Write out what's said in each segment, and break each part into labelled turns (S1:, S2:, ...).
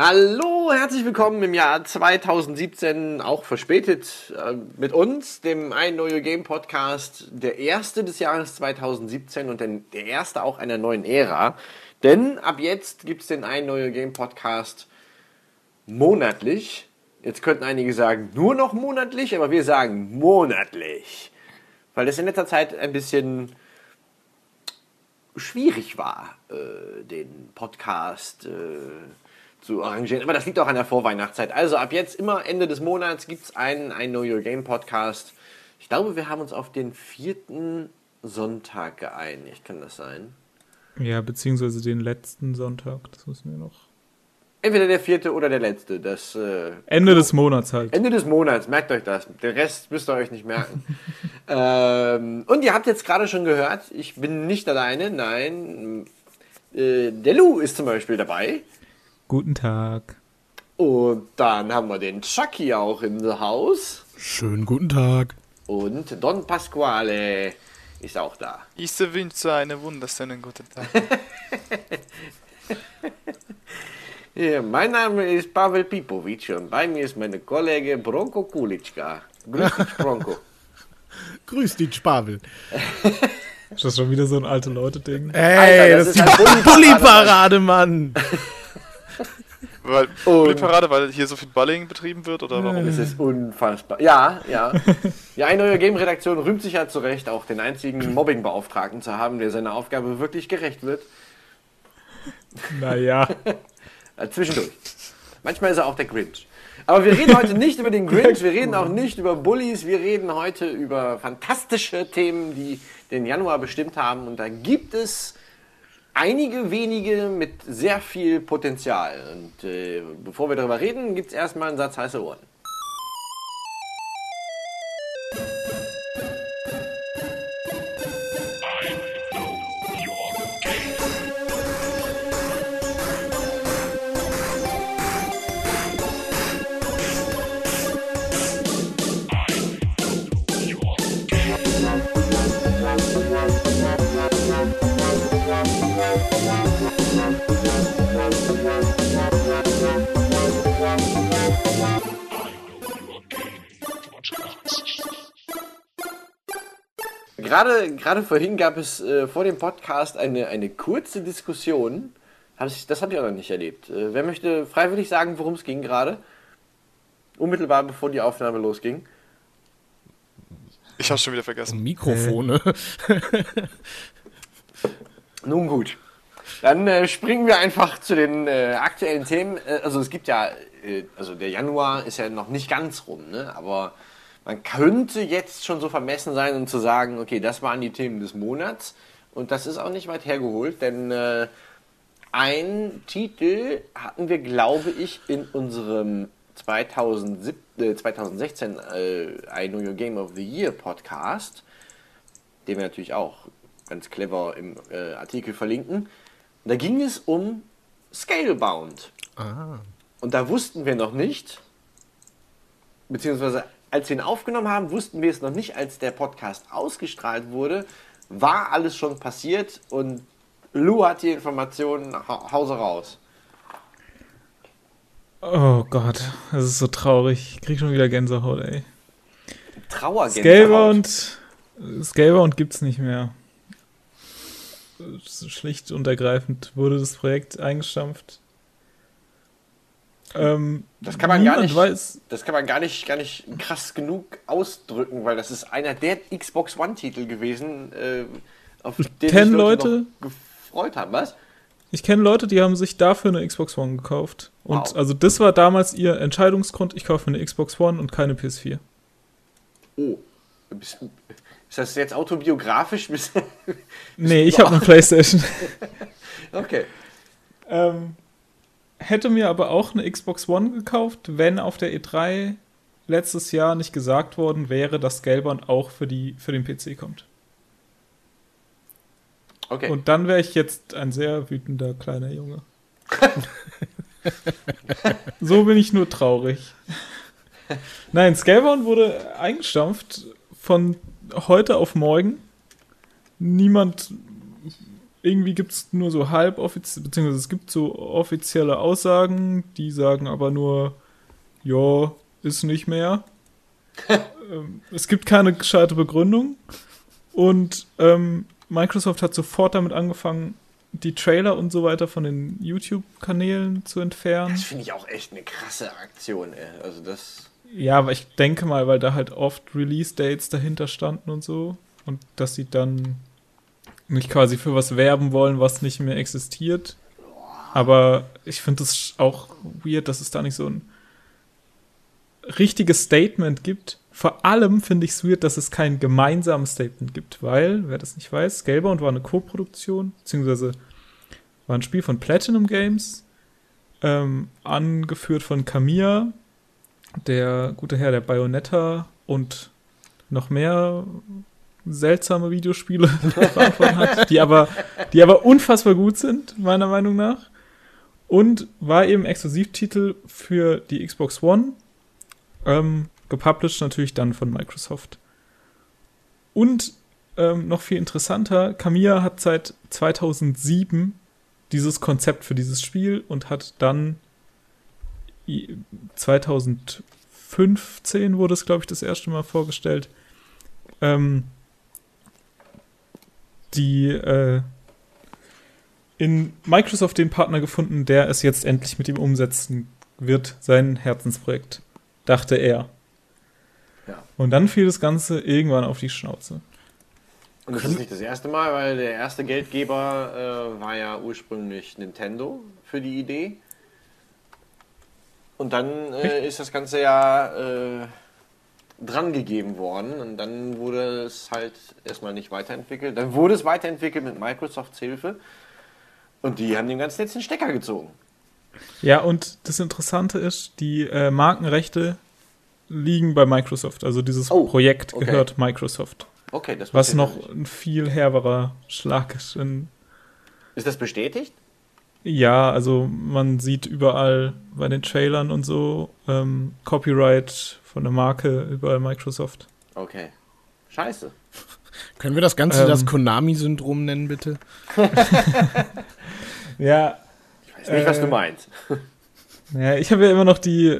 S1: Hallo, herzlich willkommen im Jahr 2017, auch verspätet äh, mit uns, dem Ein Neue Game Podcast, der erste des Jahres 2017 und den, der erste auch einer neuen Ära. Denn ab jetzt gibt es den Ein Neue Game Podcast monatlich. Jetzt könnten einige sagen, nur noch monatlich, aber wir sagen monatlich. Weil das in letzter Zeit ein bisschen schwierig war, äh, den Podcast äh, zu arrangieren. Aber das liegt auch an der Vorweihnachtszeit. Also ab jetzt immer Ende des Monats gibt es einen, einen Know Your Game Podcast. Ich glaube, wir haben uns auf den vierten Sonntag geeinigt. Kann das sein?
S2: Ja, beziehungsweise den letzten Sonntag. Das müssen wir noch.
S1: Entweder der vierte oder der letzte. Das, äh,
S2: Ende des Monats halt.
S1: Ende des Monats, merkt euch das. Den Rest müsst ihr euch nicht merken. ähm, und ihr habt jetzt gerade schon gehört, ich bin nicht alleine. Nein, äh, der Lou ist zum Beispiel dabei.
S2: Guten Tag.
S1: Und dann haben wir den Chucky auch im Haus.
S3: Schönen guten Tag.
S1: Und Don Pasquale ist auch da.
S4: Ich wünsche einen wunderschönen guten Tag.
S1: ja, mein Name ist Pavel Pipovic und bei mir ist mein Kollege Bronco Kulitschka. Grüß dich, Bronco.
S3: Grüß dich, Pavel.
S2: Ist das schon wieder so ein alte Leute-Ding?
S3: Ey, Alter, das, das, ist halt Bulli-Parade, Mann.
S4: Weil Bulli-Parade, weil hier so viel Balling betrieben wird oder warum?
S1: Es ist unfassbar. Ja, ja. Ja, eine neue Game-Redaktion rühmt sich ja zu Recht, auch den einzigen Mobbing-Beauftragten zu haben, der seiner Aufgabe wirklich gerecht wird.
S2: Naja.
S1: Zwischendurch. Manchmal ist er auch der Grinch. Aber wir reden heute nicht über den Grinch, wir reden auch nicht über Bullies, wir reden heute über fantastische Themen, die den Januar bestimmt haben. Und da gibt es einige wenige mit sehr viel Potenzial. Und äh, bevor wir darüber reden, gibt es erstmal einen Satz heiße Ohren. Gerade, gerade vorhin gab es äh, vor dem Podcast eine, eine kurze Diskussion. Das habe ich auch noch nicht erlebt. Äh, wer möchte freiwillig sagen, worum es ging gerade? Unmittelbar bevor die Aufnahme losging.
S4: Ich habe schon wieder vergessen.
S3: Mikrofone.
S1: Nun gut. Dann äh, springen wir einfach zu den äh, aktuellen Themen. Äh, also es gibt ja, äh, also der Januar ist ja noch nicht ganz rum, ne? aber man könnte jetzt schon so vermessen sein und zu sagen, okay, das waren die Themen des Monats. Und das ist auch nicht weit hergeholt, denn äh, ein Titel hatten wir, glaube ich, in unserem 2007, äh, 2016 äh, I Know Your Game of the Year Podcast, den wir natürlich auch ganz clever im äh, Artikel verlinken. da ging es um Scalebound.
S3: Ah.
S1: Und da wussten wir noch nicht, beziehungsweise als wir ihn aufgenommen haben, wussten wir es noch nicht, als der Podcast ausgestrahlt wurde, war alles schon passiert und Lou hat die Informationen nach Hause raus.
S2: Oh Gott, das ist so traurig. Ich krieg schon wieder Gänsehaut, ey.
S1: Trauergänsehaut.
S2: Scalebound, Scalebound gibt's nicht mehr. Schlicht und ergreifend wurde das Projekt eingestampft.
S1: Ähm, das kann man gar nicht, weiß. das kann man gar nicht, gar nicht krass genug ausdrücken, weil das ist einer der Xbox One-Titel gewesen, äh,
S2: auf den sich Leute,
S1: gefreut haben. Was?
S2: Ich kenne Leute, die haben sich dafür eine Xbox One gekauft. Und wow. also das war damals ihr Entscheidungsgrund, ich kaufe eine Xbox One und keine PS4.
S1: Oh. Ist das jetzt autobiografisch?
S2: nee, ich habe eine Playstation.
S1: okay.
S2: Ähm, hätte mir aber auch eine Xbox One gekauft, wenn auf der E3 letztes Jahr nicht gesagt worden wäre, dass Scalebound auch für, die, für den PC kommt.
S1: Okay.
S2: Und dann wäre ich jetzt ein sehr wütender kleiner Junge. so bin ich nur traurig. Nein, Scalebound wurde eingestampft von heute auf morgen. Niemand irgendwie gibt es nur so halb offiziell, beziehungsweise es gibt so offizielle Aussagen, die sagen aber nur, ja, ist nicht mehr. ähm, es gibt keine gescheite Begründung. Und ähm, Microsoft hat sofort damit angefangen, die Trailer und so weiter von den YouTube-Kanälen zu entfernen.
S1: Das finde ich auch echt eine krasse Aktion, ey. Also das.
S2: Ja, aber ich denke mal, weil da halt oft Release-Dates dahinter standen und so. Und dass sie dann nicht quasi für was werben wollen, was nicht mehr existiert. Aber ich finde es auch weird, dass es da nicht so ein richtiges Statement gibt. Vor allem finde ich es weird, dass es kein gemeinsames Statement gibt, weil, wer das nicht weiß, Scalebound war eine Co-Produktion, beziehungsweise war ein Spiel von Platinum Games, ähm, angeführt von Kamiya, der gute Herr der Bayonetta und noch mehr seltsame Videospiele hat, die aber, die aber unfassbar gut sind, meiner Meinung nach. Und war eben Exklusivtitel für die Xbox One. Ähm, gepublished natürlich dann von Microsoft. Und ähm, noch viel interessanter, Kamiya hat seit 2007 dieses Konzept für dieses Spiel und hat dann 2015 wurde es, glaube ich, das erste Mal vorgestellt, ähm, die äh, in Microsoft den Partner gefunden, der es jetzt endlich mit ihm umsetzen wird, sein Herzensprojekt, dachte er.
S1: Ja.
S2: Und dann fiel das Ganze irgendwann auf die Schnauze.
S1: Und das ist nicht das erste Mal, weil der erste Geldgeber äh, war ja ursprünglich Nintendo für die Idee. Und dann äh, ist das Ganze ja äh, drangegeben worden und dann wurde es halt erstmal nicht weiterentwickelt. Dann wurde es weiterentwickelt mit Microsofts Hilfe und die haben dem Ganzen jetzt den Stecker gezogen.
S2: Ja, und das Interessante ist, die äh, Markenrechte liegen bei Microsoft. Also dieses
S1: Oh,
S2: Projekt
S1: okay.
S2: gehört Microsoft.
S1: Okay, das
S2: Was noch ein viel herberer Schlag ist.
S1: Ist das bestätigt?
S2: Ja, also man sieht überall bei den Trailern und so ähm, Copyright von der Marke überall Microsoft.
S1: Okay. Scheiße.
S3: Können wir das Ganze
S2: Ähm.
S3: das Konami-Syndrom nennen, bitte?
S2: Ja,
S1: Ich weiß nicht, was
S2: Äh,
S1: du meinst.
S2: Ja, ich habe ja immer noch die.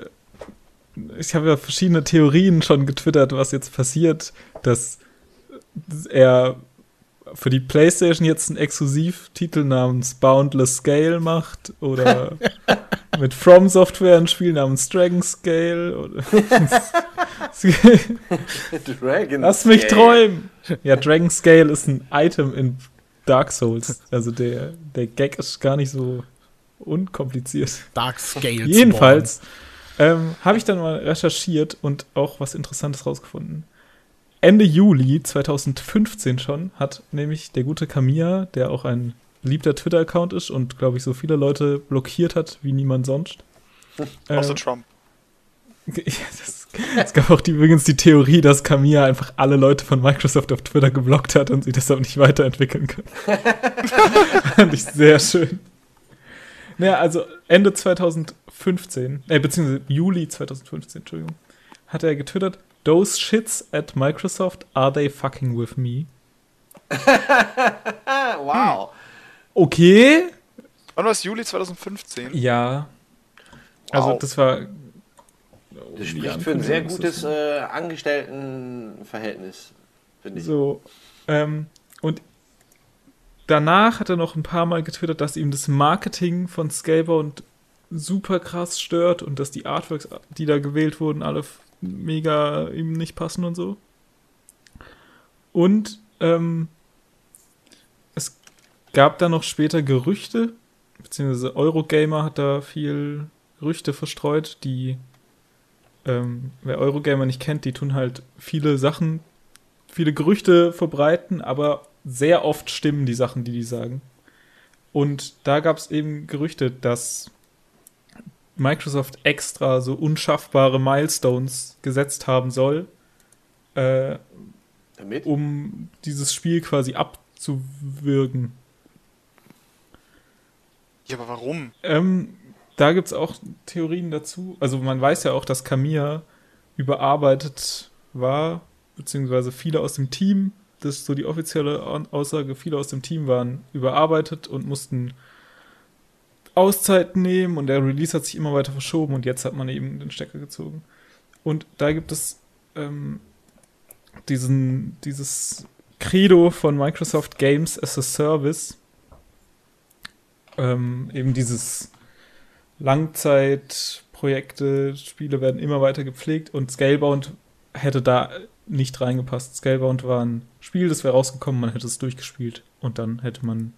S2: Ich habe ja verschiedene Theorien schon getwittert, was jetzt passiert, dass er für die PlayStation jetzt einen Exklusivtitel namens Boundless Scale macht oder mit From Software ein Spiel namens Dragon Scale. Oder
S1: Dragon
S2: Lass mich
S1: Scale.
S2: träumen! Ja, Dragon Scale ist ein Item in Dark Souls. Also der, der Gag ist gar nicht so unkompliziert.
S3: Dark Scale.
S2: Jedenfalls ähm, habe ich dann mal recherchiert und auch was Interessantes rausgefunden. Ende Juli 2015 schon hat nämlich der gute Kamiya, der auch ein beliebter Twitter-Account ist und, glaube ich, so viele Leute blockiert hat wie niemand sonst.
S4: Außer
S2: Äh,
S4: Trump.
S2: ja, das, es gab auch die, übrigens die Theorie, dass Kamiya einfach alle Leute von Microsoft auf Twitter geblockt hat und sie deshalb nicht weiterentwickeln können. Fand ich sehr schön. Naja, also Ende 2015, äh, beziehungsweise Juli 2015, Entschuldigung, hat er getwittert, Those shits at Microsoft, are they fucking with me?
S1: Wow.
S2: Okay.
S4: Wann war es? Juli 2015?
S2: Ja. Also
S1: Wow.
S2: das war...
S1: Das spricht für ein sehr gutes äh, Angestelltenverhältnis, finde ich.
S2: So. Ähm, und danach hat er noch ein paar Mal getwittert, dass ihm das Marketing von Scalebound super krass stört und dass die Artworks, die da gewählt wurden, alle mega ihm nicht passen und so. Und ähm, es gab da noch später Gerüchte, beziehungsweise Eurogamer hat da viel Gerüchte verstreut, die ähm, wer Eurogamer nicht kennt, die tun halt viele Sachen viele Gerüchte verbreiten, aber sehr oft stimmen die Sachen, die die sagen. Und da gab es eben Gerüchte, dass Microsoft extra so unschaffbare Milestones gesetzt haben soll, äh,
S1: Damit?
S2: um dieses Spiel quasi abzuwürgen.
S4: Ja, aber warum?
S2: Ähm, da gibt es auch Theorien dazu. Also man weiß ja auch, dass Kamiya überarbeitet war, beziehungsweise viele aus dem Team das ist so die offizielle Aussage, viele aus dem Team waren überarbeitet und mussten Auszeiten nehmen und der Release hat sich immer weiter verschoben und jetzt hat man eben den Stecker gezogen. Und da gibt es ähm, diesen, dieses Credo von Microsoft Games as a Service. Ähm, eben dieses Langzeitprojekte, Spiele werden immer weiter gepflegt und Scalebound hätte da nicht reingepasst. Scalebound war ein Spiel, das wäre rausgekommen, man hätte es durchgespielt und dann hätte man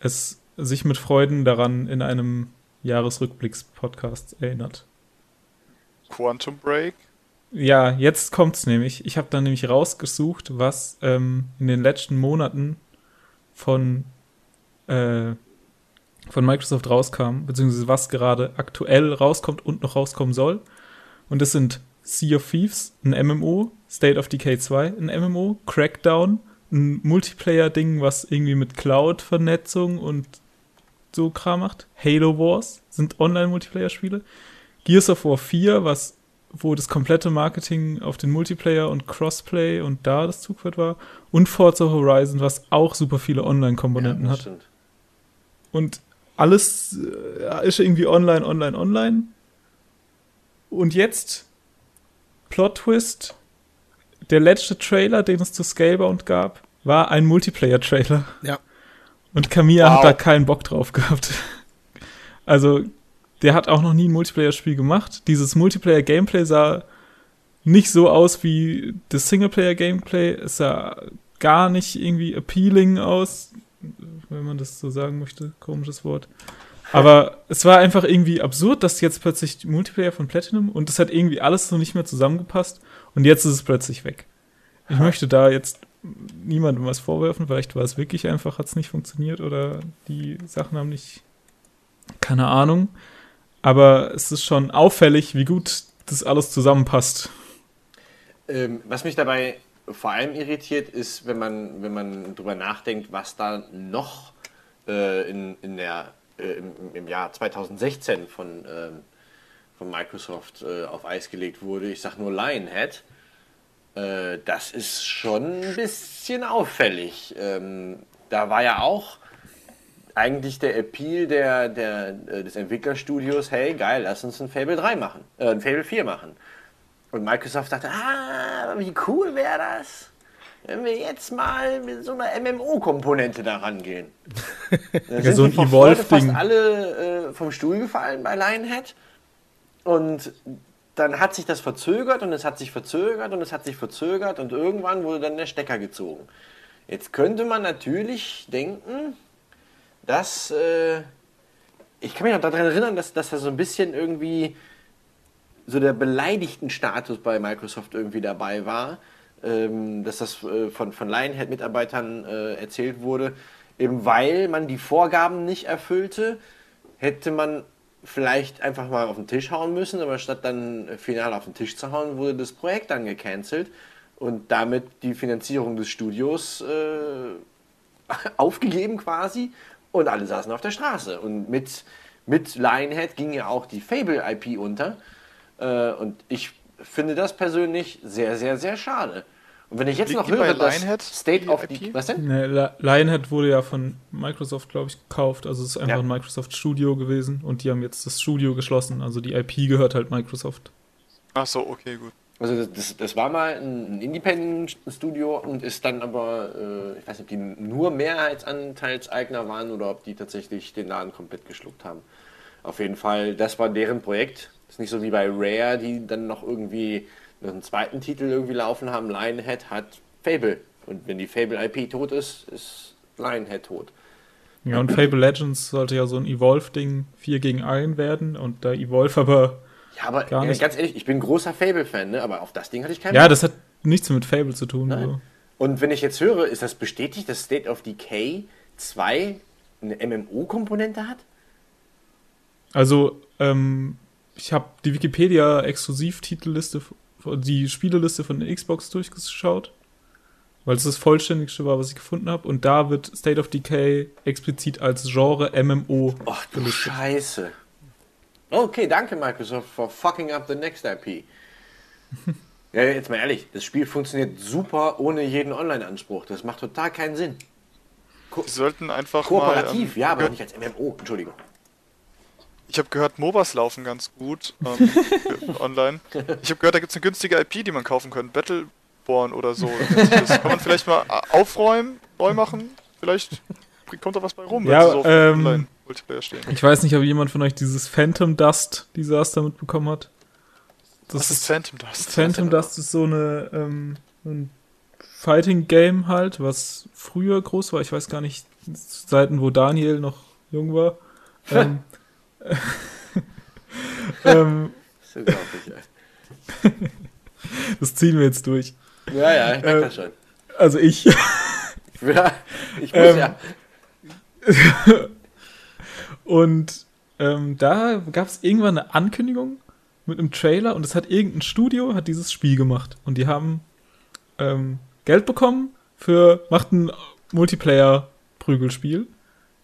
S2: es sich mit Freuden daran in einem Jahresrückblicks-Podcast erinnert.
S4: Quantum Break?
S2: Ja, jetzt kommt's nämlich. Ich habe da nämlich rausgesucht, was ähm, in den letzten Monaten von, äh, von Microsoft rauskam, beziehungsweise was gerade aktuell rauskommt und noch rauskommen soll. Und das sind Sea of Thieves, ein MMO, State of Decay 2, ein MMO, Crackdown, ein Multiplayer-Ding, was irgendwie mit Cloud-Vernetzung und so Kram macht. Halo Wars sind Online-Multiplayer-Spiele. Gears of War 4, was, wo das komplette Marketing auf den Multiplayer und Crossplay und da das Zugpferd war. Und Forza Horizon, was auch super viele Online-Komponenten ja, hat. Stimmt. Und alles äh, ist irgendwie online, online, online. Und jetzt Plot Twist. Der letzte Trailer, den es zu Scalebound gab, war ein Multiplayer-Trailer.
S3: Ja.
S2: Und Kamiya wow. hat da keinen Bock drauf gehabt. Also, der hat auch noch nie ein Multiplayer-Spiel gemacht. Dieses Multiplayer-Gameplay sah nicht so aus wie das Singleplayer-Gameplay. Es sah gar nicht irgendwie appealing aus, wenn man das so sagen möchte. Komisches Wort. Aber es war einfach irgendwie absurd, dass jetzt plötzlich Multiplayer von Platinum und das hat irgendwie alles so nicht mehr zusammengepasst und jetzt ist es plötzlich weg. Ich möchte da jetzt niemandem was vorwerfen. Vielleicht war es wirklich einfach, hat es nicht funktioniert oder die Sachen haben nicht, keine Ahnung. Aber es ist schon auffällig, wie gut das alles zusammenpasst.
S1: Ähm, was mich dabei vor allem irritiert, ist, wenn man, wenn man drüber nachdenkt, was da noch äh, in, in der, äh, im, im, Jahr 2016 von, äh, von Microsoft äh, auf Eis gelegt wurde. Ich sage nur Lionhead äh, das ist schon ein bisschen auffällig. Ähm, da war ja auch eigentlich der Appeal der, der, äh, des Entwicklerstudios, hey geil, lass uns ein Fable 3 machen, äh, ein Fable 4 machen. Und Microsoft dachte, ah, wie cool wäre das, wenn wir jetzt mal mit so einer MMO-Komponente da rangehen. Da ja, so ein Evolve-Ding. fast alle äh, vom Stuhl gefallen bei Lionhead. Und dann hat sich das verzögert und es hat sich verzögert und es hat sich verzögert und irgendwann wurde dann der Stecker gezogen. Jetzt könnte man natürlich denken, dass äh, ich kann mich noch daran erinnern, dass, dass da so ein bisschen irgendwie so der beleidigten Status bei Microsoft irgendwie dabei war, ähm, dass das äh, von, von Lionhead-Mitarbeitern äh, erzählt wurde, eben weil man die Vorgaben nicht erfüllte, hätte man vielleicht einfach mal auf den Tisch hauen müssen, aber statt dann final auf den Tisch zu hauen, wurde das Projekt dann gecancelt und damit die Finanzierung des Studios äh, aufgegeben quasi und alle saßen auf der Straße. Und mit, mit Lionhead ging ja auch die Fable-IP unter äh, und ich finde das persönlich sehr, sehr, sehr schade. Und wenn ich jetzt noch höre, dass Lionhead State of the...
S2: Was denn? Nee, Lionhead wurde ja von Microsoft, glaube ich, gekauft. Also es ist einfach ja. ein Microsoft Studio gewesen und die haben jetzt das Studio geschlossen. Also die IP gehört halt Microsoft.
S4: Ach so, okay, gut.
S1: Also das, das war mal ein Independent-Studio und ist dann aber, äh, ich weiß nicht, ob die nur Mehrheitsanteilseigner waren oder ob die tatsächlich den Laden komplett geschluckt haben. Auf jeden Fall, das war deren Projekt. Das ist nicht so wie bei Rare, die dann noch irgendwie einen zweiten Titel irgendwie laufen haben. Lionhead hat Fable. Und wenn die Fable IP tot ist, ist Lionhead tot.
S2: Ja, und Fable Legends sollte ja so ein Evolve-Ding 4 gegen 1 werden und da Evolve aber.
S1: Ja, aber gar nicht. ganz ehrlich, ich bin großer Fable-Fan, ne? aber auf das Ding hatte ich keinen
S2: Ja, Bock. das hat nichts mit Fable zu tun. So.
S1: Und wenn ich jetzt höre, ist das bestätigt, dass State of Decay 2 eine MMO-Komponente hat?
S2: Also, ähm, ich habe die Wikipedia-Exklusivtitelliste die Spieleliste von der Xbox durchgeschaut, weil es das vollständigste war, was ich gefunden habe. Und da wird State of Decay explizit als Genre MMO
S1: Ach du gelistet. Scheiße. Okay, danke Microsoft for fucking up the next IP. Ja, jetzt mal ehrlich, das Spiel funktioniert super ohne jeden Online-Anspruch. Das macht total keinen Sinn.
S4: Die sollten einfach
S1: Kooperativ,
S4: mal, ähm,
S1: ja, aber nicht als MMO. Entschuldigung.
S4: Ich habe gehört, MOBAs laufen ganz gut ähm, online. Ich habe gehört, da gibt es eine günstige IP, die man kaufen kann. Battleborn oder so. Das kann man vielleicht mal aufräumen, neu machen. Vielleicht kommt da was bei rum,
S2: Ja,
S4: sie so
S2: ähm. Ich weiß nicht, ob jemand von euch dieses Phantom Dust Desaster mitbekommen hat. Das
S4: Das ist Phantom Dust.
S2: Phantom Dust ist so eine ähm, ein Fighting Game halt, was früher groß war. Ich weiß gar nicht, zu Zeiten, wo Daniel noch jung war. ähm, ähm,
S1: Das ist unglaublich, ey.
S2: das ziehen wir jetzt durch.
S1: Ja, ja, ich merke
S2: Äh,
S1: das schon.
S2: Also ich.
S1: Ja, ich muss
S2: ähm,
S1: ja.
S2: Und ähm, da gab es irgendwann eine Ankündigung mit einem Trailer und es hat irgendein Studio hat dieses Spiel gemacht und die haben ähm, Geld bekommen für macht ein Multiplayer-Prügelspiel.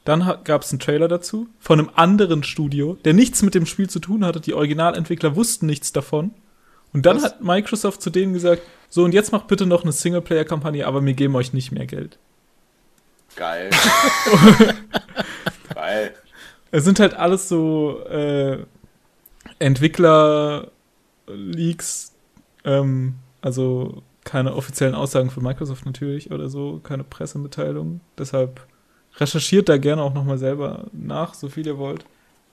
S2: Dann gab es einen Trailer dazu von einem anderen Studio, der nichts mit dem Spiel zu tun hatte. Die Originalentwickler wussten nichts davon. Und dann
S4: Was?
S2: hat Microsoft zu denen gesagt, so und jetzt macht bitte noch eine Singleplayer-Kampagne, aber wir geben euch nicht mehr Geld.
S1: Geil. Geil.
S2: Es sind halt alles so äh, Entwickler-Leaks, ähm, also keine offiziellen Aussagen von Microsoft natürlich oder so, keine Pressemitteilungen. Deshalb recherchiert da gerne auch nochmal selber nach, so viel ihr wollt.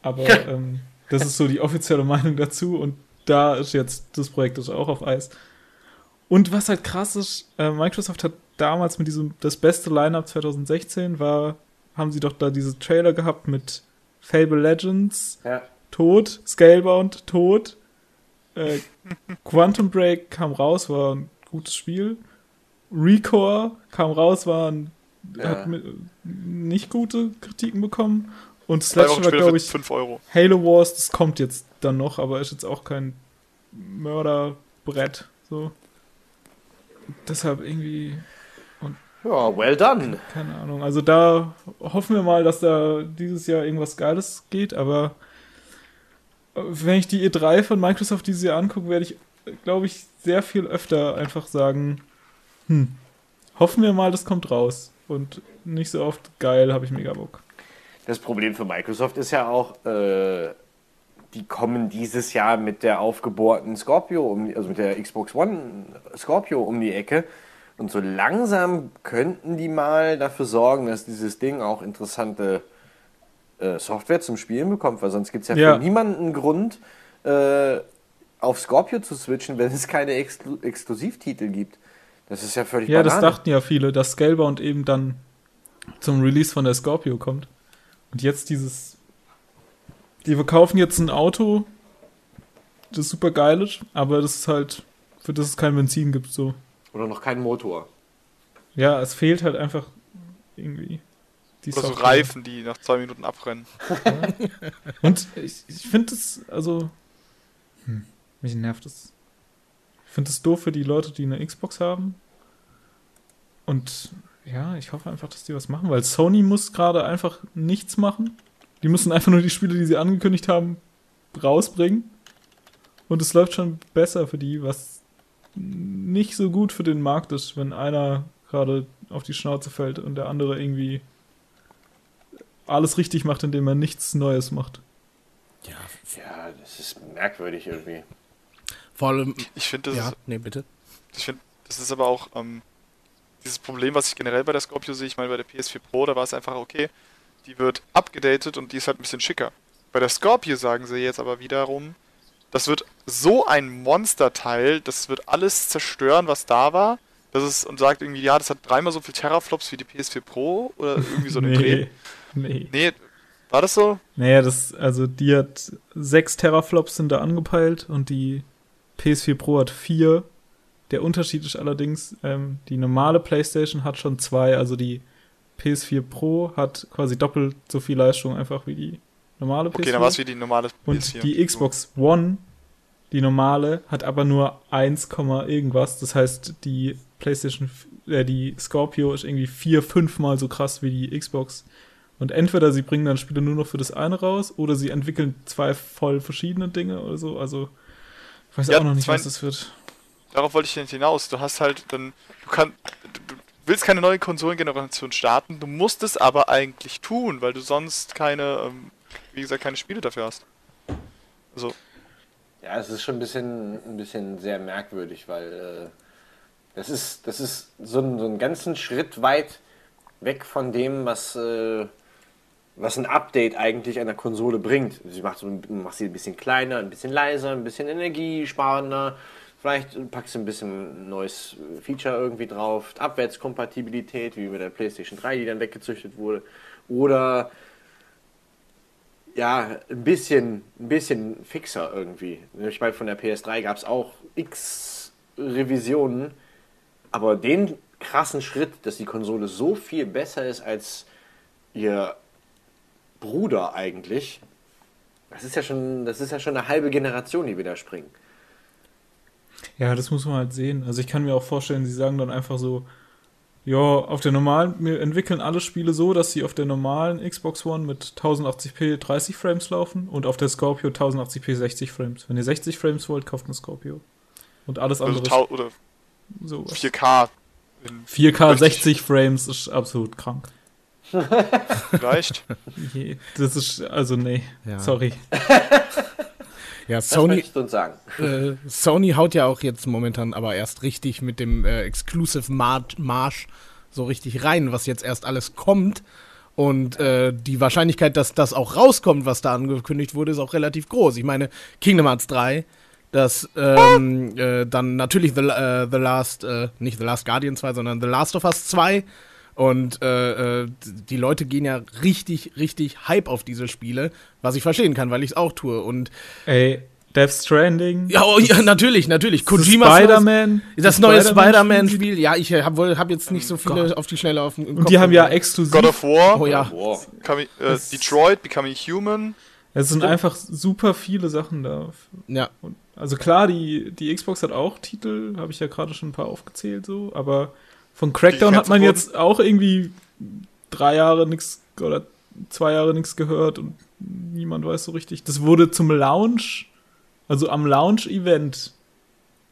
S2: Aber ähm, das ist so die offizielle Meinung dazu und da ist jetzt das Projekt ist auch auf Eis. Und was halt krass ist, äh, Microsoft hat damals mit diesem, das beste Lineup 2016 war, haben sie doch da diese Trailer gehabt mit Fable Legends,
S1: Ja.
S2: tot, Scalebound, tot, äh, Quantum Break kam raus, war ein gutes Spiel, Recore kam raus, war ein,
S1: Ja.
S2: hat mit, nicht gute Kritiken bekommen und das
S4: Zwei
S2: letzte
S4: Wochen
S2: war, glaube ich,
S4: 5 Euro.
S2: Halo Wars, das kommt jetzt dann noch, aber ist jetzt auch kein Mörderbrett, so. Deshalb irgendwie,
S1: Ja, well done.
S2: keine Ahnung. Also da hoffen wir mal, dass da dieses Jahr irgendwas Geiles geht, aber äh, wenn ich die E3 von Microsoft dieses Jahr angucke, werde ich, glaube ich, sehr viel öfter einfach sagen, hm, hoffen wir mal, das kommt raus. Und nicht so oft, geil, habe ich mega Bock.
S1: Das Problem für Microsoft ist ja auch, äh, die kommen dieses Jahr mit der aufgebohrten Scorpio, um, also mit der Xbox One Scorpio um die Ecke. Und so langsam könnten die mal dafür sorgen, dass dieses Ding auch interessante äh, Software zum Spielen bekommt, weil sonst gibt es ja,
S2: Ja.
S1: für niemanden Grund, äh, auf Scorpio zu switchen, wenn es keine Exklu Exklusivtitel gibt. Das ist ja völlig
S2: Ja, das
S1: Banane.
S2: dachten ja viele, dass Scalebound eben dann zum Release von der Scorpio kommt. Und jetzt dieses. Die verkaufen jetzt ein Auto, das super geil ist, aber das ist halt, für das es kein Benzin gibt, so.
S1: Oder noch kein Motor.
S2: Ja, es fehlt halt einfach irgendwie die
S4: Oder so
S2: Software.
S4: Reifen, die nach zwei Minuten abrennen.
S2: Und ich, ich finde es, also. Hm, mich nervt es. Ich finde es doof für die Leute, die eine Xbox haben. Und ja, ich hoffe einfach, dass die was machen, weil Sony muss gerade einfach nichts machen. Die müssen einfach nur die Spiele, die sie angekündigt haben, rausbringen. Und es läuft schon besser für die, was nicht so gut für den Markt ist, wenn einer gerade auf die Schnauze fällt und der andere irgendwie alles richtig macht, indem er nichts Neues macht.
S3: Ja,
S1: Ja, das ist merkwürdig irgendwie.
S3: Vor allem.
S4: Ich finde, das
S3: Ja,
S4: ist
S3: nee, bitte.
S4: Ich finde, das ist aber auch ähm, dieses Problem, was ich generell bei der Scorpio sehe. Ich meine, bei der PS4 Pro, da war es einfach okay, die wird abgedatet und die ist halt ein bisschen schicker. Bei der Scorpio sagen sie jetzt aber wiederum, das wird so ein Monsterteil, das wird alles zerstören, was da war. Das ist und sagt irgendwie, ja, das hat dreimal so viel Teraflops wie die PS4 Pro oder irgendwie so einen Dreh.
S2: Nee.
S4: Nee, war das so?
S2: Naja, das, also die hat sechs Teraflops sind da angepeilt und die PS4 Pro hat vier. Der Unterschied ist allerdings, ähm, die normale PlayStation hat schon zwei, also die PS4 Pro hat quasi doppelt so viel Leistung einfach wie die normale PS4.
S4: Okay, dann war es wie die normale
S2: Und
S4: PS4.
S2: die Xbox One, die normale, hat aber nur 1, irgendwas. Das heißt, die PlayStation, äh, die Scorpio ist irgendwie vier, fünfmal so krass wie die Xbox. Und entweder sie bringen dann Spiele nur noch für das eine raus oder sie entwickeln zwei voll verschiedene Dinge oder so. Also, ich weiß
S4: Ja,
S2: auch noch nicht,
S4: zwei-
S2: was das wird.
S4: darauf wollte ich nicht hinaus. Du hast halt dann, du kannst, du willst keine neue Konsolengeneration starten, du musst es aber eigentlich tun, weil du sonst keine, ähm, wie gesagt, keine Spiele dafür hast. Also,
S1: Ja, es ist schon ein bisschen, ein bisschen sehr merkwürdig, weil äh, das ist, das ist so, ein, so einen ganzen Schritt weit weg von dem, was, äh, was ein Update eigentlich einer Konsole bringt. Sie macht, macht sie ein bisschen kleiner, ein bisschen leiser, ein bisschen energiesparender. Vielleicht packst du ein bisschen neues Feature irgendwie drauf. Abwärtskompatibilität, wie mit der PlayStation 3, die dann weggezüchtet wurde. Oder ja, ein bisschen, ein bisschen fixer irgendwie. Ich meine, von der PS3 gab es auch x Revisionen, aber den krassen Schritt, dass die Konsole so viel besser ist als ihr Bruder eigentlich, das ist ja schon, das ist ja schon eine halbe Generation, die wir da springen.
S2: Ja, das muss man halt sehen. Also ich kann mir auch vorstellen, sie sagen dann einfach so, ja, auf der normalen, wir entwickeln alle Spiele so, dass sie auf der normalen Xbox One mit 1080p 30 Frames laufen und auf der Scorpio 1080p 60 Frames. Wenn ihr 60 Frames wollt, kauft eine Scorpio. Und alles
S4: also
S2: andere
S4: tau oder
S2: sowas.
S4: 4K in
S2: 4K
S4: Richtig.
S2: 60 Frames ist absolut krank.
S4: Vielleicht.
S2: Das ist, also nee,
S5: Ja.
S2: sorry.
S5: Ja, Sony, äh, Sony haut ja auch jetzt momentan aber erst richtig mit dem äh, Exclusive Mar Marsch so richtig rein, was jetzt erst alles kommt. Und äh, die Wahrscheinlichkeit, dass das auch rauskommt, was da angekündigt wurde, ist auch relativ groß. Ich meine, Kingdom Hearts 3, das ähm, äh, dann natürlich The, äh, The Last, äh, nicht The Last Guardian 2, sondern The Last of Us 2. Und äh, äh, die Leute gehen ja richtig, richtig Hype auf diese Spiele, was ich verstehen kann, weil ich es auch tue. Und
S2: Ey, Death Stranding.
S5: ja, oh, ja natürlich, natürlich.
S2: das
S5: Kojimas
S2: Spider-Man.
S5: Das neue
S2: Spider-Man-Spiel.
S5: Spider-Man-Spiel. Ja, ich habe hab jetzt nicht so viele auf die Schnelle auf dem im
S2: Und die
S5: Kopf
S2: haben ja exklusiv.
S4: God of War,
S5: Oh ja.
S1: Boah.
S4: Becoming, äh, Detroit, Becoming Human.
S2: Es sind einfach super viele Sachen da.
S5: Ja.
S2: Und- Also klar, die, die Xbox hat auch Titel, habe ich ja gerade schon ein paar aufgezählt, so, aber von Crackdown hat man jetzt auch irgendwie drei Jahre nichts oder zwei Jahre nichts gehört und niemand weiß so richtig. Das wurde zum Launch, also am Launch-Event,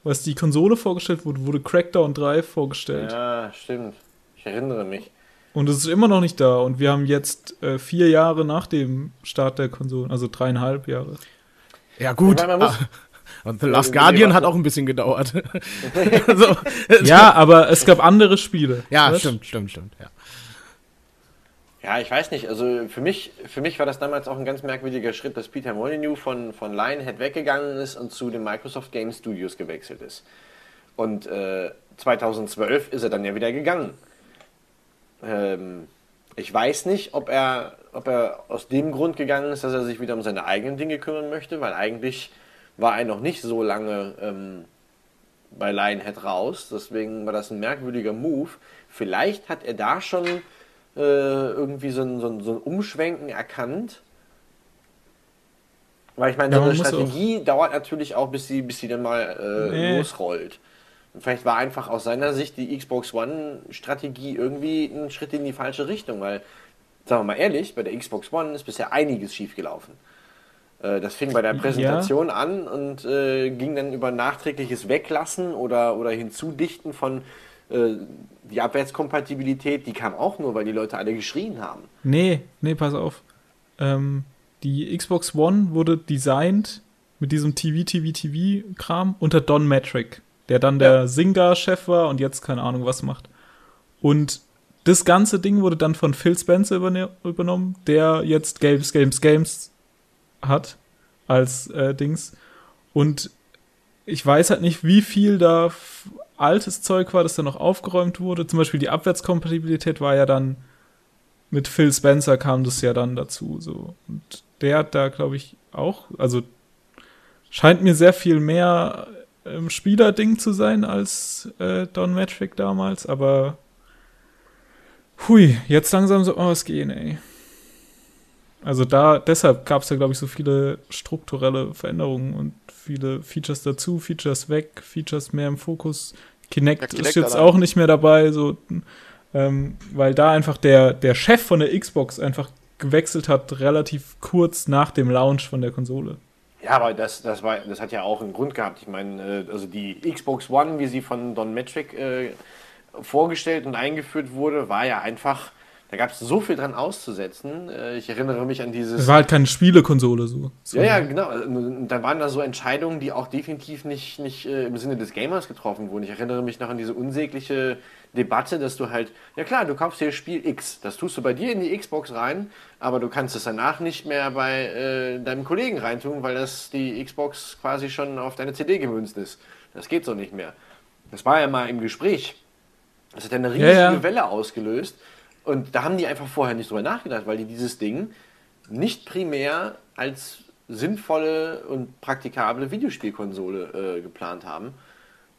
S2: was die Konsole vorgestellt wurde, wurde Crackdown 3 vorgestellt.
S1: Ja, stimmt. Ich erinnere mich.
S2: Und es ist immer noch nicht da. Und wir haben jetzt äh, vier Jahre nach dem Start der Konsolen, also dreieinhalb Jahre.
S5: Ja, gut.
S1: Ja, man muss-
S5: Ah, Und The Last
S1: Nee,
S5: Guardian hat auch ein bisschen gedauert. so.
S2: Ja, aber es gab andere Spiele.
S5: Ja,
S2: weißt?
S5: stimmt, stimmt, stimmt. Ja.
S1: Ja, ich weiß nicht. Also für mich, für mich war das damals auch ein ganz merkwürdiger Schritt, dass Peter Molyneux von, von Lionhead weggegangen ist und zu den Microsoft Game Studios gewechselt ist. Und äh, 2012 ist er dann ja wieder gegangen. Ähm, ich weiß nicht, ob er, ob er aus dem Grund gegangen ist, dass er sich wieder um seine eigenen Dinge kümmern möchte, weil eigentlich war er noch nicht so lange ähm, bei Lionhead raus. Deswegen war das ein merkwürdiger Move. Vielleicht hat er da schon äh, irgendwie so ein, so, ein, so ein Umschwenken erkannt. Weil ich meine,
S2: Ja,
S1: so eine Strategie dauert natürlich auch, bis sie, bis sie dann mal äh,
S2: Nee.
S1: losrollt. Und vielleicht war einfach aus seiner Sicht die Xbox One-Strategie irgendwie ein Schritt in die falsche Richtung, weil, sagen wir mal ehrlich, bei der Xbox One ist bisher einiges schiefgelaufen. Äh, Das fing bei der
S2: Ja.
S1: Präsentation an und äh, ging dann über nachträgliches Weglassen oder, oder Hinzudichten von äh, die Abwärtskompatibilität, die kam auch nur, weil die Leute alle geschrien haben.
S2: Nee, nee, pass auf. Ähm, die Xbox One wurde designt mit diesem TV-TV-TV-Kram unter Don Metric, der dann der
S1: Ja.
S2: Zynga-Chef war und jetzt keine Ahnung was macht. Und das ganze Ding wurde dann von Phil Spencer übernommen, der jetzt Games, Games, Games hat als äh, Dings. Und ich weiß halt nicht, wie viel da altes Zeug war, das dann noch aufgeräumt wurde. Zum Beispiel die Abwärtskompatibilität war ja dann mit Phil Spencer kam das ja dann dazu. So. Und der hat da, glaube ich, auch, also scheint mir sehr viel mehr ähm, Spielerding zu sein als äh, Don Metric damals, aber hui, jetzt langsam so oh, es gehen, ey. Also da, deshalb gab es ja, glaube ich, so viele strukturelle Veränderungen und viele Features dazu, Features weg, Features mehr im Fokus. Kinect,
S4: Ja, Kinect
S2: ist jetzt
S4: allein.
S2: auch nicht mehr dabei, so, ähm, weil da einfach der, der Chef von der Xbox einfach gewechselt hat, relativ kurz nach dem Launch von der Konsole.
S1: Ja, aber das, das, war, das hat ja auch einen Grund gehabt. Ich meine, äh, also die Xbox One, wie sie von Don Metric äh, vorgestellt und eingeführt wurde, war ja einfach, da gab es so viel dran auszusetzen. Äh, ich erinnere mich an dieses.
S2: Es war halt keine Spielekonsole so. so.
S1: Ja, ja, genau. Da waren da so Entscheidungen, die auch definitiv nicht, nicht äh, im Sinne des Gamers getroffen wurden. Ich erinnere mich noch an diese unsägliche Debatte, dass du halt, ja klar, du kaufst dir Spiel X, das tust du bei dir in die Xbox rein, aber du kannst es danach nicht mehr bei äh, deinem Kollegen reintun, weil das die Xbox quasi schon auf deine CD gemünzt ist. Das geht so nicht mehr. Das war ja mal im Gespräch. Das hat ja eine riesige
S2: Ja, ja.
S1: Welle ausgelöst. Und da haben die einfach vorher nicht drüber nachgedacht, weil die dieses Ding nicht primär als sinnvolle und praktikable Videospielkonsole äh, geplant haben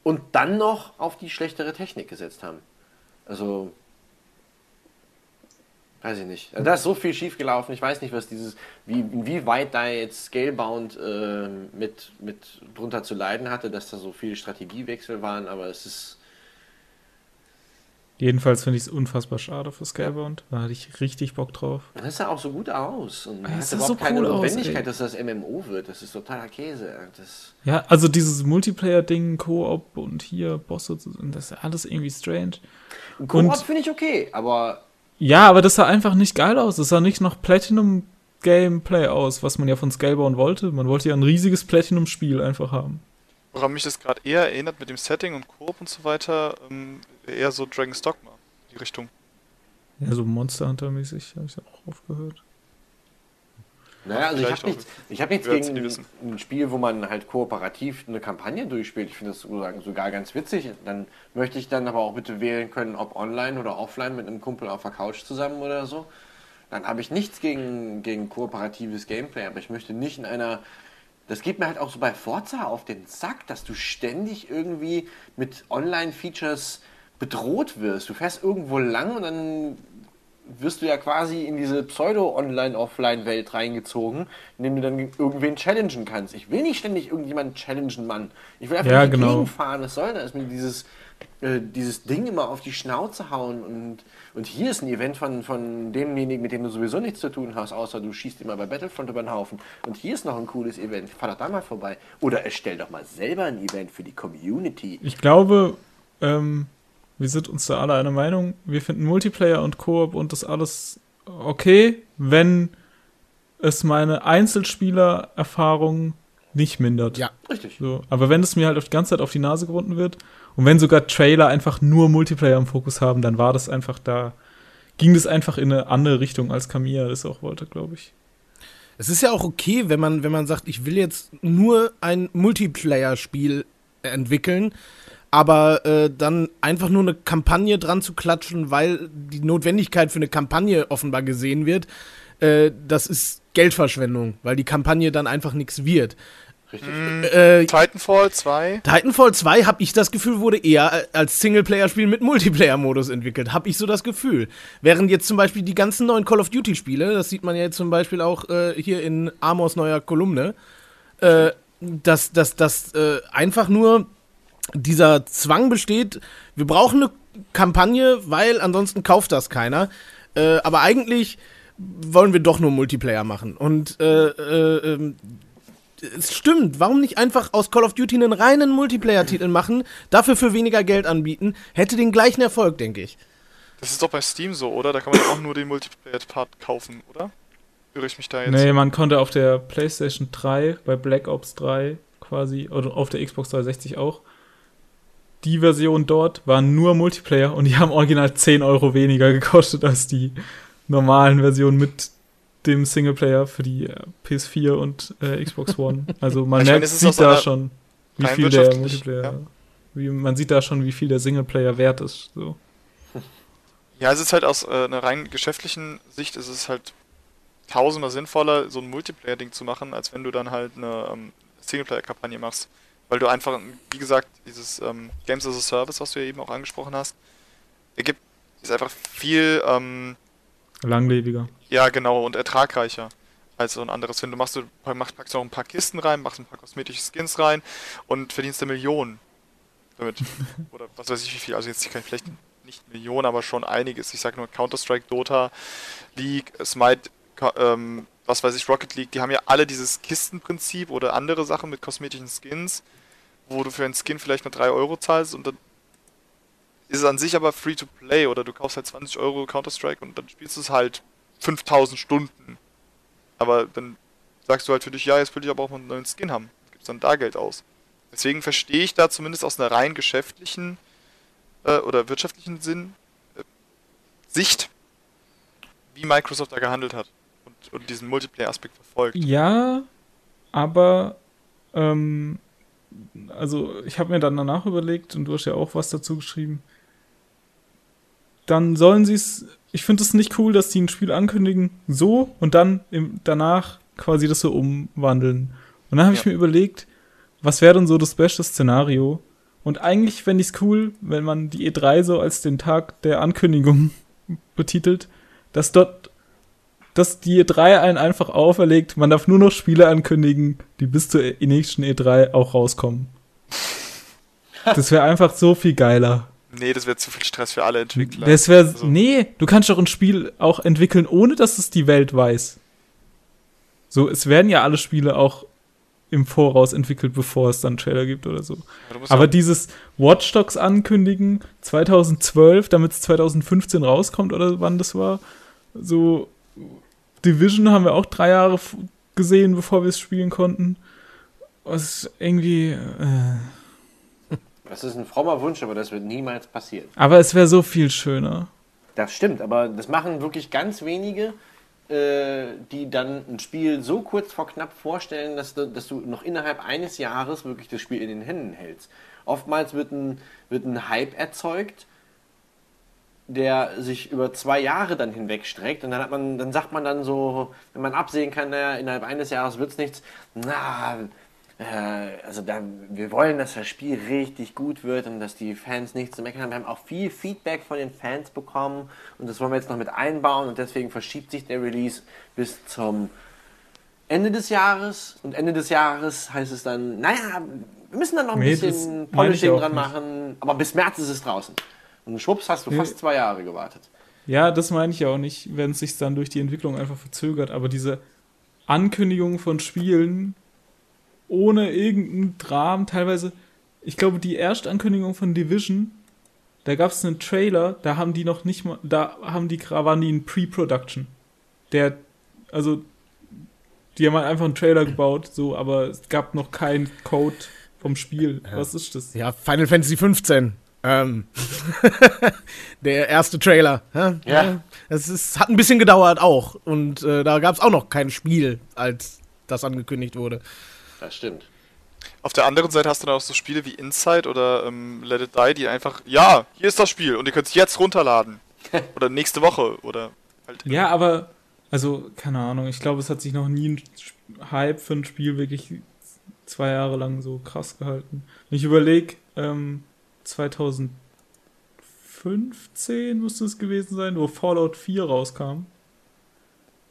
S1: und dann noch auf die schlechtere Technik gesetzt haben. Also, weiß ich nicht. Da ist so viel schief gelaufen. Ich weiß nicht, was dieses, wie, inwieweit da jetzt Scalebound äh, mit, mit drunter zu leiden hatte, dass da so viele Strategiewechsel waren, aber es ist.
S2: Jedenfalls finde ich es unfassbar schade für Scalebound. Da hatte ich richtig Bock drauf.
S1: Das sah auch so gut aus. Und man
S2: Es
S1: hat überhaupt
S2: so
S1: keine
S2: cool aus,
S1: Notwendigkeit,
S2: ey.
S1: dass das MMO wird. Das ist totaler Käse. Das,
S2: Ja, also dieses Multiplayer-Ding, Koop und hier Bosse, das ist alles irgendwie strange.
S1: Koop finde ich okay, aber
S2: Ja, aber das sah einfach nicht geil aus. Das sah nicht noch Platinum-Gameplay aus, was man ja von Scalebound wollte. Man wollte ja ein riesiges Platinum-Spiel einfach haben.
S4: Woran mich das gerade eher erinnert mit dem Setting und Koop und so weiter, ähm, eher so Dragon's Dogma, die Richtung.
S2: Ja, so Monster Hunter-mäßig habe ich auch aufgehört.
S1: Naja, also ich
S4: Vielleicht
S1: habe nichts, ich hab nichts gegen ein Spiel, wo man halt kooperativ eine Kampagne durchspielt. Ich finde das sozusagen sogar ganz witzig. Dann möchte ich dann aber auch bitte wählen können, ob online oder offline mit einem Kumpel auf der Couch zusammen oder so. Dann habe ich nichts gegen, gegen kooperatives Gameplay, aber ich möchte nicht in einer. Das geht mir halt auch so bei Forza auf den Sack, dass du ständig irgendwie mit Online-Features bedroht wirst. Du fährst irgendwo lang und dann wirst du ja quasi in diese Pseudo-Online-Offline-Welt reingezogen, indem du dann irgendwen challengen kannst. Ich will nicht ständig irgendjemanden challengen, Mann. Ich will einfach
S2: Ja,
S1: nicht
S2: genau.
S1: gegenfahren. Es soll das mir dieses, äh, dieses Ding immer auf die Schnauze hauen und, und hier ist ein Event von, von demjenigen, mit dem du sowieso nichts zu tun hast, außer du schießt immer bei Battlefront über den Haufen. Und hier ist noch ein cooles Event. Fahr doch da mal vorbei. Oder erstell doch mal selber ein Event für die Community.
S2: Ich glaube, ähm, wir sind uns da alle einer Meinung. Wir finden Multiplayer und Koop und das alles okay, wenn es meine Einzelspieler-Erfahrung nicht mindert.
S5: Ja.
S1: Richtig.
S2: So, aber wenn es mir halt auf die ganze Zeit auf die Nase gebunden wird und wenn sogar Trailer einfach nur Multiplayer im Fokus haben, dann war das einfach da, ging das einfach in eine andere Richtung, als Kamiya das auch wollte, glaube ich.
S5: Es ist ja auch okay, wenn man, wenn man sagt, ich will jetzt nur ein Multiplayer-Spiel entwickeln, aber äh, dann einfach nur eine Kampagne dran zu klatschen, weil die Notwendigkeit für eine Kampagne offenbar gesehen wird, äh, das ist Geldverschwendung, weil die Kampagne dann einfach nichts wird.
S1: Richtig.
S5: Äh,
S4: Titanfall 2,
S5: Titanfall 2, habe ich das Gefühl, wurde eher äh, als Singleplayer-Spiel mit Multiplayer-Modus entwickelt. Habe ich so das Gefühl. Während jetzt zum Beispiel die ganzen neuen Call of Duty-Spiele, das sieht man ja jetzt zum Beispiel auch äh, hier in Amors neuer Kolumne, äh, dass das, das äh, einfach nur dieser Zwang besteht, wir brauchen eine Kampagne, weil ansonsten kauft das keiner. Äh, aber eigentlich wollen wir doch nur Multiplayer machen. Und äh, äh, ähm, es stimmt, warum nicht einfach aus Call of Duty einen reinen Multiplayer-Titel machen, dafür für weniger Geld anbieten, hätte den gleichen Erfolg, denke ich.
S4: das ist doch bei Steam so, oder? Da kann man auch nur den Multiplayer-Part kaufen, oder? Irre ich mich da jetzt?
S2: Nee, man konnte auf der PlayStation 3, bei Black Ops 3 quasi, oder auf der Xbox 360 auch, die Version dort war nur Multiplayer und die haben original 10 Euro weniger gekostet als die normalen Versionen mit dem Singleplayer für die äh, PS4 und äh, Xbox One. Also man
S4: Ich meine,
S2: merkt,
S4: ist aus
S2: sieht da schon, wie viel der Multiplayer,
S4: ja.
S2: wie, man sieht da schon, wie viel der Singleplayer wert ist. So.
S4: Ja, es ist halt aus äh, einer rein geschäftlichen Sicht ist es halt tausendmal sinnvoller, so ein Multiplayer-Ding zu machen, als wenn du dann halt eine ähm, Singleplayer-Kampagne machst. Weil du einfach, wie gesagt, dieses ähm, Games as a Service, was du ja eben auch angesprochen hast, ergibt, ist einfach viel, ähm,
S2: Langlebiger.
S4: ja genau, und ertragreicher als so ein anderes. Wenn du machst, du packst noch ein paar Kisten rein, machst ein paar kosmetische Skins rein und verdienst eine Million damit. Oder was weiß ich wie viel, also jetzt vielleicht nicht Millionen, aber schon einiges. Ich sag nur Counter-Strike, Dota, League, Smite, ähm, was weiß ich, Rocket League, die haben ja alle dieses Kistenprinzip oder andere Sachen mit kosmetischen Skins, wo du für einen Skin vielleicht nur 3 Euro zahlst und dann ist es an sich aber free to play oder du kaufst halt 20 Euro Counter-Strike und dann spielst du es halt 5000 Stunden. Aber dann sagst du halt für dich, ja, jetzt will ich aber auch mal einen neuen Skin haben. Gibst dann da Geld aus. Deswegen verstehe ich da zumindest aus einer rein geschäftlichen äh, oder wirtschaftlichen Sinn äh, Sicht, wie Microsoft da gehandelt hat und, und diesen Multiplayer-Aspekt verfolgt.
S2: Ja, aber ähm, also ich habe mir dann danach überlegt und du hast ja auch was dazu geschrieben. Dann sollen sie es. Ich finde es nicht cool, dass die ein Spiel ankündigen so und dann im, danach quasi das so umwandeln. Und dann habe ich
S4: Ja.
S2: mir überlegt, was wäre denn so das beste Szenario? Und eigentlich fände ich es cool, wenn man die E3 so als den Tag der Ankündigung betitelt, dass dort dass die E3 einen einfach auferlegt, man darf nur noch Spiele ankündigen, die bis zur e- nächsten E3 auch rauskommen. Das wäre einfach so viel geiler.
S4: Nee, das wäre zu viel Stress für alle Entwickler.
S2: Das wäre,
S4: Also,
S2: nee, du kannst doch ein Spiel auch entwickeln, ohne dass es die Welt weiß. So, es werden ja alle Spiele auch im Voraus entwickelt, bevor es dann einen Trailer gibt oder so. Aber
S4: ja-
S2: dieses Watch Dogs ankündigen 2012, damit es 2015 rauskommt oder wann das war, so Division haben wir auch drei Jahre gesehen, bevor wir es spielen konnten. Das ist irgendwie, äh,
S1: Das ist ein frommer Wunsch, aber das wird niemals passieren.
S2: aber es wäre so viel schöner.
S1: Das stimmt, aber das machen wirklich ganz wenige, äh, die dann ein Spiel so kurz vor knapp vorstellen, dass du, dass du noch innerhalb eines Jahres wirklich das Spiel in den Händen hältst. Oftmals wird ein, wird ein Hype erzeugt, der sich über zwei Jahre dann hinwegstreckt und dann hat man, dann sagt man dann so, wenn man absehen kann, naja, innerhalb eines Jahres wird es nichts, na, äh, also da, wir wollen, dass das Spiel richtig gut wird und dass die Fans nichts zu meckern haben. Wir haben auch viel Feedback von den Fans bekommen und das wollen wir jetzt noch mit einbauen und deswegen verschiebt sich der Release bis zum Ende des Jahres und Ende des Jahres heißt es dann, naja, wir müssen dann noch ein
S2: Nee,
S1: bisschen Polishing dran
S2: nicht.
S1: machen, aber bis März ist es draußen. Und schwupps hast du
S2: Nee.
S1: fast zwei Jahre gewartet.
S2: Ja, das meine ich ja auch nicht, wenn es sich dann durch die Entwicklung einfach verzögert. Aber diese Ankündigung von Spielen ohne irgendeinen Dramen, teilweise, ich glaube, die Erstankündigung von Division, da gab es einen Trailer, da haben die noch nicht mal, da haben die, waren die in Pre-Production. Der, also, die haben halt einfach einen Trailer gebaut, so, aber es gab noch keinen Code vom Spiel. Was ist das?
S5: Ja, Final Fantasy 15. Ähm, der erste Trailer. hä?
S1: Ja.
S5: Es ist, hat ein bisschen gedauert auch. Und äh, da gab es auch noch kein Spiel, als das angekündigt wurde.
S1: Das stimmt.
S4: Auf der anderen Seite hast du dann auch so Spiele wie Inside oder ähm, Let It Die, die einfach, ja, hier ist das Spiel und ihr könnt es jetzt runterladen. oder nächste Woche oder halt.
S2: Ja, aber, also, keine Ahnung, ich glaube, es hat sich noch nie ein Hype für ein Spiel wirklich zwei Jahre lang so krass gehalten. Wenn ich überlege, ähm, 2015 müsste es gewesen sein, wo Fallout 4 rauskam.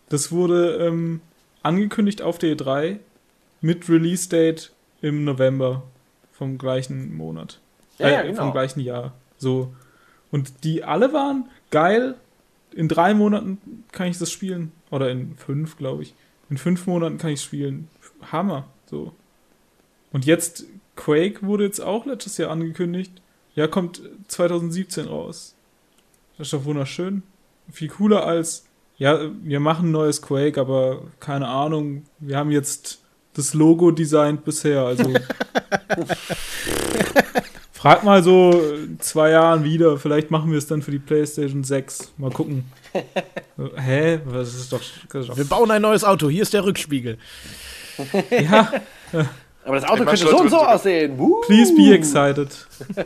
S2: Das wurde ähm, angekündigt auf der E3 mit Release-Date im November vom gleichen Monat.
S1: Ja, ja,
S2: äh,
S1: genau.
S2: Vom gleichen Jahr. So. Und die alle waren geil. In drei Monaten kann ich das spielen. Oder in fünf, glaube ich. In fünf Monaten kann ich spielen. Hammer. So. Und jetzt, Quake wurde jetzt auch letztes Jahr angekündigt. Ja, kommt 2017 raus. Das ist doch wunderschön. Viel cooler als, ja, wir machen ein neues Quake, aber keine Ahnung, wir haben jetzt das Logo designt bisher, also. Frag mal so zwei Jahren wieder, vielleicht machen wir es dann für die PlayStation 6. Mal gucken. Hä? Was ist doch. Das ist doch
S5: Wir bauen ein neues Auto. Hier ist der Rückspiegel.
S2: ja,
S1: Aber das Auto
S4: Ich
S1: könnte so und so aussehen. Woo!
S2: please be excited.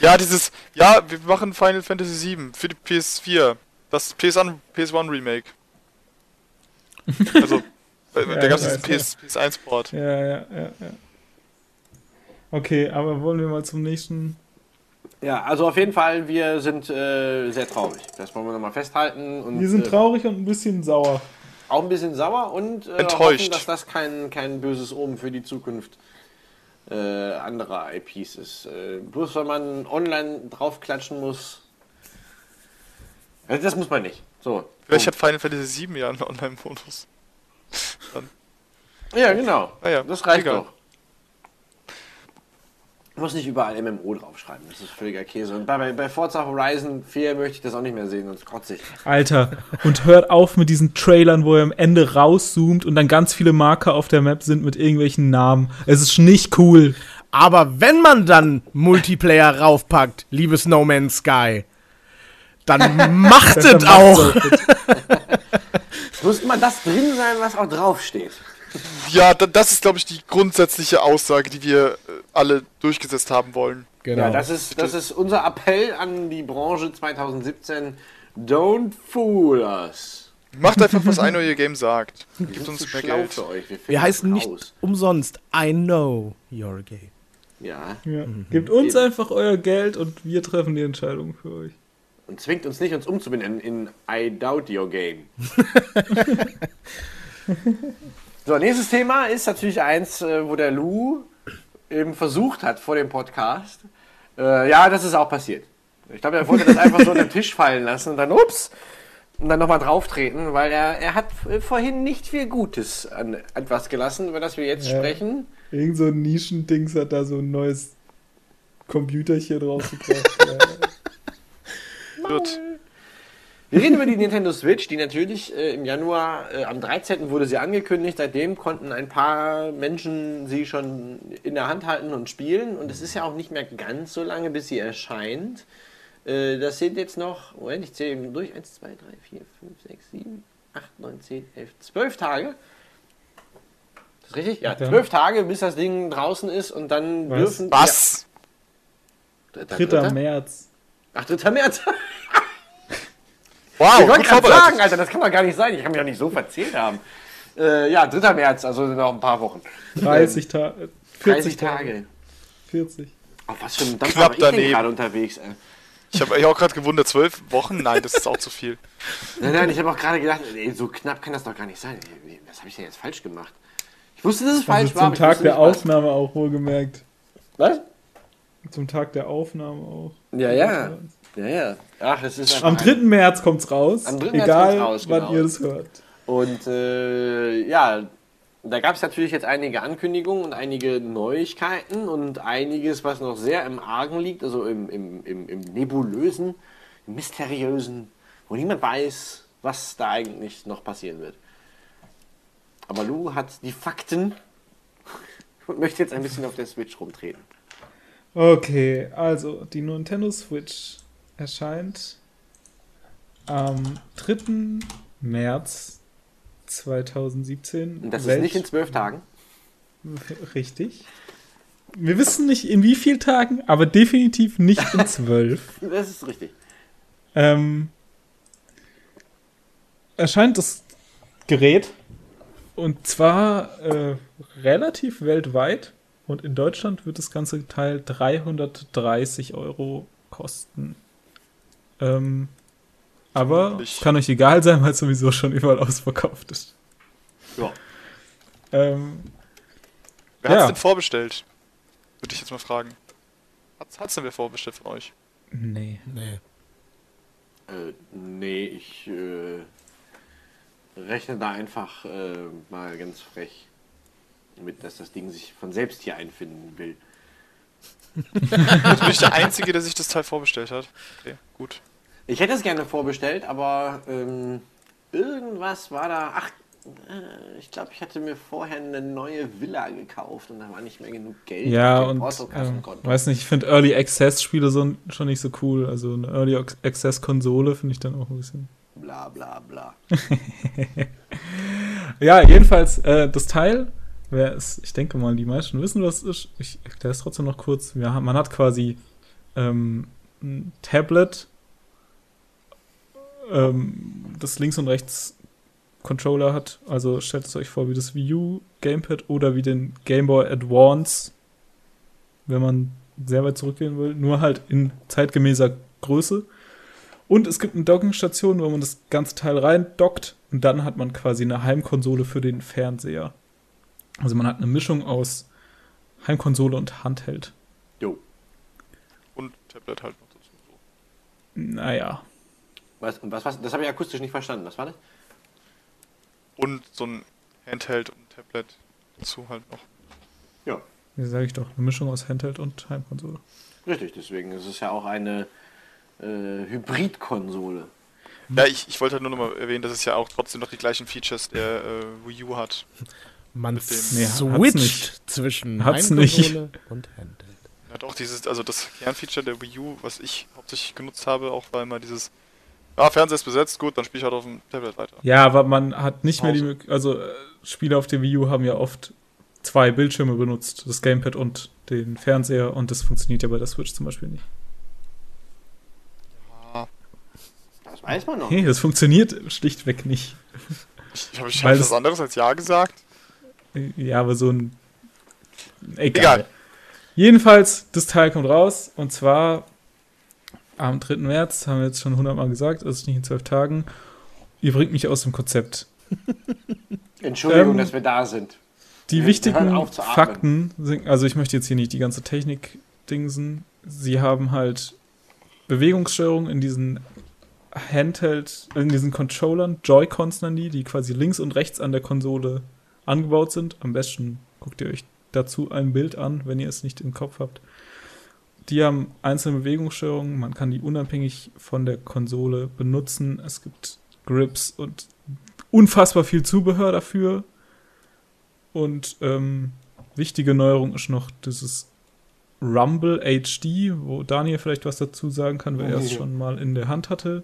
S4: Ja, dieses, ja, wir machen Final Fantasy VII für die PS4. Das PS1, PS1 Remake. Also, äh,
S2: Ja,
S4: da gab es diesen PS, PS1-Port.
S2: Ja, ja, ja, ja. Okay, aber wollen wir mal zum nächsten.
S1: Ja, also auf jeden Fall, wir sind äh, sehr traurig. Das wollen wir nochmal festhalten. Und,
S2: Wir sind
S1: äh,
S2: traurig und ein bisschen sauer.
S1: Auch ein bisschen sauer und äh,
S4: Enttäuscht.
S1: hoffen, dass das kein, kein böses Omen für die Zukunft äh, anderer IPs ist. Äh, bloß weil man online draufklatschen muss. Also das muss man nicht. So.
S4: Vielleicht hat Final Fantasy 7 ja einen Online-Modus.
S1: Ja, genau.
S4: Ah ja,
S1: das reicht
S4: egal.
S1: doch. Ich muss nicht überall MMO draufschreiben, das ist völliger Käse. Und bei, bei, Forza Horizon 4 möchte ich das auch nicht mehr sehen, sonst kotze ich.
S2: Alter, und hört auf mit diesen Trailern, wo er am Ende rauszoomt und dann ganz viele Marker auf der Map sind mit irgendwelchen Namen. Es ist nicht cool.
S5: Aber wenn man dann Multiplayer raufpackt, liebes No Man's Sky, dann macht es
S2: Dann
S5: auch.
S1: Es muss immer das drin sein, was auch draufsteht.
S4: Ja, da, das ist, glaube ich, die grundsätzliche Aussage, die wir äh, alle durchgesetzt haben wollen.
S5: Genau.
S1: Ja, das ist, das ist unser Appell an die Branche 2017. Don't fool us.
S4: Macht einfach, was ein euer Game sagt.
S1: Wir
S4: Gibt uns mehr Geld.
S1: für euch. Wir, finden
S5: Wir heißen nicht
S1: raus.
S5: umsonst I know you're gay.
S1: Ja.
S2: Ja. Gebt uns einfach euer Geld und wir treffen die Entscheidung für euch.
S1: Und zwingt uns nicht, uns umzubenennen in I doubt your game. so, nächstes Thema ist natürlich eins, äh, wo der Lou eben versucht hat vor dem Podcast. Äh, ja, das ist auch passiert. Ich glaube, er wollte das einfach so unter den Tisch fallen lassen und dann, ups, und dann nochmal drauftreten, weil er, er hat vorhin nicht viel Gutes an etwas gelassen, über das wir jetzt
S2: Ja.
S1: sprechen.
S2: Irgend so ein Nischendings hat da so ein neues Computerchen rausgebracht.
S4: Wird.
S1: Wir reden über die Nintendo Switch, die natürlich äh, im Januar, äh, am 13. wurde sie angekündigt. Seitdem konnten ein paar Menschen sie schon in der Hand halten und spielen. Und es ist ja auch nicht mehr ganz so lange, bis sie erscheint. Äh, das sind jetzt noch, Moment, ich zähle eben durch. 1, 2, 3, 4, 5, 6, 7, 8, 9, 10, 11, 12 Tage. Ist das richtig? Ja,
S2: Ja.
S1: 12 Tage, bis das Ding draußen ist und dann
S2: Was?
S1: dürfen.
S4: Was?
S1: Ja, dritter,
S2: 3.
S1: dritter?
S2: März.
S1: Ach, 3. März.
S4: Wow,
S1: ich wollte gerade sagen, Alter, das kann doch gar nicht sein. Ich kann mich doch nicht so verzählt haben. Äh, ja, 3. März, also noch ein paar Wochen.
S2: 30 Tage.
S1: 30 Tage.
S2: 40.
S1: Auf was für ein Dampfer
S4: Knapp
S1: war ich
S4: daneben.
S1: gerade unterwegs? Ey?
S4: Ich habe mich auch gerade gewundert, zwölf Wochen? Nein, das ist auch zu viel.
S1: Nein, nein, ich habe auch gerade gedacht, ey, so knapp kann das doch gar nicht sein. Was habe ich denn jetzt falsch gemacht? Ich wusste, dass es falsch
S2: Also
S1: war.
S2: zum Tag der
S1: nicht, was.
S2: Aufnahme auch wohlgemerkt.
S1: Was?
S2: Zum Tag der Aufnahme auch.
S1: Ja, ja. Ja, ja. Ach, es ist
S2: Am
S1: einfach
S2: 3. März kommt's raus.
S1: Am 3. März
S2: Egal,
S1: kommt's raus,
S2: wann
S1: genau.
S2: ihr das hört.
S1: Und äh, ja, da gab es natürlich jetzt einige Ankündigungen und einige Neuigkeiten und einiges, was noch sehr im Argen liegt, also im, im, im, im nebulösen, im mysteriösen, wo niemand weiß, was da eigentlich noch passieren wird. Aber Lou hat die Fakten und möchte jetzt ein bisschen auf der Switch rumtreten.
S2: Okay, also die Nintendo Switch erscheint am 3. März 2017.
S1: Und das ist nicht in zwölf Tagen.
S2: Richtig. Wir wissen nicht in wie vielen Tagen, aber definitiv nicht in zwölf.
S1: Das ist richtig.
S2: ähm, erscheint das Gerät und zwar äh, relativ weltweit und in Deutschland wird das ganze Teil 330 Euro kosten. Ähm, aber es kann euch egal sein, weil es sowieso schon überall ausverkauft ist.
S1: Ja.
S2: Ähm,
S4: Wer
S2: Ja.
S4: hat's denn vorbestellt? Würde ich jetzt mal fragen. Hat's, hat's denn wer vorbestellt von euch?
S2: nee.
S5: Nee.
S1: Äh, nee, ich äh, rechne da einfach äh, mal ganz frech mit, dass das Ding sich von selbst hier einfinden will.
S4: Jetzt bin ich der Einzige, der sich das Teil vorbestellt hat. Okay, gut.
S1: Ich hätte es gerne vorbestellt, aber ähm, irgendwas war da. Ach, äh, ich glaube, ich hatte mir vorher eine neue Villa gekauft und da war nicht mehr genug Geld.
S2: Ja, und
S1: Portokassenkonto.
S2: weiß nicht, ich finde Early Access Spiele so, schon nicht so cool. Also eine Early Access Konsole finde ich dann auch ein bisschen.
S1: Bla bla bla.
S2: Ja, jedenfalls, äh, das Teil, wer es, ich denke mal, die meisten wissen, was es ist. Ich erkläre es trotzdem noch kurz. Haben, man hat quasi ähm, ein Tablet, ähm, das links und rechts Controller hat. Also stellt es euch vor wie das Wii U Gamepad oder wie den Game Boy Advance, wenn man sehr weit zurückgehen will, nur halt in zeitgemäßer Größe. Und es gibt eine Dockingstation, wo man das ganze Teil rein dockt und dann hat man quasi eine Heimkonsole für den Fernseher. Also man hat eine Mischung aus Heimkonsole und Handheld.
S1: Jo.
S4: Und Tablet halt noch dazu. So.
S2: Naja.
S1: Was, und was, was, das habe ich akustisch nicht verstanden. Was war das?
S4: Und so ein Handheld und Tablet dazu halt noch.
S1: Ja,
S2: Wie sage ich doch, eine Mischung aus Handheld und Heimkonsole.
S1: richtig. Deswegen ist es ja auch eine äh, Hybridkonsole.
S4: Ja, ich, ich wollte halt nur noch mal erwähnen, dass es ja auch trotzdem noch die gleichen Features der äh, Wii U hat.
S5: Man
S2: Nee,
S5: switcht
S2: nicht.
S5: zwischen
S2: Hat's
S5: Heimkonsole und Handheld.
S4: Hat auch dieses, also das Kernfeature der Wii U, was ich hauptsächlich genutzt habe, auch war immer dieses, ah, Fernseher ist besetzt, gut, dann spiele ich halt auf dem Tablet weiter.
S2: Ja, aber man hat nicht mehr die. Möglichkeit, also äh, Spieler auf der Wii U haben ja oft zwei Bildschirme benutzt, das Gamepad und den Fernseher und das funktioniert ja bei der Switch zum Beispiel nicht.
S4: Ah,
S1: Das weiß man noch.
S2: Nee, das funktioniert schlichtweg nicht.
S4: ich habe ich hab was anderes als Ja gesagt.
S2: Ja, aber so ein. Egal.
S4: Egal.
S2: Jedenfalls, das Teil kommt raus und zwar am 3. März, haben wir jetzt schon hundertmal gesagt, also nicht in zwölf Tagen. Ihr bringt mich aus dem Konzept.
S1: Entschuldigung,
S2: Ähm,
S1: dass wir da sind.
S2: Die
S1: Wir
S2: wichtigen. Fakten sind, also ich möchte jetzt hier nicht die ganze Technik dingsen. Sie haben halt Bewegungssteuerung in diesen Handheld, in diesen Controllern, Joy-Cons nennen die, die quasi links und rechts an der Konsole angebaut sind. Am besten guckt ihr euch dazu ein Bild an, wenn ihr es nicht im Kopf habt. Die haben einzelne Bewegungssteuerungen, man kann die unabhängig von der Konsole benutzen. Es gibt Grips und unfassbar viel Zubehör dafür. Und ähm, wichtige Neuerung ist noch dieses Rumble HD, wo Daniel vielleicht was dazu sagen kann, weil er es schon mal in der Hand hatte.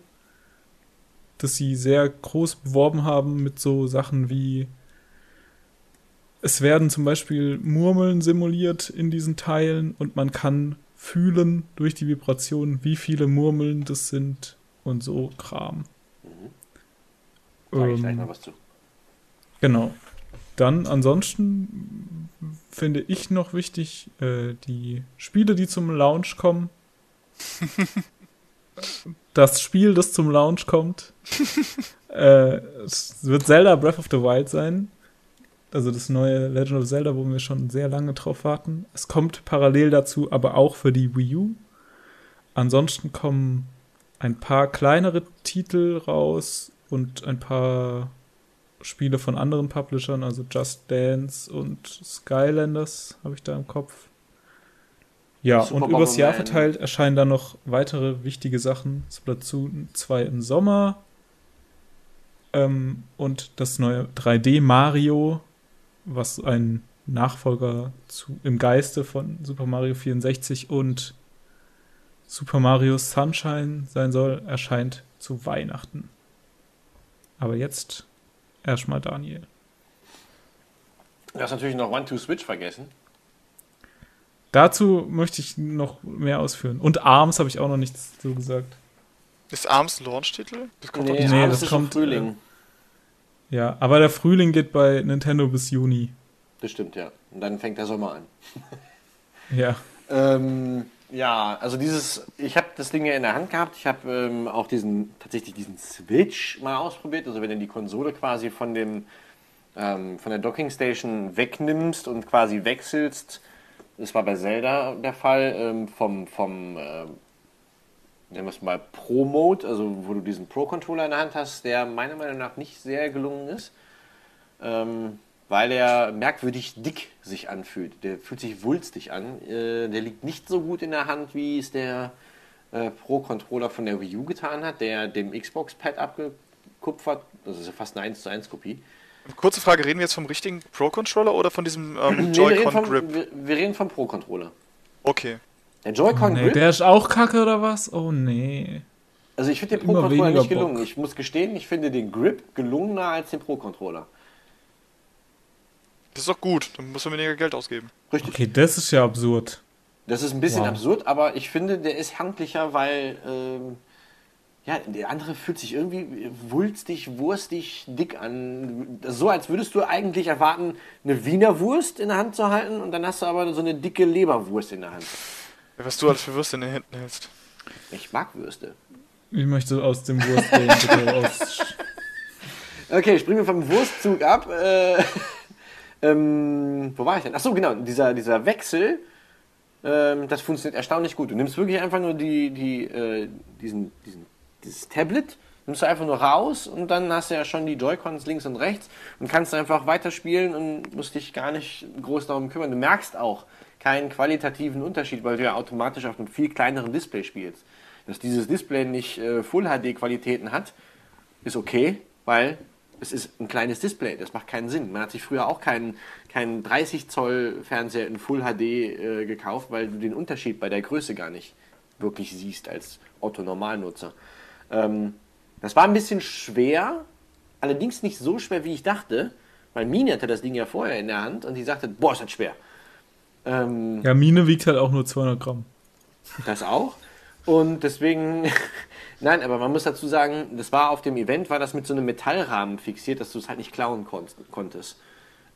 S2: Dass sie sehr groß beworben haben mit so Sachen wie es werden zum Beispiel Murmeln simuliert in diesen Teilen und man kann fühlen durch die Vibration, wie viele Murmeln das sind und so Kram.
S1: Sag ich gleich
S2: Ähm,
S1: noch was zu.
S2: Genau. Dann ansonsten finde ich noch wichtig, äh, die Spiele, die zum Launch kommen. das Spiel, das zum Launch kommt. äh, es wird Zelda Breath of the Wild sein. Also das neue Legend of Zelda, wo wir schon sehr lange drauf warten. Es kommt parallel dazu, aber auch für die Wii U. Ansonsten kommen ein paar kleinere Titel raus und ein paar Spiele von anderen Publishern, also Just Dance und Skylanders habe ich da im Kopf. Ja,
S1: Super
S2: und übers Jahr verteilt erscheinen dann noch weitere wichtige Sachen. Splatoon 2 im Sommer ähm, und das neue 3D Mario, was ein Nachfolger zu, im Geiste von Super Mario 64 und Super Mario Sunshine sein soll, erscheint zu Weihnachten. Aber jetzt erstmal Daniel.
S1: Du hast natürlich noch One-Two-Switch vergessen.
S2: Dazu möchte ich noch mehr ausführen. Und Arms habe ich auch noch nichts so gesagt.
S4: Ist Arms ein Launch-Titel? Das kommt
S1: Nee,
S4: doch
S2: Nee, das kommt,
S1: Frühling.
S2: Ja, aber der Frühling geht bei Nintendo bis Juni.
S1: Das stimmt, ja. Und dann fängt der Sommer an.
S2: Ja.
S1: Ähm, ja, also dieses, ich habe das Ding ja in der Hand gehabt. Ich habe ähm, auch diesen, tatsächlich diesen Switch mal ausprobiert. Also wenn du die Konsole quasi von dem, ähm, von der Docking Station wegnimmst und quasi wechselst, das war bei Zelda der Fall, ähm, vom, vom ähm, nennen wir es mal Pro-Mode, also wo du diesen Pro-Controller in der Hand hast, der meiner Meinung nach nicht sehr gelungen ist. Ähm, weil er merkwürdig dick sich anfühlt. Der fühlt sich wulstig an. Äh, der liegt nicht so gut in der Hand, wie es der äh, Pro-Controller von der Wii U getan hat, der dem Xbox-Pad abgekupfert. Das ist ja fast eine 1 zu 1 Kopie.
S4: Kurze Frage, reden wir jetzt vom richtigen Pro-Controller oder von diesem ähm,
S1: Nee, wir, reden vom,
S4: Joy-Con-Grip?
S1: wir, wir reden vom Pro-Controller.
S4: Okay.
S1: Der
S2: Nee,
S1: Joy-Con-Grip,
S2: der ist auch kacke oder was? Oh nee.
S1: also ich finde den
S2: immer
S1: Pro-Controller
S2: weniger
S1: nicht gelungen.
S2: Bock.
S1: Ich muss gestehen, ich finde den Grip gelungener als den Pro-Controller.
S4: Das ist doch gut, dann muss man weniger Geld ausgeben.
S1: Richtig.
S2: Okay, das ist ja absurd.
S1: Das ist ein bisschen
S2: Wow.
S1: absurd, aber ich finde, der ist handlicher, weil ähm, ja, der andere fühlt sich irgendwie wulstig, wurstig, dick an. So als würdest du eigentlich erwarten, eine Wiener Wurst in der Hand zu halten und dann hast du aber so eine dicke Leberwurst in der Hand.
S4: Was du alles für Würste in den Händen hältst.
S1: Ich mag Würste.
S2: Ich möchte aus dem bitte raus.
S1: Okay, springen wir vom Wurstzug ab. Äh, ähm, wo war ich denn? Achso, genau, dieser, dieser Wechsel, ähm, das funktioniert erstaunlich gut. Du nimmst wirklich einfach nur die, die, äh, diesen, diesen, dieses Tablet nimmst du einfach nur raus und dann hast du ja schon die Joy-Cons links und rechts und kannst einfach weiterspielen und musst dich gar nicht groß darum kümmern. Du merkst auch keinen qualitativen Unterschied, weil du ja automatisch auf einem viel kleineren Display spielst. Dass dieses Display nicht äh, Full-HD-Qualitäten hat, ist okay, weil es ist ein kleines Display. Das macht keinen Sinn. Man hat sich früher auch keinen, keinen 30 Zoll Fernseher in Full HD äh, gekauft, weil du den Unterschied bei der Größe gar nicht wirklich siehst als Otto-Normalnutzer. Ähm, das war ein bisschen schwer, allerdings nicht so schwer, wie ich dachte, weil Mine hatte das Ding ja vorher in der Hand und die sagte, boah, ist das schwer. Ähm,
S2: Ja, Mine wiegt halt auch nur 200 Gramm.
S1: das auch. Und deswegen, nein, aber man muss dazu sagen, das war auf dem Event, war das mit so einem Metallrahmen fixiert, dass du es halt nicht klauen kon konntest.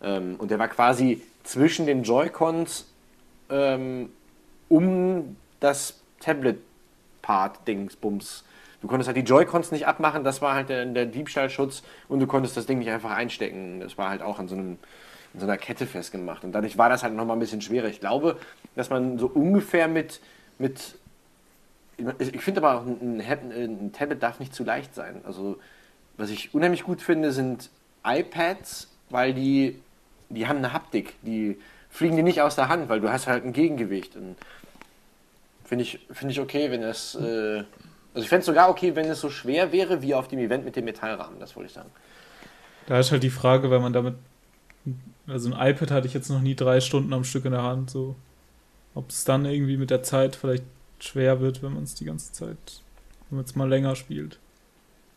S1: Ähm, und der war quasi zwischen den Joy-Cons ähm, um das Tablet-Part-Dingsbums. Du konntest halt die Joy-Cons nicht abmachen, das war halt der, der Diebstahlschutz und du konntest das Ding nicht einfach einstecken. Das war halt auch an so, einem, an so einer Kette festgemacht. Und dadurch war das halt nochmal ein bisschen schwerer. Ich glaube, dass man so ungefähr mit, mit ich finde aber auch, ein, ein, Tablet darf nicht zu leicht sein. Also, was ich unheimlich gut finde, sind iPads, weil die, die haben eine Haptik. Die fliegen dir nicht aus der Hand, weil du hast halt ein Gegengewicht. Und finde ich, find ich okay, wenn es. Äh, also, ich fände es sogar okay, wenn es so schwer wäre wie auf dem Event mit dem Metallrahmen, das wollte ich sagen.
S2: Da ist halt die Frage, wenn man damit. Also, ein iPad hatte ich jetzt noch nie drei Stunden am Stück in der Hand, so. Ob es dann irgendwie mit der Zeit vielleicht schwer wird, wenn man es die ganze Zeit, wenn man es mal länger spielt.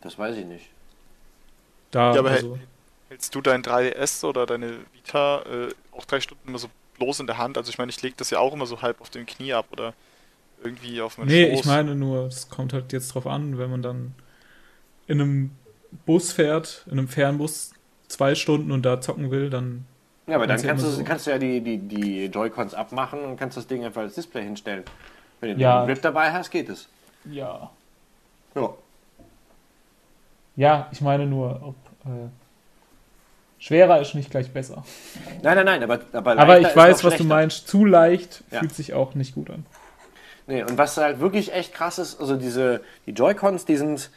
S1: Das weiß ich nicht.
S2: Da,
S4: Ja, aber
S2: also,
S4: Hältst du dein 3DS oder deine Vita äh, auch drei Stunden immer so bloß in der Hand? Also ich meine, ich lege das ja auch immer so halb auf dem Knie ab oder irgendwie auf meinen
S2: nee,
S4: Schoß.
S2: ich meine nur, es kommt halt jetzt drauf an, wenn man dann in einem Bus fährt, in einem Fernbus zwei Stunden und da zocken will, dann
S1: Ja, aber dann
S2: Kannst du
S1: kannst du,
S2: immer so-
S1: kannst du ja die, die, die Joy-Cons abmachen und kannst das Ding einfach als Display hinstellen. Wenn du
S2: Ja.
S1: den Grip dabei hast, geht es.
S2: ja.
S1: Ja.
S2: Ja, ich meine nur, ob äh, schwerer ist nicht gleich besser.
S1: Nein, nein, nein, aber Aber,
S2: Aber ich weiß, was du meinst. Zu leicht
S1: Ja.
S2: fühlt sich auch nicht gut an.
S1: Nee, und was halt wirklich echt krass ist, also diese, die Joy-Cons, die sind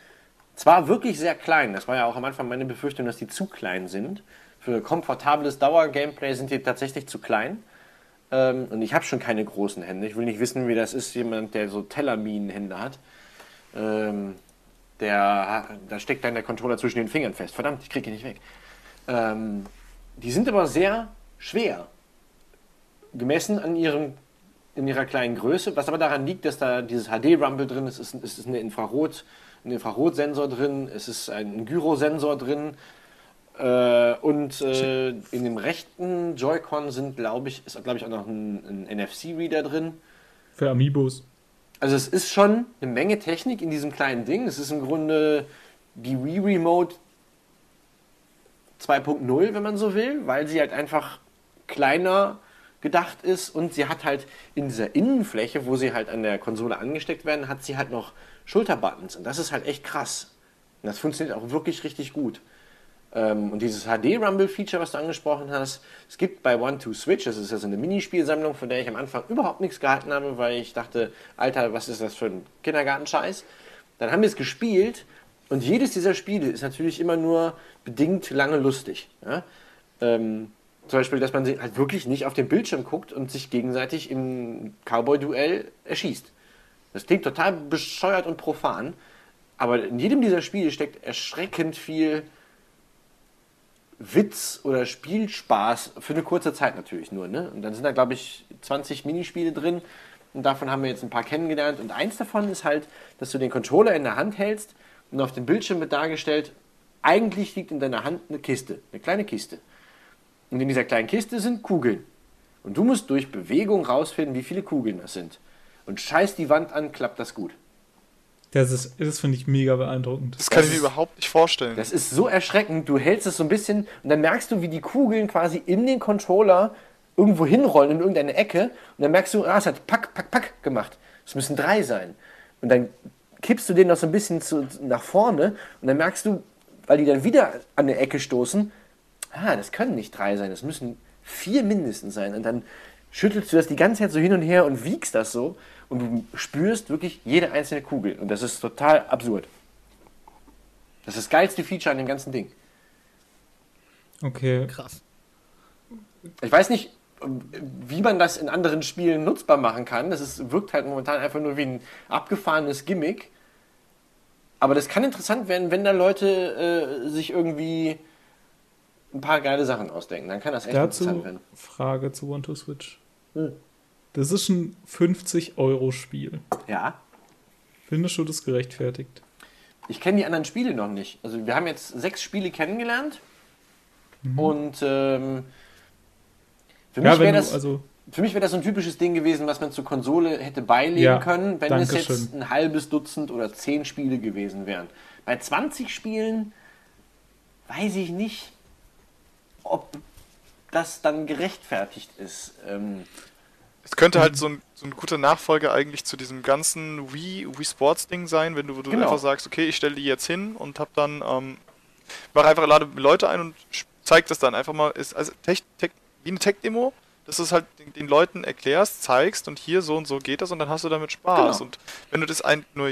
S1: zwar wirklich sehr klein, das war ja auch am Anfang meine Befürchtung, dass die zu klein sind. Für komfortables Dauer-Gameplay sind die tatsächlich zu klein. Ähm, und ich habe schon keine großen Hände. Ich will nicht wissen, wie das ist, jemand, der so Tellerminen-Hände hat. Ähm, der, da steckt dann der Controller zwischen den Fingern fest. Verdammt, ich kriege ihn nicht weg. Ähm, die sind aber sehr schwer. Gemessen an ihrem, in ihrer kleinen Größe, was aber daran liegt, dass da dieses HD-Rumble drin ist. Ist, ist eine Infrarot, ein Infrarotsensor drin, es ist ein Gyrosensor drin. Äh, und äh, in dem rechten Joy-Con sind, glaube ich, ist glaube ich auch noch ein, ein NFC-Reader drin.
S2: Für Amiibos.
S1: Also es ist schon eine Menge Technik in diesem kleinen Ding. Es ist im Grunde die Wii Remote 2.0, wenn man so will, weil sie halt einfach kleiner gedacht ist und sie hat halt in dieser Innenfläche, wo sie halt an der Konsole angesteckt werden, hat sie halt noch Schulterbuttons und das ist halt echt krass. Und das funktioniert auch wirklich richtig gut. Ähm, und dieses HD-Rumble-Feature, was du angesprochen hast, es gibt bei One-Two-Switch, das ist ja so eine Minispielsammlung, von der ich am Anfang überhaupt nichts gehalten habe, weil ich dachte, Alter, was ist das für ein Kindergartenscheiß? Dann haben wir es gespielt und jedes dieser Spiele ist natürlich immer nur bedingt lange lustig. Ja? Ähm, zum Beispiel, dass man sich halt wirklich nicht auf den Bildschirm guckt und sich gegenseitig im Cowboy-Duell erschießt. Das klingt total bescheuert und profan, aber in jedem dieser Spiele steckt erschreckend viel Witz oder Spielspaß für eine kurze Zeit natürlich nur. Ne? Und dann sind da, glaube ich, 20 Minispiele drin und davon haben wir jetzt ein paar kennengelernt. Und eins davon ist halt, dass du den Controller in der Hand hältst und auf dem Bildschirm wird dargestellt, eigentlich liegt in deiner Hand eine Kiste, eine kleine Kiste. Und in dieser kleinen Kiste sind Kugeln. Und du musst durch Bewegung rausfinden, wie viele Kugeln das sind. Und scheiß die Wand an, klappt das gut.
S2: Das ist, das finde ich mega beeindruckend.
S4: Das kann
S1: Das
S4: ich mir
S1: ist-
S4: überhaupt nicht vorstellen.
S1: Das ist so erschreckend. Du hältst es so ein bisschen und dann merkst du, wie die Kugeln quasi in den Controller irgendwo hinrollen in irgendeine Ecke. Und dann merkst du, ah, es hat pack, pack, pack gemacht. Es müssen drei sein. Und dann kippst du den noch so ein bisschen zu, nach vorne und dann merkst du, weil die dann wieder an eine Ecke stoßen, ah, das können nicht drei sein, das müssen vier mindestens sein. Und dann schüttelst du das die ganze Zeit so hin und her und wiegst das so und du spürst wirklich jede einzelne Kugel. Und das ist total absurd. Das ist das geilste Feature an dem ganzen Ding.
S2: Okay.
S5: Krass.
S1: Ich weiß nicht, wie man das in anderen Spielen nutzbar machen kann. Das ist, wirkt halt momentan einfach nur wie ein abgefahrenes Gimmick. Aber das kann interessant werden, wenn da Leute äh, sich irgendwie ein paar geile Sachen ausdenken. Dann kann das echt interessant
S2: Dazu
S1: werden.
S2: Frage zu One to Switch.
S1: Hm.
S2: Das ist ein 50-Euro-Spiel.
S1: Ja.
S2: Findest du das gerechtfertigt?
S1: Ich kenne die anderen Spiele noch nicht. Also wir haben jetzt sechs Spiele kennengelernt. Und ähm, für mich
S2: Ja,
S1: wäre
S2: wenn
S1: das,
S2: also,
S1: für mich wäre das so ein typisches Ding gewesen, was man zur Konsole hätte beilegen
S2: Ja,
S1: können, wenn es jetzt ein halbes Dutzend oder zehn Spiele gewesen wären. Bei 20 Spielen weiß ich nicht, ob das dann gerechtfertigt ist. Ähm,
S4: Es könnte halt so ein, so ein guter Nachfolger eigentlich zu diesem ganzen Wii, Wii Sports Ding sein, wenn du, wo du
S1: Genau.
S4: einfach sagst, okay, ich stelle die jetzt hin und hab dann, ähm, mach einfach lade Leute ein und zeig das dann einfach mal, ist also Tech, Tech, wie eine Tech-Demo, dass du es halt den, den Leuten erklärst, zeigst und hier so und so geht das und dann hast du damit Spaß.
S1: Genau.
S4: Und wenn du das ein, nur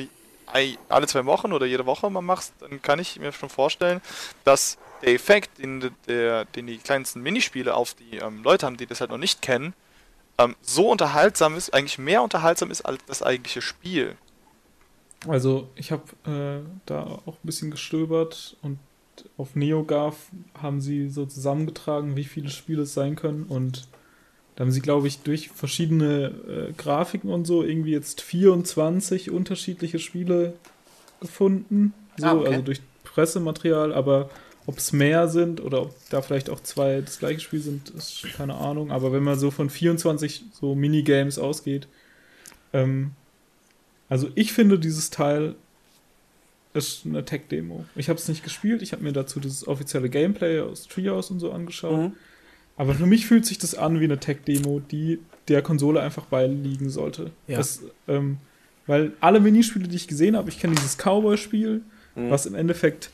S4: alle zwei Wochen oder jede Woche mal machst, dann kann ich mir schon vorstellen, dass der Effekt, den, der, den die kleinsten Minispiele auf die ähm, Leute haben, die das halt noch nicht kennen, ähm, so unterhaltsam ist, eigentlich mehr unterhaltsam ist als das eigentliche Spiel.
S2: also ich habe äh, da auch ein bisschen gestöbert und auf NeoGAF haben sie so zusammengetragen, wie viele Spiele es sein können und da haben sie, glaube ich, durch verschiedene äh, Grafiken und so irgendwie jetzt 24 unterschiedliche Spiele gefunden. So,
S1: Ah, okay.
S2: also durch Pressematerial, aber ob es mehr sind oder ob da vielleicht auch zwei das gleiche Spiel sind, ist keine Ahnung. Aber wenn man so von 24 so Minigames ausgeht, ähm, also ich finde dieses Teil ist eine Tech-Demo. Ich habe es nicht gespielt, ich habe mir dazu das offizielle Gameplay aus Treehouse und so angeschaut.
S1: Mhm.
S2: Aber für mich fühlt sich das an wie eine Tech-Demo, die der Konsole einfach beiliegen sollte.
S5: Ja.
S2: Das, ähm, weil alle Minispiele, die ich gesehen habe, ich kenne dieses Cowboy-Spiel,
S1: Mhm.
S2: was im Endeffekt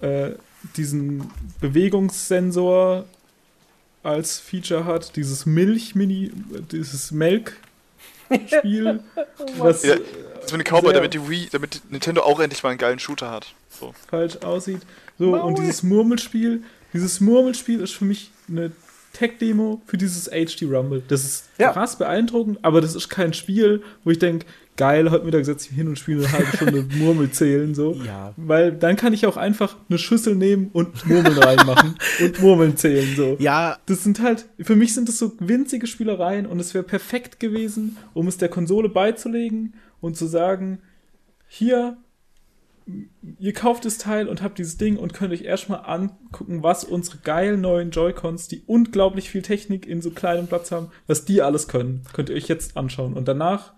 S2: äh, diesen Bewegungssensor als Feature hat, dieses Milch-Mini, dieses Melk-Spiel, was
S4: Ja, Das mit dem Cowboy, damit die Wii, damit Nintendo auch endlich mal einen geilen Shooter hat. So.
S2: falsch aussieht. So, und dieses Murmelspiel, dieses Murmelspiel ist für mich eine Tech-Demo für dieses HD Rumble. Das ist
S1: Ja.
S2: krass beeindruckend, aber das ist kein Spiel, wo ich denke, geil, heute Mittag setze ich mich hin und spiele eine halbe Stunde Murmel zählen, so.
S5: Ja.
S2: Weil dann kann ich auch einfach eine Schüssel nehmen und Murmeln reinmachen und Murmeln zählen, so.
S5: Ja,
S2: Das sind halt, für mich sind das so winzige Spielereien und es wäre perfekt gewesen, um es der Konsole beizulegen und zu sagen, hier, ihr kauft das Teil und habt dieses Ding und könnt euch erstmal angucken, was unsere geilen neuen Joy-Cons, die unglaublich viel Technik in so kleinem Platz haben, was die alles können, könnt ihr euch jetzt anschauen. Und danach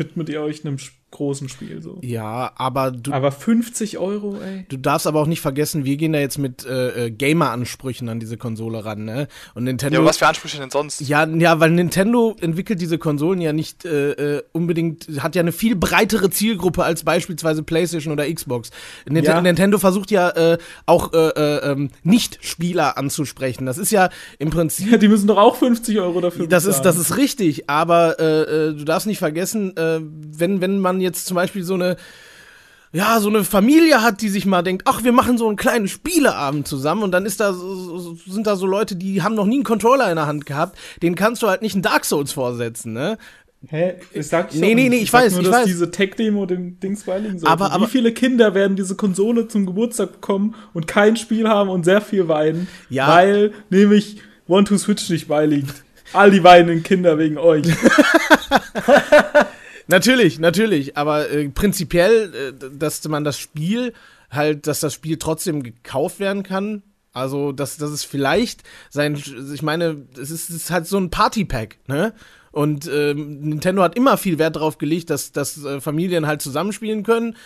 S2: widmet ihr euch einem großen Spiel, so.
S5: ja, aber du,
S2: Aber 50 Euro, ey.
S5: Du darfst aber auch nicht vergessen, wir gehen da jetzt mit äh, äh, Gamer-Ansprüchen an diese Konsole ran, ne? Und Nintendo.
S4: Ja, aber was für Ansprüche denn sonst?
S5: ja, ja, weil Nintendo entwickelt diese Konsolen ja nicht äh, äh, unbedingt, hat ja eine viel breitere Zielgruppe als beispielsweise PlayStation oder Xbox. Nint
S2: Ja.
S5: Nintendo versucht ja äh, auch äh, äh, ähm, Nicht-Spieler anzusprechen. Das ist ja im Prinzip
S2: Ja, die müssen doch auch 50 Euro dafür
S5: das ist,
S2: bezahlen.
S5: das ist richtig, aber äh, äh, du darfst nicht vergessen, äh, wenn, wenn man jetzt zum Beispiel so eine, ja, so eine Familie hat, die sich mal denkt, ach, wir machen so einen kleinen Spieleabend zusammen und dann ist da, so- sind da so Leute, die haben noch nie einen Controller in der Hand gehabt, denen kannst du halt nicht einen Dark Souls vorsetzen, ne?
S2: Hä? Ich sag
S5: Nee, nee, nee, ich
S2: sag
S5: weiß,
S2: nur,
S5: ich
S2: dass
S5: weiß.
S2: diese Tech-Demo dem Dings beiliegen sollte.
S5: Aber- aber-
S2: Wie viele Kinder werden diese Konsole zum Geburtstag bekommen und kein Spiel haben und sehr viel weinen,
S5: Ja.
S2: weil nämlich One to Switch nicht beiliegt. All die weinenden Kinder wegen euch.
S5: Natürlich, natürlich, aber äh, prinzipiell, äh, dass man das Spiel halt, dass das Spiel trotzdem gekauft werden kann. Also, dass, dass es vielleicht sein, ich meine, es ist, ist halt so ein Partypack, ne? Und ähm, Nintendo hat immer viel Wert darauf gelegt, dass, dass äh, Familien halt zusammenspielen können.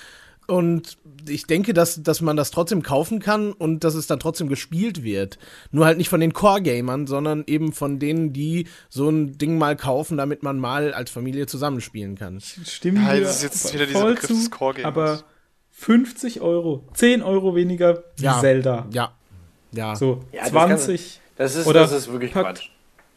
S5: Und ich denke, dass, dass man das trotzdem kaufen kann und dass es dann trotzdem gespielt wird. Nur halt nicht von den Core-Gamern, sondern eben von denen, die so ein Ding mal kaufen, damit man mal als Familie zusammenspielen kann.
S2: Stimmen
S4: Ja, das ist jetzt wieder dieser
S2: voll
S4: Begriff
S2: zu,
S4: des Core-Gamers.
S2: aber 50 Euro, 10 Euro weniger wie
S5: Ja.
S2: Zelda.
S5: Ja. Ja.
S2: So,
S1: Ja, das
S2: 20,
S1: Das ist,
S2: Oder
S1: das ist wirklich
S2: packt-
S1: Quatsch.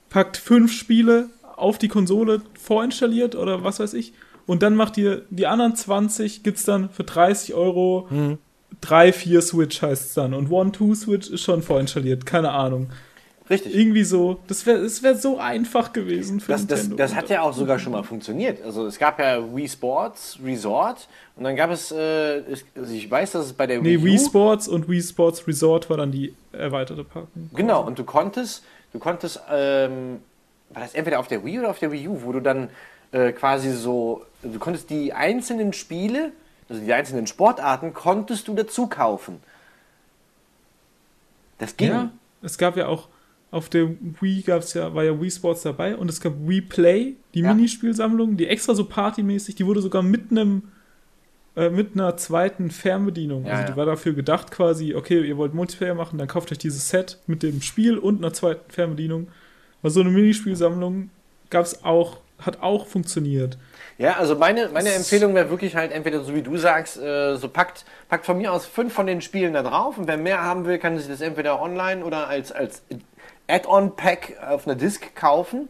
S2: packt fünf Spiele auf die Konsole vorinstalliert oder was weiß ich. Und dann macht ihr die anderen 20, gibt's dann für 30 Euro
S5: Mhm.
S2: 3, 4 Switch heißt es dann. Und 1, 2 Switch ist schon vorinstalliert. Keine Ahnung.
S1: Richtig.
S2: Irgendwie so. Das wäre das wär so einfach gewesen für
S1: Das, das,
S2: Nintendo.
S1: das hat ja auch sogar schon mal funktioniert. Also es gab ja Wii Sports Resort und dann gab es, äh, also ich weiß, dass es bei der
S2: Nee,
S1: Wii,
S2: Wii Sports und Wii Sports Resort war dann die erweiterte Packung.
S1: Genau, und du konntest, du konntest, ähm, war das entweder auf der Wii oder auf der Wii U, wo du dann äh, quasi so, du konntest die einzelnen Spiele, also die einzelnen Sportarten, konntest du dazu kaufen. Das ging.
S2: Ja, es gab ja auch auf der Wii gab's ja, war ja Wii Sports dabei und es gab Wii Play, die
S1: Ja.
S2: Minispielsammlung, die extra so partymäßig, die wurde sogar mit einem äh, mit einer zweiten Fernbedienung.
S1: Ja,
S2: also
S1: ja.
S2: die war dafür gedacht quasi, okay, ihr wollt Multiplayer machen, dann kauft euch dieses Set mit dem Spiel und einer zweiten Fernbedienung. War so eine Minispielsammlung, gab's auch, hat auch funktioniert.
S1: Ja, also meine, meine Empfehlung wäre wirklich halt entweder so wie du sagst, äh, so packt, packt von mir aus fünf von den Spielen da drauf und wer mehr haben will, kann sich das entweder online oder als, als Add-on-Pack auf einer Disk kaufen,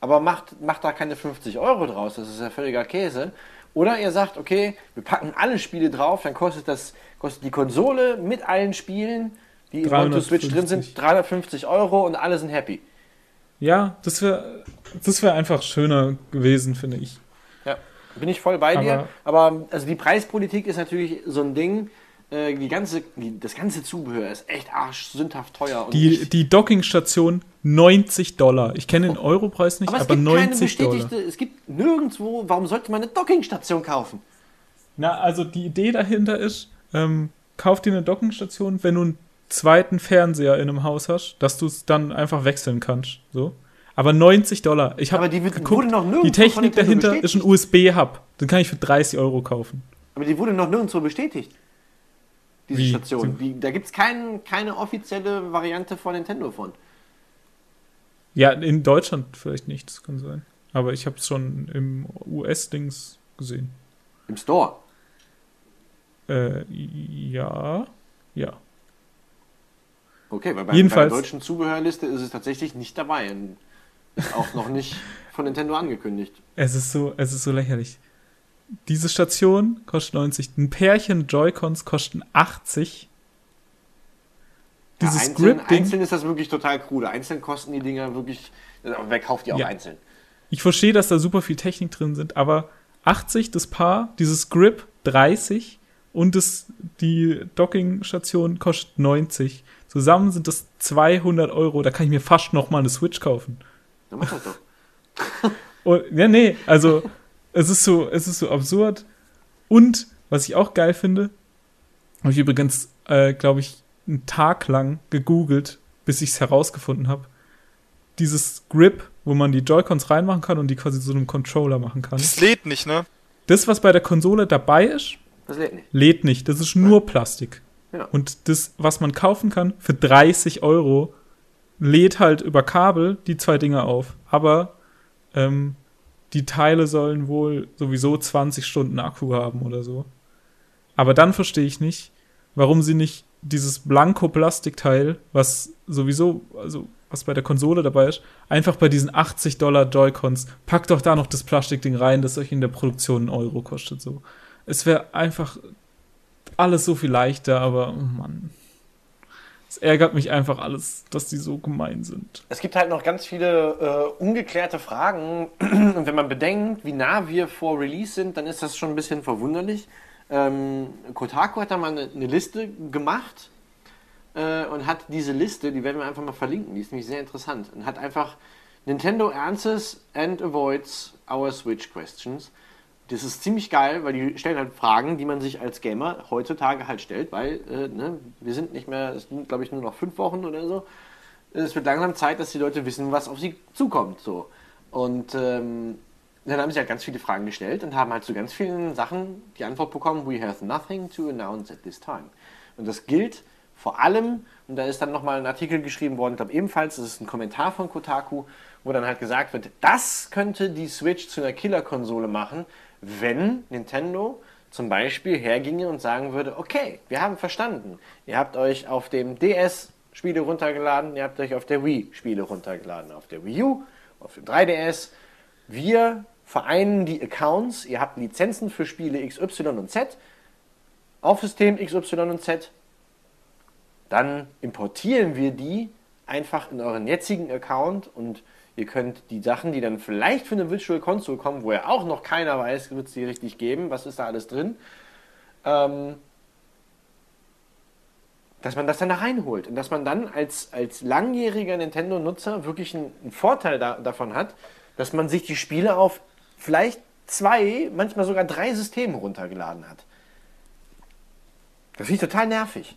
S1: aber macht, macht da keine 50 Euro draus, das ist ja völliger Käse. Oder ihr sagt, okay, wir packen alle Spiele drauf, dann kostet das, kostet die Konsole mit allen Spielen, die in to Switch drin
S2: 350.
S1: sind, 350 Euro und alle sind happy.
S2: Ja, das wäre das wäre einfach schöner gewesen, finde ich.
S1: Bin ich voll bei dir.
S2: Aber-
S1: Aber also die Preispolitik ist natürlich so ein Ding. Äh, Die ganze, die, das ganze Zubehör ist echt arschsündhaft teuer. Und
S2: Die, die Dockingstation 90 Dollar. Ich kenne den Europreis nicht,
S1: aber
S2: aber,
S1: es gibt keine
S2: 90 Dollar.
S1: bestätigte, es gibt nirgendwo, warum sollte man eine Dockingstation kaufen?
S2: Na, also die Idee dahinter ist, ähm, kauf dir eine Dockingstation, wenn du einen zweiten Fernseher in einem Haus hast, dass du es dann einfach wechseln kannst. So. Aber 90 Dollar. Ich habe
S1: Aber die
S2: geguckt,
S1: wurde noch nirgendwo
S2: die Technik dahinter ist
S1: bestätigt.
S2: ein USB-Hub. Den kann ich für 30 Euro kaufen.
S1: Aber die wurde noch nirgendwo bestätigt. Diese
S2: Wie?
S1: Station. Die, da gibt es kein, keine offizielle Variante von Nintendo von.
S2: Ja, in Deutschland vielleicht nicht, das kann sein. Aber ich habe es schon im US-Dings gesehen.
S1: Im Store.
S2: Äh, ja, ja.
S1: Okay, weil bei,
S2: Jedenfalls-
S1: bei der deutschen Zubehörliste ist es tatsächlich nicht dabei. Und ist auch noch nicht von Nintendo angekündigt.
S2: Es ist so, es ist so lächerlich. Diese Station kostet 90. Ein Pärchen Joy-Cons kosten 80.
S1: Ja,
S2: Dieses
S1: einzeln,
S2: Grip-Ding,
S1: einzeln ist das wirklich total krude. Einzeln kosten die Dinger wirklich. Aber wer kauft die auch
S2: Ja.
S1: einzeln?
S2: ich verstehe, dass da super viel Technik drin sind, aber 80 das Paar, dieses Grip 30 und das, die Docking-Station kostet 90. Zusammen sind das 200 Euro. Da kann ich mir fast noch mal eine Switch kaufen.
S1: Dann mach das doch.
S2: Und, ja, nee, also es ist so, es ist so absurd. Und was ich auch geil finde, habe ich übrigens, äh, glaube ich, einen Tag lang gegoogelt, bis ich es herausgefunden habe. Dieses Grip, wo man die Joy-Cons reinmachen kann und die quasi zu einem Controller machen kann.
S4: Das lädt nicht, ne?
S2: Das, was bei der Konsole dabei ist,
S1: Das lädt nicht.
S2: lädt nicht. Das ist nur Plastik.
S1: Ja.
S2: Und das, was man kaufen kann für 30 Euro, lädt halt über Kabel die zwei Dinge auf. Aber ähm, die Teile sollen wohl sowieso 20 Stunden Akku haben oder so. Aber dann verstehe ich nicht, warum sie nicht dieses Blanko-Plastikteil, was sowieso, also was bei der Konsole dabei ist, einfach bei diesen 80 Dollar Joy-Cons, packt doch da noch das Plastikding rein, das euch in der Produktion einen Euro kostet. So. Es wäre einfach alles so viel leichter, aber oh Mann. Es ärgert mich einfach alles, dass die so gemein sind.
S1: Es gibt halt noch ganz viele äh, ungeklärte Fragen. Und wenn man bedenkt, wie nah wir vor Release sind, dann ist das schon ein bisschen verwunderlich. Ähm, Kotaku hat da mal eine, eine Liste gemacht äh, und hat diese Liste, die werden wir einfach mal verlinken, die ist nämlich sehr interessant, und hat einfach Nintendo answers and avoids our Switch questions. Das ist ziemlich geil, weil die stellen halt Fragen, die man sich als Gamer heutzutage halt stellt, weil äh, ne, wir sind nicht mehr, es sind glaube ich nur noch fünf Wochen oder so. Es wird langsam Zeit, dass die Leute wissen, was auf sie zukommt. So. Und ähm, dann haben sie halt ganz viele Fragen gestellt und haben halt zu ganz vielen Sachen die Antwort bekommen, we have nothing to announce at this time. Und das gilt vor allem, und da ist dann nochmal ein Artikel geschrieben worden, ich glaube ebenfalls, das ist ein Kommentar von Kotaku, wo dann halt gesagt wird, das könnte die Switch zu einer Killer-Konsole machen, wenn Nintendo zum Beispiel herginge und sagen würde, okay, wir haben verstanden, ihr habt euch auf dem DS Spiele runtergeladen, ihr habt euch auf der Wii Spiele runtergeladen, auf der Wii U, auf dem 3DS. Wir vereinen die Accounts, ihr habt Lizenzen für Spiele XY und Z. auf System XY und Z, dann importieren wir die einfach in euren jetzigen Account und ihr könnt die Sachen, die dann vielleicht für eine Virtual Console kommen, wo ja auch noch keiner weiß, wird es die richtig geben, was ist da alles drin, ähm, dass man das dann da reinholt und dass man dann als, als langjähriger Nintendo-Nutzer wirklich einen, einen Vorteil da, davon hat, dass man sich die Spiele auf vielleicht zwei, manchmal sogar drei Systeme runtergeladen hat. Das finde ich total nervig.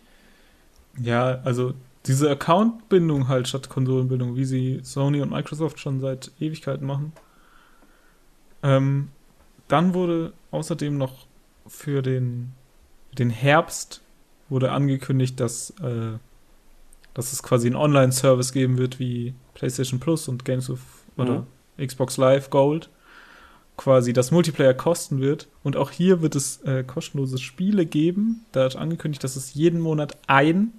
S2: Ja, also diese Account-Bindung halt statt Konsolenbindung, wie sie Sony und Microsoft schon seit Ewigkeiten machen. Ähm, dann wurde außerdem noch für den, den Herbst wurde angekündigt, dass, äh, dass es quasi einen Online-Service geben wird wie PlayStation Plus und Games of oder Xbox Live Gold. Quasi das Multiplayer kosten wird. Und auch hier wird es äh, kostenlose Spiele geben. Da ist angekündigt, dass es jeden Monat ein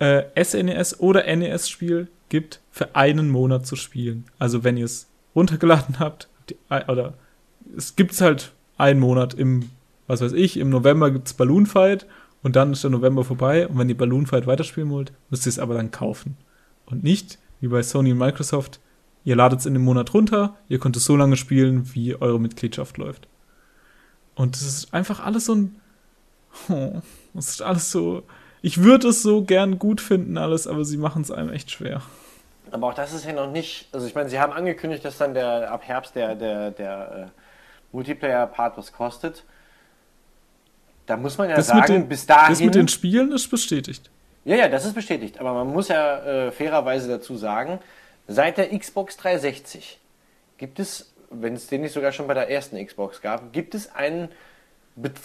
S2: äh, SNES oder NES-Spiel gibt, für einen Monat zu spielen. Also wenn ihr es runtergeladen habt, die, oder es gibt es halt einen Monat im, was weiß ich, im November gibt es Balloon Fight und dann ist der November vorbei und wenn ihr Balloon Fight weiterspielen wollt, müsst ihr es aber dann kaufen. Und nicht, wie bei Sony und Microsoft, ihr ladet es in dem Monat runter, ihr könnt es so lange spielen, wie eure Mitgliedschaft läuft. Und es ist einfach alles so ein, oh, es ist alles so, ich würde es so gern gut finden alles, aber sie machen es einem echt schwer.
S1: Aber auch das ist ja noch nicht, also ich meine, sie haben angekündigt, dass dann der ab Herbst der, der, der äh, Multiplayer-Part was kostet. Da muss man ja
S2: Das
S1: sagen,
S2: den,
S1: bis dahin.
S2: das mit den Spielen ist bestätigt.
S1: ja, ja, das ist bestätigt. Aber man muss ja äh, fairerweise dazu sagen, seit der Xbox 360 gibt es, wenn es den nicht sogar schon bei der ersten Xbox gab, gibt es einen,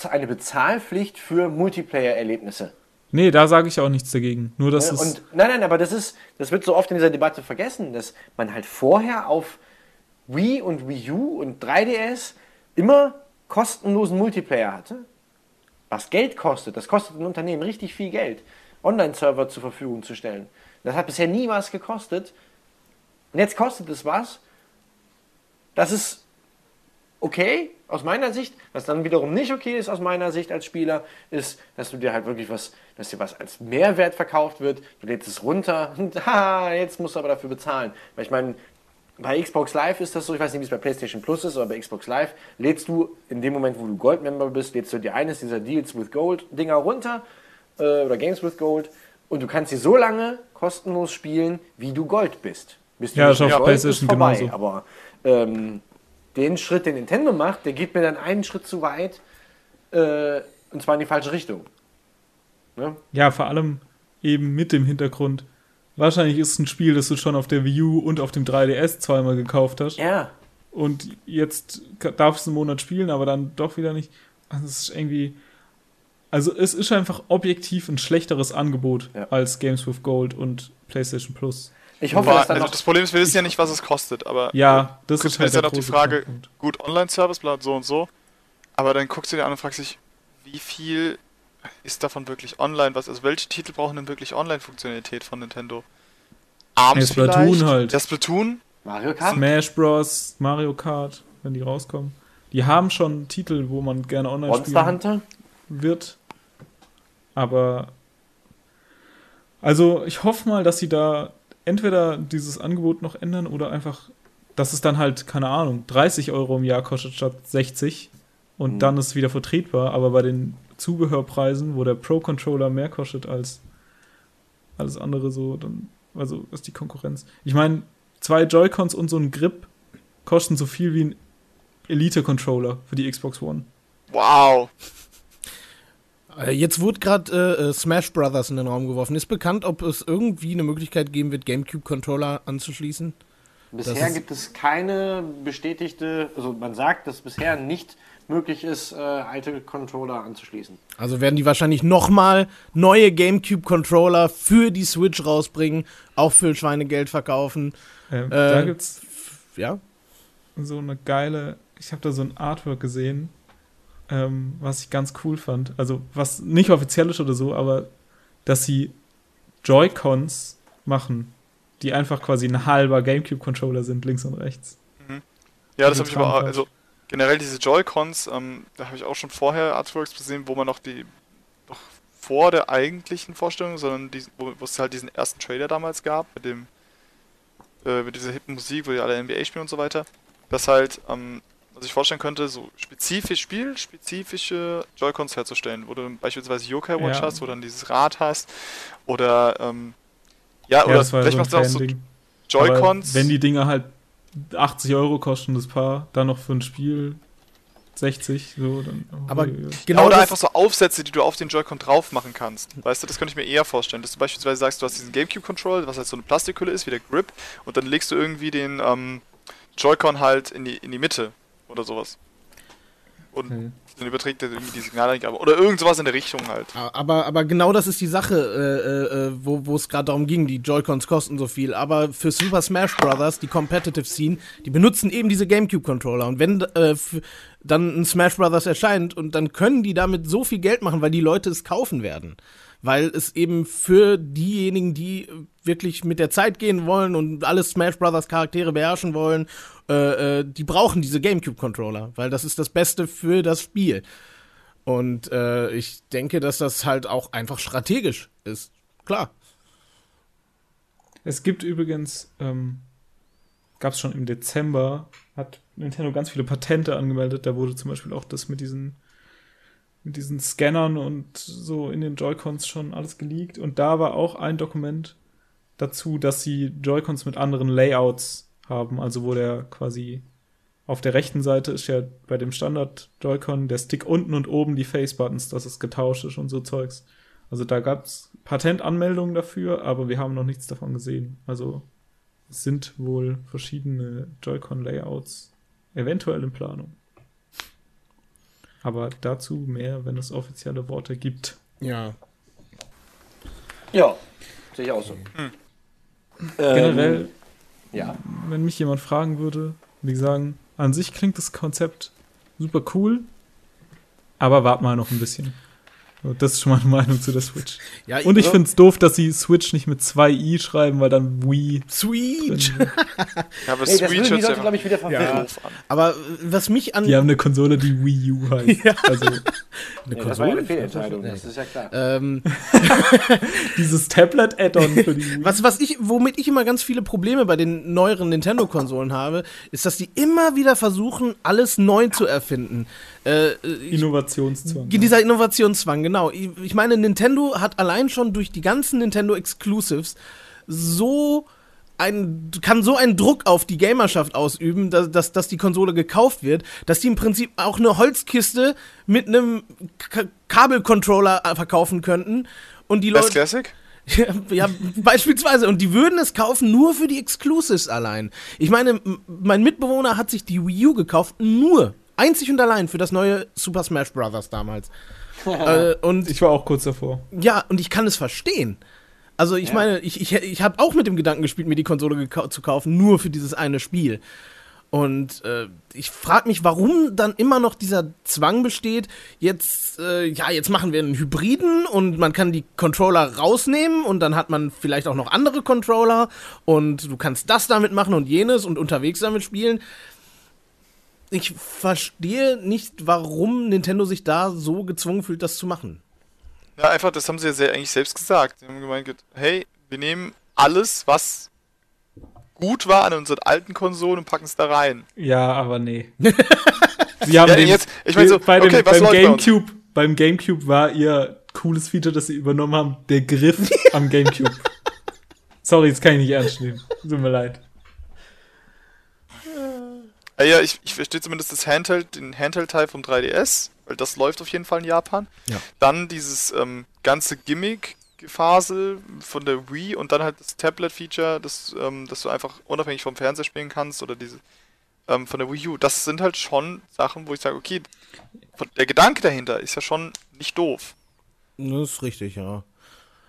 S1: eine Bezahlpflicht für Multiplayer-Erlebnisse.
S2: Nee, da sage ich auch nichts dagegen. Nur, dass
S1: Ne?
S2: es.
S1: Und nein, nein, aber das ist, das wird so oft in dieser Debatte vergessen, dass man halt vorher auf Wii und Wii U und 3DS immer kostenlosen Multiplayer hatte. Was Geld kostet, das kostet ein Unternehmen richtig viel Geld, Online-Server zur Verfügung zu stellen. Das hat bisher nie was gekostet. Und jetzt kostet es was. Das ist okay aus meiner Sicht. Was dann wiederum nicht okay ist aus meiner Sicht als Spieler, ist, dass du dir halt wirklich was, dass dir was als Mehrwert verkauft wird. Du lädst es runter und ha, jetzt musst du aber dafür bezahlen. Weil ich meine, bei Xbox Live ist das so, ich weiß nicht, wie es bei PlayStation Plus ist, aber bei Xbox Live lädst du in dem Moment, wo du Gold-Member bist, lädst du dir eines dieser Deals with Gold-Dinger runter äh, oder Games with Gold und du kannst sie so lange kostenlos spielen, wie du Gold bist. Bist du
S2: Ja,
S1: nicht
S2: ist auf
S1: Gold,
S2: PlayStation
S1: vorbei.
S2: genauso.
S1: Aber ähm, den Schritt, den Nintendo macht, der geht mir dann einen Schritt zu weit äh, und zwar in die falsche Richtung. Ne?
S2: Ja, vor allem eben mit dem Hintergrund. Wahrscheinlich ist es ein Spiel, das du schon auf der Wii U und auf dem 3DS zweimal gekauft hast.
S1: Ja,
S2: Und jetzt darfst du einen Monat spielen, aber dann doch wieder nicht. Also es ist irgendwie. Also es ist einfach objektiv ein schlechteres Angebot
S1: Ja.
S2: als Games with Gold und PlayStation Plus.
S1: ich hoffe,
S4: Aber,
S1: dass dann
S4: also
S1: noch
S4: das Problem ist, wir wissen ja nicht, was es kostet, aber
S2: Ja, das ist halt der
S4: noch die Frage,
S2: Knackpunkt.
S4: gut, Online-Service, bla, so und so. Aber dann guckst du dir an und fragst dich, wie viel ist davon wirklich online? Was, also welche Titel brauchen denn wirklich Online-Funktionalität von Nintendo? ARMS
S2: Ja, Splatoon
S4: vielleicht?
S2: halt.
S4: Ja, Splatoon?
S1: Mario Kart.
S2: Smash Bros, Mario Kart, wenn die rauskommen. Die haben schon Titel, wo man gerne online
S1: Monster
S2: spielen
S1: Hunter.
S2: wird. Aber also ich hoffe mal, dass sie da entweder dieses Angebot noch ändern oder einfach, dass es dann halt, keine Ahnung, 30 Euro im Jahr kostet statt 60 und
S1: Mhm.
S2: dann ist es wieder vertretbar. Aber bei den Zubehörpreisen, wo der Pro-Controller mehr kostet als alles andere so, dann, also ist die Konkurrenz. Ich meine, zwei Joy-Cons und so ein Grip kosten so viel wie ein Elite-Controller für die Xbox One.
S4: Wow.
S5: Äh, Jetzt wurde gerade äh, äh, Smash Brothers in den Raum geworfen. Ist bekannt, ob es irgendwie eine Möglichkeit geben wird, GameCube-Controller anzuschließen?
S1: Bisher gibt es keine bestätigte, also man sagt, dass bisher nicht möglich ist, äh, alte Controller anzuschließen.
S5: Also werden die wahrscheinlich nochmal neue GameCube-Controller für die Switch rausbringen, auch für Schweinegeld verkaufen.
S2: Ähm, da
S5: Äh,
S2: gibt's
S5: Ja,
S2: so eine geile, ich habe da so ein Artwork gesehen, ähm, was ich ganz cool fand. Also was nicht offiziell ist oder so, aber dass sie Joy-Cons machen, die einfach quasi ein halber GameCube-Controller sind, links und rechts.
S4: Ja, das habe ich aber also generell diese Joy-Cons, ähm, da habe ich auch schon vorher Artworks gesehen, wo man noch die, noch vor der eigentlichen Vorstellung, sondern die, wo, wo es halt diesen ersten Trailer damals gab, mit dem, äh, mit dieser hippen Musik, wo die alle NBA spielen und so weiter, dass halt, ähm, was ich vorstellen könnte, so spezifisch spielspezifische Joy-Cons herzustellen, wo du beispielsweise Yokai Watch
S2: Ja.
S4: hast, wo du dann dieses Rad hast, oder, ähm, ja,
S2: Ja,
S4: oder vielleicht
S2: so
S4: machst du auch so. Joy-Cons.
S2: Wenn die Dinger halt 80 Euro kosten, das Paar, dann noch für ein Spiel 60, so, dann.
S5: Aber
S2: ui, ui.
S5: genau
S4: oder
S5: das,
S4: einfach so Aufsätze, die du auf den Joy-Con drauf machen kannst. Weißt du, das könnte ich mir eher vorstellen. Dass du beispielsweise sagst, du hast diesen GameCube-Controller, was halt so eine Plastikhülle ist, wie der Grip, und dann legst du irgendwie den ähm, Joy-Con halt in die, in die Mitte oder sowas. Und
S2: Okay.
S4: dann überträgt er irgendwie die Signaleingabe. Oder irgend sowas in der Richtung halt.
S5: Aber, aber genau das ist die Sache, äh, äh, äh, wo es gerade darum ging. Die Joy-Cons kosten so viel. Aber für Super Smash Bros., die Competitive Scene, die benutzen eben diese GameCube-Controller. Und wenn äh, dann ein Smash Bros. erscheint und dann können die damit so viel Geld machen, weil die Leute es kaufen werden. Weil es eben für diejenigen, die wirklich mit der Zeit gehen wollen und alle Smash Bros. Charaktere beherrschen wollen, äh, äh, die brauchen diese GameCube-Controller. Weil das ist das Beste für das Spiel. Und äh, ich denke, dass das halt auch einfach strategisch ist. Klar.
S2: Es gibt übrigens, ähm, gab es schon im Dezember, hat Nintendo ganz viele Patente angemeldet. Da wurde zum Beispiel auch das mit diesen, mit diesen Scannern und so in den Joy-Cons schon alles geleakt. Und da war auch ein Dokument dazu, dass sie Joy-Cons mit anderen Layouts haben. Also wo der quasi auf der rechten Seite ist ja bei dem Standard Joy-Con der Stick unten und oben die Face-Buttons, dass es getauscht ist und so Zeugs. Also da gab es Patentanmeldungen dafür, aber wir haben noch nichts davon gesehen. Also es sind wohl verschiedene Joy-Con-Layouts eventuell in Planung. Aber dazu mehr, wenn es offizielle Worte gibt.
S5: Ja.
S1: Ja, sehe ich auch so.
S4: Hm.
S2: Generell,
S1: Ähm, ja.
S2: wenn mich jemand fragen würde, würde ich sagen, an sich klingt das Konzept super cool, aber wart mal noch ein bisschen. Das ist schon meine Meinung zu der Switch.
S5: ja
S2: Und ich
S5: ja,
S2: finde es doof, dass sie Switch nicht mit zwei i schreiben, weil dann Wii drin
S4: Ja, aber
S1: das
S4: Switch
S1: würde
S4: hört
S1: die
S4: sich
S1: glaube ich, wieder verwirren.
S4: doof an.
S5: Aber äh, was mich an.
S2: Die haben eine Konsole, die Wii U heißt.
S5: Ja.
S2: Also
S5: Eine
S1: Nee, das war ja eine
S5: Konsole?
S1: Fehlentscheidung, das ist ja klar.
S5: Ähm,
S2: dieses Tablet-Add-on für die Wii.
S5: was, was ich, womit ich immer ganz viele Probleme bei den neueren Nintendo-Konsolen habe, ist, dass die immer wieder versuchen, alles neu zu erfinden. Äh, ich,
S2: Innovationszwang.
S5: dieser Innovationszwang, genau. Ich, ich meine, Nintendo hat allein schon durch die ganzen Nintendo Exclusives so ein, kann so einen Druck auf die Gamerschaft ausüben, dass, dass, dass die Konsole gekauft wird, dass die im Prinzip auch eine Holzkiste mit einem K Kabelcontroller verkaufen könnten und die
S4: Best
S5: Leute.
S4: Classic?
S5: Ja, ja, beispielsweise. Und die würden es kaufen nur für die Exclusives allein. Ich meine, mein Mitbewohner hat sich die Wii U gekauft, nur, einzig und allein für das neue Super Smash Bros. damals. äh, und
S2: Ich war auch kurz davor.
S5: ja, und ich kann es verstehen. Also ich
S1: Ja.
S5: meine, ich, ich, ich habe auch mit dem Gedanken gespielt, mir die Konsole gekau zu kaufen, nur für dieses eine Spiel. Und äh, ich frage mich, warum dann immer noch dieser Zwang besteht, jetzt, äh, ja, jetzt machen wir einen Hybriden und man kann die Controller rausnehmen und dann hat man vielleicht auch noch andere Controller und du kannst das damit machen und jenes und unterwegs damit spielen. Ich verstehe nicht, warum Nintendo sich da so gezwungen fühlt, das zu machen.
S4: Ja, einfach, das haben sie ja sehr, eigentlich selbst gesagt. Sie haben gemeint, hey, wir nehmen alles, was gut war an unseren alten Konsolen und packen es da rein.
S2: Ja, aber nee. Sie haben
S4: Ja,
S2: den,
S4: jetzt- ich mein so,
S2: bei dem,
S4: okay, was
S2: beim
S4: läuft bei?
S2: Gamecube, beim Gamecube war ihr cooles Feature, das sie übernommen haben, der Griff am Gamecube. Sorry, das kann ich nicht ernst nehmen. Tut mir leid.
S4: Ah ja, ich, ich verstehe zumindest das Handheld, den Handheld-Teil vom 3DS, weil das läuft auf jeden Fall in Japan.
S5: Ja.
S4: Dann dieses ähm, ganze Gimmick-Gefasel von der Wii und dann halt das Tablet-Feature, das, ähm, das du einfach unabhängig vom Fernseher spielen kannst oder diese ähm, von der Wii U. Das sind halt schon Sachen, wo ich sage, okay, von- der Gedanke dahinter ist ja schon nicht doof.
S5: Das ist richtig, ja.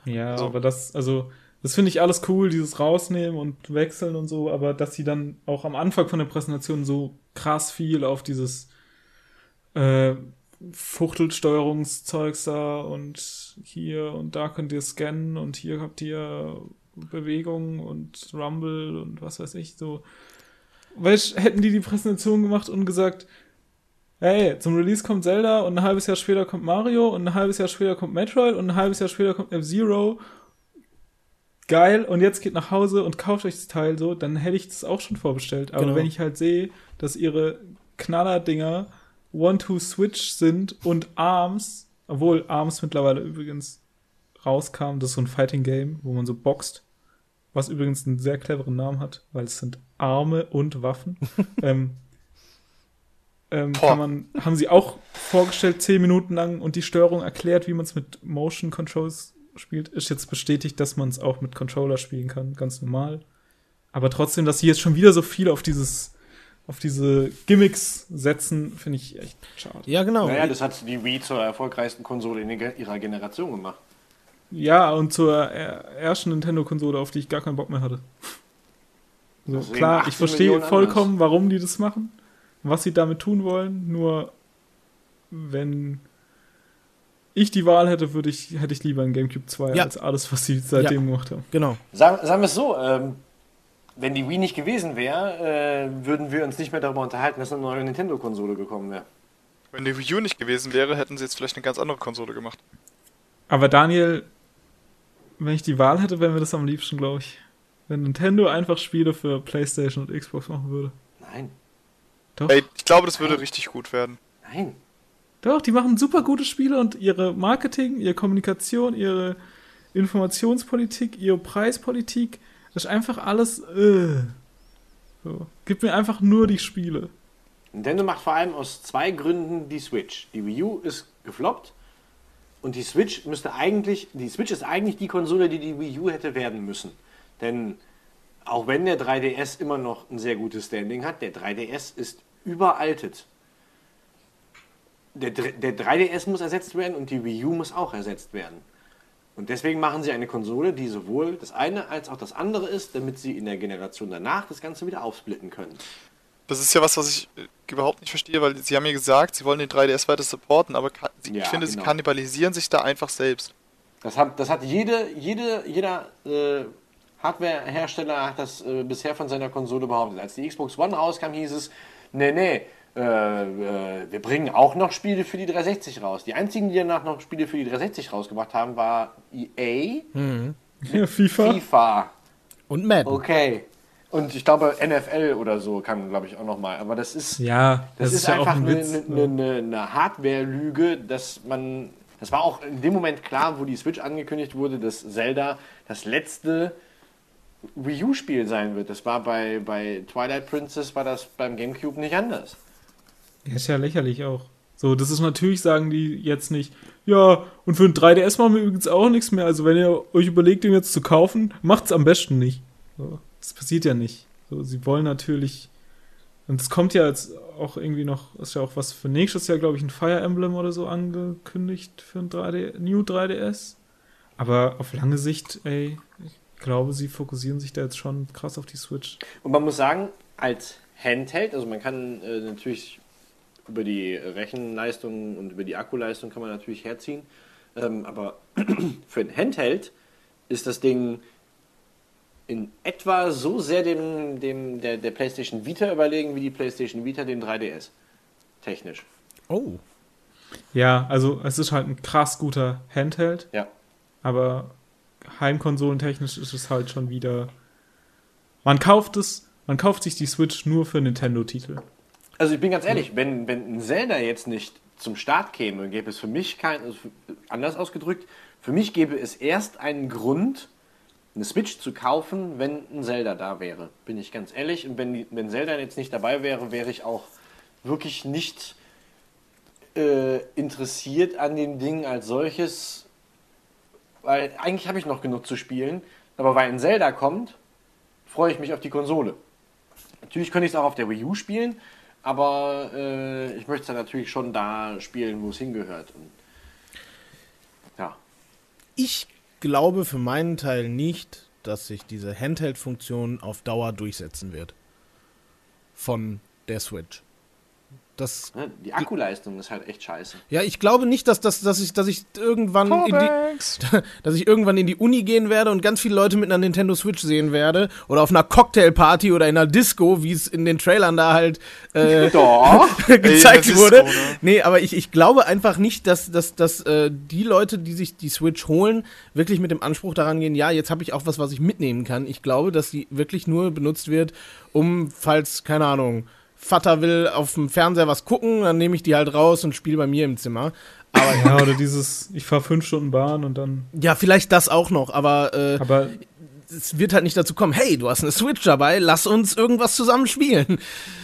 S2: Ja,
S4: So.
S2: aber das, also, das finde ich alles cool, dieses Rausnehmen und wechseln und so, aber dass sie dann auch am Anfang von der Präsentation so krass viel auf dieses äh, Fuchtelsteuerungszeugs da und hier und da könnt ihr scannen und hier habt ihr Bewegung und Rumble und was weiß ich, so. Weißt, hätten die die Präsentation gemacht und gesagt, hey, zum Release kommt Zelda und ein halbes Jahr später kommt Mario und ein halbes Jahr später kommt Metroid und ein halbes Jahr später kommt F-Zero. Geil, und jetzt geht nach Hause und kauft euch das Teil so, dann hätte ich das auch schon vorbestellt. Aber
S5: Genau.
S2: wenn ich halt sehe, dass ihre Knaller-Dinger One-to-Switch sind und ARMS, obwohl ARMS mittlerweile übrigens rauskam, das ist so ein Fighting-Game, wo man so boxt, was übrigens einen sehr cleveren Namen hat, weil es sind Arme und Waffen. ähm, ähm, man, haben sie auch vorgestellt, zehn Minuten lang und die Steuerung erklärt, wie man es mit Motion Controls spielt. Ist jetzt bestätigt, dass man es auch mit Controller spielen kann, ganz normal. Aber trotzdem, dass sie jetzt schon wieder so viel auf dieses, auf diese Gimmicks setzen, finde ich echt schade.
S5: Ja, genau.
S1: Naja, das hat die Wii zur erfolgreichsten Konsole in ihrer Generation gemacht.
S2: Ja, und zur er- ersten Nintendo-Konsole, auf die ich gar keinen Bock mehr hatte. So,
S1: Deswegen
S2: klar,
S1: 18
S2: ich verstehe vollkommen, warum die das machen, was sie damit tun wollen, nur wenn ich die Wahl hätte, würde ich, hätte ich lieber ein GameCube 2
S5: Ja.
S2: als alles, was sie seitdem gemacht haben.
S5: genau.
S1: Sagen, sagen wir es so, ähm, wenn die Wii nicht gewesen wäre, äh, würden wir uns nicht mehr darüber unterhalten, dass eine neue Nintendo-Konsole gekommen wäre.
S4: Wenn die Wii U nicht gewesen wäre, hätten sie jetzt vielleicht eine ganz andere Konsole gemacht.
S2: Aber Daniel, wenn ich die Wahl hätte, wäre mir das am liebsten, glaube ich. Wenn Nintendo einfach Spiele für PlayStation und Xbox machen würde.
S1: Nein,
S2: Doch.
S4: Ey, ich glaube, das würde richtig gut werden.
S1: nein.
S2: Doch, die machen super gute Spiele und ihre Marketing, ihre Kommunikation, ihre Informationspolitik, ihre Preispolitik, das ist einfach alles. Äh. So. Gib mir einfach nur die Spiele.
S1: Nintendo macht vor allem aus zwei Gründen die Switch. Die Wii U ist gefloppt und die Switch müsste eigentlich, die Switch ist eigentlich die Konsole, die die Wii U hätte werden müssen. Denn auch wenn der 3DS immer noch ein sehr gutes Standing hat, der 3DS ist überaltet. Der, der 3DS muss ersetzt werden und die Wii U muss auch ersetzt werden. Und deswegen machen sie eine Konsole, die sowohl das eine als auch das andere ist, damit sie in der Generation danach das Ganze wieder aufsplitten können.
S4: Das ist ja was, was ich äh, überhaupt nicht verstehe, weil sie haben ja gesagt, sie wollen den 3DS weiter supporten, aber sie-
S1: Ja,
S4: ich finde, sie
S1: genau.
S4: kannibalisieren sich da einfach selbst.
S1: Das hat, das hat jede, jede, jeder äh, Hardware-Hersteller das äh, bisher von seiner Konsole behauptet. Als die Xbox One rauskam, hieß es, nee, nee, äh, äh, wir bringen auch noch Spiele für die 360 raus. Die einzigen, die danach noch Spiele für die 360 rausgebracht haben, war EA,
S2: Ja, FIFA.
S1: FIFA,
S5: Und Madden.
S1: okay. Und ich glaube, NFL oder so kam, glaube ich, auch noch mal. Aber das ist,
S2: Ja,
S1: das, ist,
S2: ja auch
S1: einfach
S2: ein
S1: eine,
S2: ne?
S1: eine, eine Hardware-Lüge, dass man. Das war auch in dem Moment klar, wo die Switch angekündigt wurde, dass Zelda das letzte Wii U-Spiel sein wird. Das war bei, bei Twilight Princess war das beim GameCube nicht anders.
S2: Ja, ist ja lächerlich auch. So, das ist natürlich, sagen die jetzt nicht, ja, und für ein 3DS machen wir übrigens auch nichts mehr. Also, wenn ihr euch überlegt, den jetzt zu kaufen, macht's am besten nicht. So, das passiert ja nicht. So, sie wollen natürlich. Und es kommt ja jetzt auch irgendwie noch, ist ja auch was für nächstes Jahr, glaube ich, ein Fire Emblem oder so angekündigt für ein 3D, New 3DS. Aber auf lange Sicht, ey, ich glaube, sie fokussieren sich da jetzt schon krass auf die Switch.
S1: Und man muss sagen, als Handheld, also man kann äh, natürlich über die Rechenleistung und über die Akkuleistung kann man natürlich herziehen. Ähm, aber für ein Handheld ist das Ding in etwa so sehr dem, dem der, der PlayStation Vita überlegen wie die PlayStation Vita dem 3DS. Technisch.
S5: Oh.
S2: Ja, also es ist halt ein krass guter Handheld.
S1: Ja.
S2: Aber heimkonsolentechnisch ist es halt schon wieder. Man kauft es, man kauft sich die Switch nur für Nintendo-Titel.
S1: Also ich bin ganz ehrlich, wenn, wenn ein Zelda jetzt nicht zum Start käme, gäbe es für mich kein, also anders ausgedrückt, für mich gäbe es erst einen Grund, eine Switch zu kaufen, wenn ein Zelda da wäre. Bin ich ganz ehrlich. Und wenn, wenn Zelda jetzt nicht dabei wäre, wäre ich auch wirklich nicht äh, interessiert an dem Ding als solches. Weil eigentlich habe ich noch genug zu spielen. Aber weil ein Zelda kommt, freue ich mich auf die Konsole. Natürlich könnte ich es auch auf der Wii U spielen, aber äh, ich möchte es dann natürlich schon da spielen, wo es hingehört. Und, ja.
S5: Ich glaube für meinen Teil nicht, dass sich diese Handheld-Funktion auf Dauer durchsetzen wird. Von der Switch. Das,
S1: Ne? Die Akkuleistung ist halt echt scheiße.
S5: ja, ich glaube nicht, dass, dass, dass, ich, dass ich irgendwann in die, dass ich irgendwann in die Uni gehen werde und ganz viele Leute mit einer Nintendo Switch sehen werde oder auf einer Cocktailparty oder in einer Disco, wie es in den Trailern da halt äh, gezeigt
S4: Ey,
S5: wurde.
S4: so, ne?
S5: Nee, aber ich, ich glaube einfach nicht, dass, dass, dass äh, die Leute, die sich die Switch holen, wirklich mit dem Anspruch daran gehen, ja, jetzt habe ich auch was, was ich mitnehmen kann. Ich glaube, dass sie wirklich nur benutzt wird, um, falls, keine Ahnung, Vater will auf dem Fernseher was gucken, dann nehme ich die halt raus und spiele bei mir im Zimmer. Aber
S2: Ja, oder dieses, ich fahre fünf Stunden Bahn und dann.
S5: ja, vielleicht das auch noch, aber äh,
S2: Aber
S5: es wird halt nicht dazu kommen, hey, du hast eine Switch dabei, lass uns irgendwas zusammen spielen.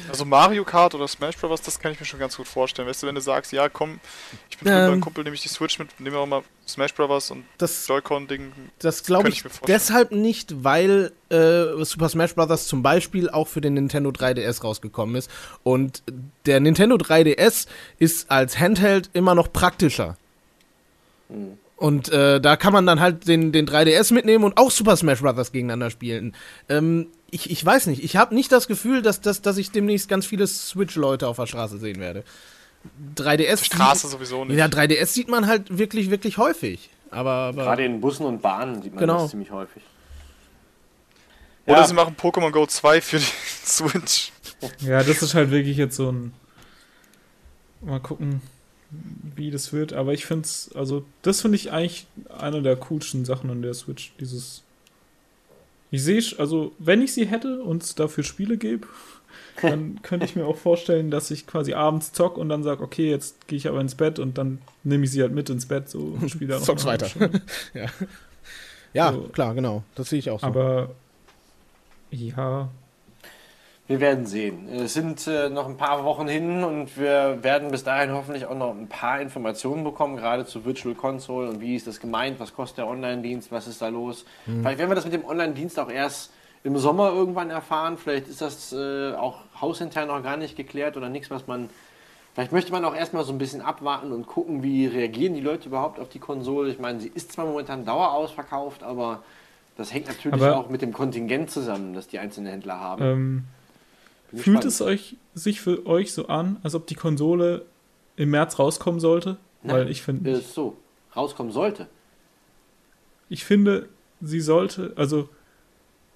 S4: Also Mario Kart oder Smash Bros., das kann ich mir schon ganz gut vorstellen. Weißt du, wenn du sagst, ja komm, ich bin
S5: Ähm.
S4: mit meinem Kumpel, nehme ich die Switch mit, nehme auch mal Smash Bros. und
S5: Das
S4: Joy-Con-Ding.
S5: Das glaube ich,
S4: ich mir vorstellen.
S5: deshalb nicht, weil äh, Super Smash Bros. zum Beispiel auch für den Nintendo 3DS rausgekommen ist. Und der Nintendo 3DS ist als Handheld immer noch praktischer. Und äh, da kann man dann halt den, den 3DS mitnehmen und auch Super Smash Bros. gegeneinander spielen. Ähm, ich, ich weiß nicht, ich habe nicht das Gefühl, dass, dass, dass ich demnächst ganz viele Switch-Leute auf der Straße sehen werde. 3DS.
S4: Straße sowieso nicht.
S5: Ja, 3DS sieht man halt wirklich, wirklich häufig. Aber, aber
S1: Gerade in Bussen und Bahnen sieht man
S5: Genau.
S1: das ziemlich häufig.
S4: Oder
S1: Ja.
S4: sie machen Pokémon Go 2 für die Switch.
S2: ja, das ist halt wirklich jetzt so ein. Mal gucken, wie das wird. Aber ich finde es, also, das finde ich eigentlich eine der coolsten Sachen an der Switch. Dieses. Ich sehe, also, wenn ich sie hätte und es dafür Spiele gäbe, dann könnte ich mir auch vorstellen, dass ich quasi abends zock und dann sage, okay, jetzt gehe ich aber ins Bett und dann nehme ich sie halt mit ins Bett so und spiele da noch
S5: Zock's weiter.
S2: Stunde.
S5: ja,
S2: So.
S5: klar, genau. Das sehe ich auch so.
S2: Aber ja,
S1: Wir werden sehen. Es sind äh, noch ein paar Wochen hin und wir werden bis dahin hoffentlich auch noch ein paar Informationen bekommen, gerade zu Virtual Console und wie ist das gemeint, was kostet der Online-Dienst, was ist da los. Vielleicht werden wir das mit dem Online-Dienst auch erst im Sommer irgendwann erfahren. Vielleicht ist das äh, auch hausintern noch gar nicht geklärt oder nichts, was man. Vielleicht möchte man auch erstmal so ein bisschen abwarten und gucken, wie reagieren die Leute überhaupt auf die Konsole. Ich meine, sie ist zwar momentan dauerausverkauft, aber das hängt natürlich
S2: Aber-
S1: auch mit dem Kontingent zusammen, das die einzelnen Händler haben.
S2: ähm, Fühlt es euch sich für euch so an, als ob die Konsole im März rauskommen sollte?
S1: Nein,
S2: Weil ich finde,
S1: äh, so rauskommen sollte.
S2: ich finde, sie sollte, also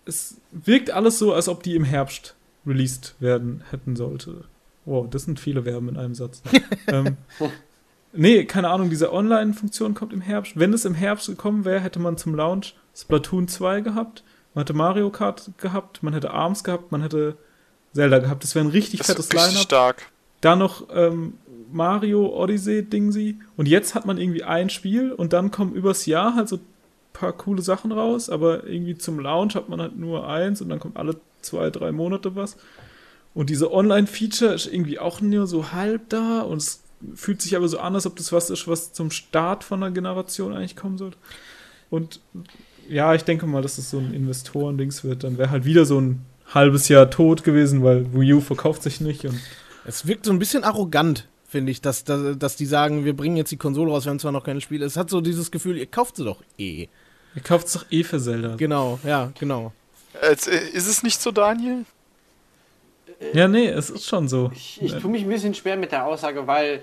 S2: es wirkt alles so, als ob die im Herbst released werden hätten sollte. Wow, das sind viele Verben in einem Satz. ähm, nee, keine Ahnung, diese Online-Funktion kommt im Herbst. Wenn es im Herbst gekommen wäre, hätte man zum Launch Splatoon 2 gehabt, man hätte Mario Kart gehabt, man hätte ARMS gehabt, man hätte Zelda gehabt. Das wäre ein richtig
S4: Das
S2: fettes Line-Up.
S4: stark.
S2: Dann noch ähm, Mario Odyssey Dingsy. Und jetzt hat man irgendwie ein Spiel und dann kommen übers Jahr halt so ein paar coole Sachen raus, aber irgendwie zum Launch hat man halt nur eins und dann kommt alle zwei, drei Monate was. Und diese Online-Feature ist irgendwie auch nur so halb da und es fühlt sich aber so an, als ob das was ist, was zum Start von einer Generation eigentlich kommen sollte. Und ja, ich denke mal, dass es so ein Investoren-Dings wird. Dann wäre halt wieder so ein halbes Jahr tot gewesen, weil Wii U verkauft sich nicht und
S5: Es wirkt so ein bisschen arrogant, finde ich, dass, dass, dass die sagen, wir bringen jetzt die Konsole raus, wir haben zwar noch keine Spiele. Es hat so dieses Gefühl, ihr kauft sie doch eh.
S2: Ihr kauft es doch eh für Zelda.
S5: Genau, ja, genau.
S4: Jetzt, äh, ist es nicht so, Daniel?
S2: Ja, nee, es ist schon so.
S1: Ich, ich tue mich ein bisschen schwer mit der Aussage, weil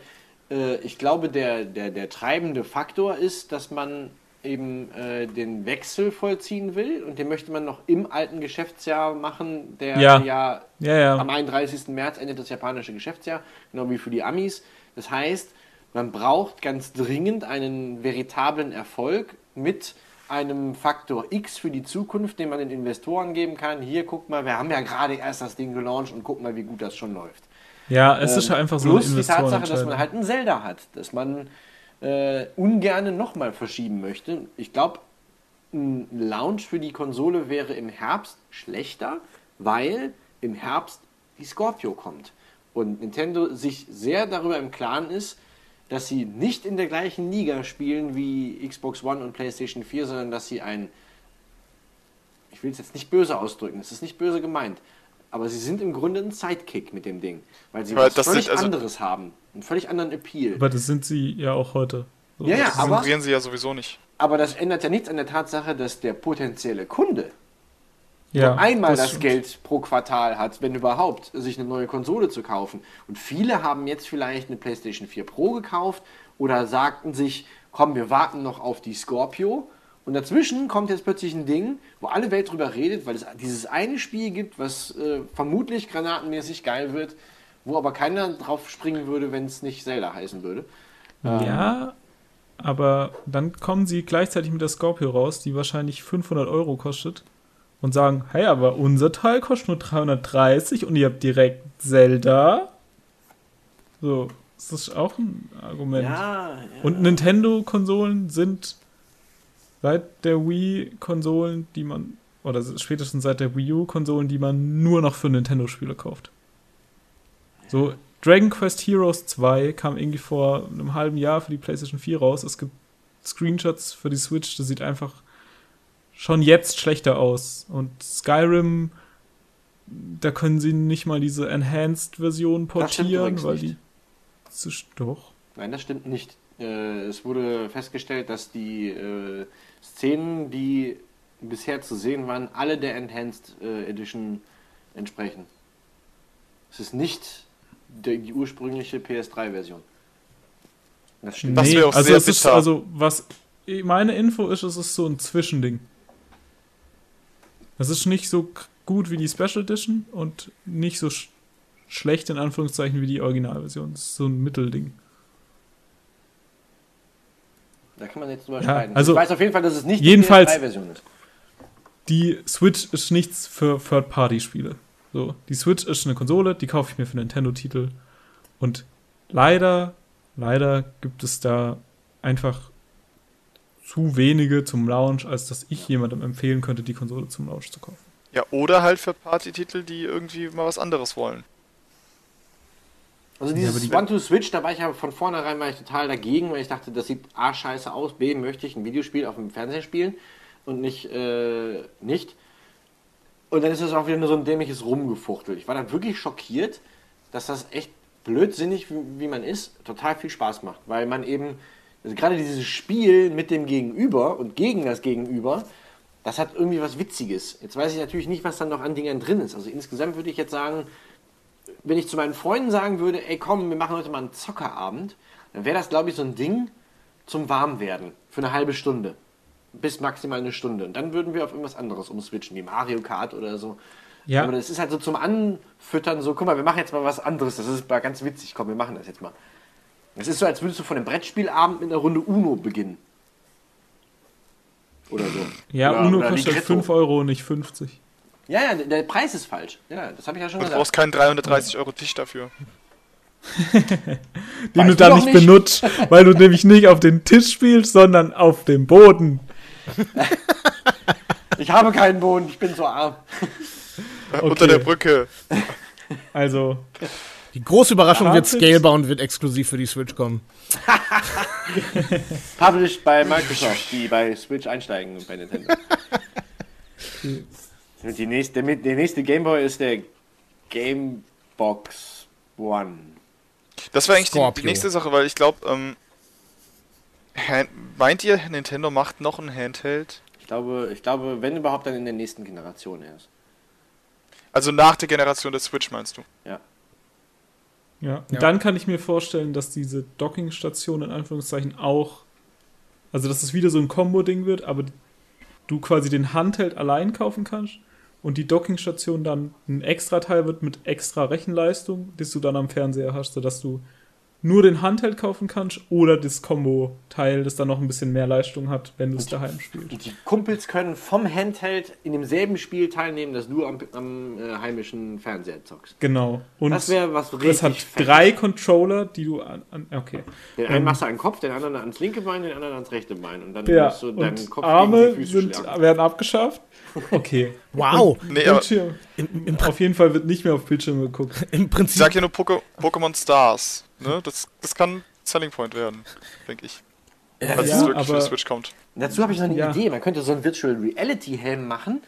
S1: äh, ich glaube, der, der, der treibende Faktor ist, dass man eben äh, den Wechsel vollziehen will und den möchte man noch im alten Geschäftsjahr machen, der
S2: Ja.
S1: ja,
S2: Ja, ja.
S1: am 31. März endet das japanische Geschäftsjahr, genau wie für die Amis. Das heißt, man braucht ganz dringend einen veritablen Erfolg mit einem Faktor X für die Zukunft, den man den Investoren geben kann. Hier, guck mal, wir haben ja gerade erst das Ding gelauncht und guck mal, wie gut das schon läuft.
S2: Ja, es ist
S1: Ähm,
S2: halt einfach so
S1: Plus die Tatsache, dass man halt ein Zelda hat, dass man äh, ungern nochmal verschieben möchte. Ich glaube, ein Launch für die Konsole wäre im Herbst schlechter, weil im Herbst die Scorpio kommt. Und Nintendo sich sehr darüber im Klaren ist, dass sie nicht in der gleichen Liga spielen wie Xbox One und PlayStation 4, sondern dass sie ein, ich will es jetzt nicht böse ausdrücken, es ist nicht böse gemeint, aber sie sind im Grunde ein Sidekick mit dem Ding, weil sie
S4: Aber
S1: was
S4: das
S1: völlig
S4: sind also-
S1: anderes haben, einen völlig anderen Appeal.
S2: Aber das sind sie ja auch heute. So.
S1: Ja, ja,
S4: Das
S1: aber,
S4: sie ja sowieso nicht.
S1: aber das ändert ja nichts an der Tatsache, dass der potenzielle Kunde nur einmal das,
S2: stimmt.
S1: Geld pro Quartal hat, wenn überhaupt, sich eine neue Konsole zu kaufen. Und viele haben jetzt vielleicht eine PlayStation 4 Pro gekauft oder sagten sich, komm, wir warten noch auf die Scorpio. Und dazwischen kommt jetzt plötzlich ein Ding, wo alle Welt drüber redet, weil es dieses eine Spiel gibt, was äh, vermutlich granatenmäßig geil wird, wo aber keiner drauf springen würde, wenn es nicht Zelda heißen würde.
S2: Ja, aber dann kommen sie gleichzeitig mit der Scorpio raus, die wahrscheinlich 500 Euro kostet und sagen, hey, aber unser Teil kostet nur 330 und ihr habt direkt Zelda. So, das ist auch ein Argument.
S1: Ja,
S2: Und Nintendo-Konsolen sind seit der Wii-Konsolen, die man, oder spätestens seit der Wii U-Konsolen, die man nur noch für Nintendo-Spiele kauft. So, Dragon Quest Heroes 2 kam irgendwie vor einem halben Jahr für die PlayStation 4 raus. Es gibt Screenshots für die Switch, das sieht einfach schon jetzt schlechter aus. Und Skyrim, da können sie nicht mal diese Enhanced-Version portieren, weil
S1: nicht.
S2: die. zu Doch.
S1: Nein, das stimmt nicht. Äh, es wurde festgestellt, dass die äh, Szenen, die bisher zu sehen waren, alle der Enhanced äh, Edition entsprechen. Es ist nicht der, die ursprüngliche PS3-Version. Das stimmt.
S4: Das wär auch
S2: also
S4: sehr
S2: es ist, also was meine Info ist, es ist so ein Zwischending. Es ist nicht so gut wie die Special Edition und nicht so sch schlecht in Anführungszeichen wie die Originalversion. Es ist so ein Mittelding.
S1: Da kann man jetzt drüber
S2: Ja,
S1: streiten.
S2: also
S1: ich weiß auf jeden Fall, dass es nicht
S2: jedenfalls-
S1: die PS3-Version ist.
S2: Die Switch ist nichts für Third-Party-Spiele. So, die Switch ist eine Konsole, die kaufe ich mir für Nintendo-Titel. Und leider, leider gibt es da einfach zu wenige zum Launch, als dass ich jemandem empfehlen könnte, die Konsole zum Launch zu kaufen.
S4: Ja, oder halt für Party-Titel, die irgendwie mal was anderes wollen.
S1: Also dieses
S2: die-
S1: One-to-Switch, da war ich ja von vornherein war ich total dagegen, weil ich dachte, das sieht A scheiße aus, B möchte ich ein Videospiel auf dem Fernseher spielen und nicht, äh, nicht. Und dann ist das auch wieder nur so ein dämliches Rumgefuchtel. Ich war dann wirklich schockiert, dass das echt blödsinnig, wie, wie man ist, total viel Spaß macht. Weil man eben, also gerade dieses Spiel mit dem Gegenüber und gegen das Gegenüber, das hat irgendwie was Witziges. Jetzt weiß ich natürlich nicht, was dann noch an Dingen drin ist. Also insgesamt würde ich jetzt sagen, wenn ich zu meinen Freunden sagen würde, ey komm, wir machen heute mal einen Zockerabend, dann wäre das, glaube ich, so ein Ding zum Warmwerden für eine halbe Stunde. Bis maximal eine Stunde. Und dann würden wir auf irgendwas anderes umswitchen, wie Mario Kart oder so.
S2: Ja,
S1: Aber das ist halt so zum Anfüttern, so, guck mal, wir machen jetzt mal was anderes. Das ist mal ganz witzig, komm, wir machen das jetzt mal. Es ist so, als würdest du von einem Brettspielabend mit einer Runde Uno beginnen. Oder so.
S2: ja
S1: oder,
S2: Uno
S1: oder
S2: kostet
S1: Ligretto.
S2: 5 Euro, nicht 50.
S1: Ja, ja, der- der Preis ist falsch. Ja, das habe ich ja schon
S4: Du
S1: gesagt.
S4: brauchst keinen 330 Euro Tisch dafür.
S2: Den du
S1: du
S2: dann nicht,
S1: nicht.
S2: benutzt, weil du nämlich nicht auf den Tisch spielst, sondern auf dem Boden.
S1: Ich habe keinen Boden, ich bin so arm.
S4: Äh, Unter der Brücke.
S2: Also,
S5: Die große Überraschung wird
S2: Startet-
S5: Scalebound wird exklusiv für die Switch kommen.
S1: Published bei Microsoft, die bei Switch einsteigen und bei Nintendo. Die nächste, der, nächste Gameboy ist der Gamebox One.
S4: Das wäre eigentlich die, die nächste Sache, weil ich glaube, ähm, meint ihr, Nintendo macht noch ein Handheld?
S1: Ich glaube, ich glaube, wenn überhaupt, dann in der nächsten Generation erst.
S4: Also nach der Generation der Switch, meinst du?
S1: Ja.
S2: Ja, und
S5: Ja.
S2: dann kann ich mir vorstellen, dass diese Dockingstation in Anführungszeichen auch, also dass es wieder so ein Combo-Ding wird, aber du quasi den Handheld allein kaufen kannst und die Dockingstation dann ein extra Teil wird mit extra Rechenleistung, das du dann am Fernseher hast, sodass du nur den Handheld kaufen kannst oder das Combo-Teil, das dann noch ein bisschen mehr Leistung hat, wenn du es daheim spielst.
S1: Die Kumpels können vom Handheld in demselben Spiel teilnehmen, das du am, am äh, heimischen Fernseher zockst.
S2: Genau. Und
S1: Das wäre was richtig
S2: es hat
S1: Fettes.
S2: drei Controller, die du an, an okay.
S1: Den einen
S2: ähm,
S1: machst du an den Kopf, den anderen ans linke Bein, den anderen ans rechte Bein. Und dann
S2: Ja,
S1: musst du deinen Kopf
S2: Arme
S1: gegen die Füße
S2: sind,
S1: schlagen.
S2: werden abgeschafft. Okay.
S5: Wow.
S4: Nee,
S2: Bildschirm.
S5: Im, im,
S2: Auf jeden Fall wird nicht mehr auf Bildschirm geguckt.
S5: im
S4: ich
S5: Prinzip.
S4: sag ja nur Poke Pokémon Stars. Ne? Das, das kann Selling Point werden, denke ich. Als
S2: ja,
S4: es wirklich für Switch kommt.
S1: Dazu habe ich noch eine
S2: Ja.
S1: Idee. Man könnte so einen Virtual Reality Helm machen,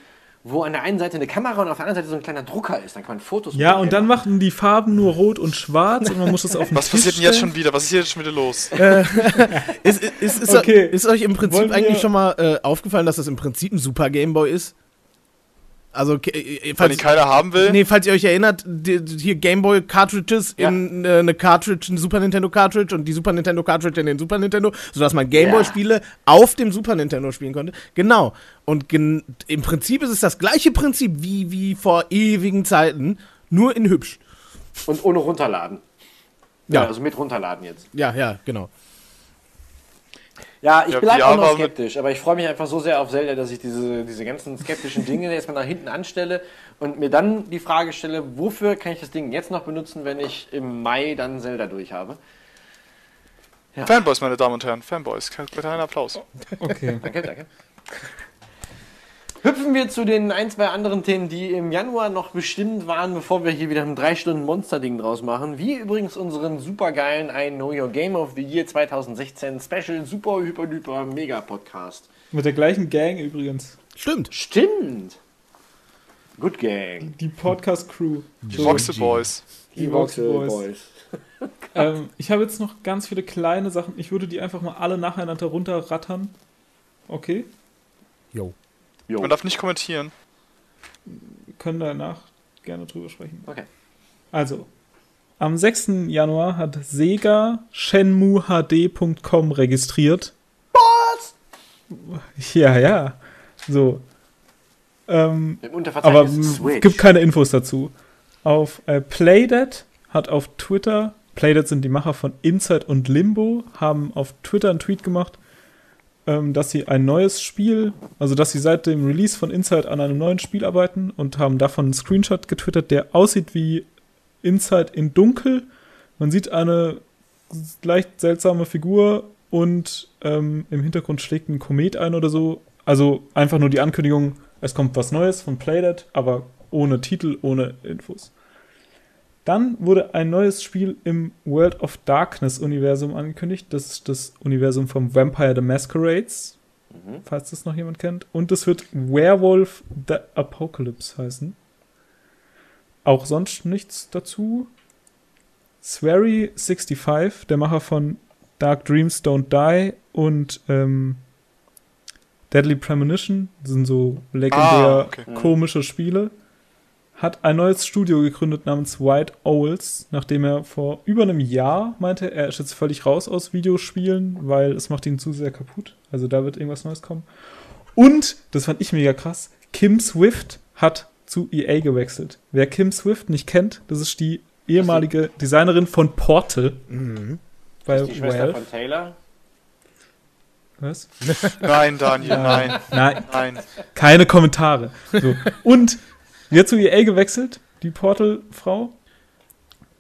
S1: wo an der einen Seite eine Kamera und auf der anderen Seite so ein kleiner Drucker ist. Dann kann man Fotos
S2: Ja, und dann machen die Farben nur rot und schwarz und man muss es auf den
S4: Was
S2: Tisch
S4: passiert denn jetzt schon wieder? Was ist hier jetzt schon wieder los?
S5: Ist, ist, ist, ist,
S2: Okay.
S5: ist euch im Prinzip
S2: Wollen
S5: eigentlich schon mal äh, aufgefallen, dass das im Prinzip ein Super Game Boy ist? Also, äh,
S4: Wenn
S5: falls,
S4: ihn keiner haben will.
S5: nee, falls ihr euch erinnert, die, hier Gameboy Cartridges
S1: Ja.
S5: in äh, eine Cartridge, ein Super Nintendo Cartridge und die Super Nintendo Cartridge in den Super Nintendo, sodass man Gameboy-Spiele auf dem Super Nintendo spielen konnte. Genau. Und gen im Prinzip ist es das gleiche Prinzip wie, wie vor ewigen Zeiten, nur in hübsch.
S1: Und ohne runterladen.
S5: Ja.
S1: Ja, also mit runterladen jetzt.
S5: Ja, ja, genau.
S1: Ja, ich
S4: Ja,
S1: bleibe
S4: VR
S1: auch noch skeptisch, aber ich freue mich einfach so sehr auf Zelda, dass ich diese, diese ganzen skeptischen Dinge jetzt mal nach hinten anstelle und mir dann die Frage stelle, wofür kann ich das Ding jetzt noch benutzen, wenn ich im Mai dann Zelda durch habe?
S4: Fanboys, meine Damen und Herren, Fanboys. Bitte einen Applaus.
S2: Okay.
S1: Danke, danke. Hüpfen wir zu den ein, zwei anderen Themen, die im Januar noch bestimmt waren, bevor wir hier wieder ein 3 Stunden Monster-Ding draus machen. Wie übrigens unseren supergeilen I Know Your Game of the Year 2016 Special Super Hyper Duper Mega Podcast.
S2: Mit der gleichen Gang übrigens.
S5: Stimmt.
S1: Stimmt! Good Gang.
S2: Die Podcast-Crew.
S4: Die Voxel Boys.
S2: Die Voxel Boys. Ähm, ich habe jetzt noch ganz viele kleine Sachen. Ich würde die einfach mal alle nacheinander runterrattern. Okay.
S5: Jo.
S1: Jo.
S4: Man darf nicht kommentieren.
S2: Wir können danach gerne drüber sprechen.
S1: Okay.
S2: Also, am 6. Januar hat Sega ShenmueHD.com registriert. Was? Ja, ja. So. Ähm,
S1: Im
S2: aber
S1: Switch.
S2: gibt keine Infos dazu. Auf äh, Playdead hat auf Twitter, Playdead sind die Macher von Inside und Limbo, haben auf Twitter einen Tweet gemacht, ähm, dass sie ein neues Spiel, also dass sie seit dem Release von Inside an einem neuen Spiel arbeiten und haben davon einen Screenshot getwittert, der aussieht wie Inside in Dunkel. Man sieht eine leicht seltsame Figur und ähm, im Hintergrund schlägt ein Komet ein oder so. Also einfach nur die Ankündigung, es kommt was Neues von Playdead, aber ohne Titel, ohne Infos. Dann wurde ein neues Spiel im World of Darkness Universum angekündigt. Das ist das Universum vom Vampire the Masquerades, falls das noch jemand kennt. Und das wird Werewolf the Apocalypse heißen. Auch sonst nichts dazu. Swery65, der Macher von Dark Dreams Don't Die und ähm, Deadly Premonition, das sind so legendär
S4: Ah, okay.
S2: komische Spiele, hat ein neues Studio gegründet namens White Owls, nachdem er vor über einem Jahr meinte, er ist jetzt völlig raus aus Videospielen, weil es macht ihn zu sehr kaputt. Also da wird irgendwas Neues kommen. Und, das fand ich mega krass, Kim Swift hat zu EA gewechselt. Wer Kim Swift nicht kennt, das ist die ehemalige Designerin von Portal bei
S1: die Schwester
S2: Valve.
S1: von Taylor.
S2: Was?
S4: Nein, Daniel, nein,
S2: Nein,
S4: nein.
S2: keine Kommentare. So. Und sie hat zu EA gewechselt, die Portal-Frau.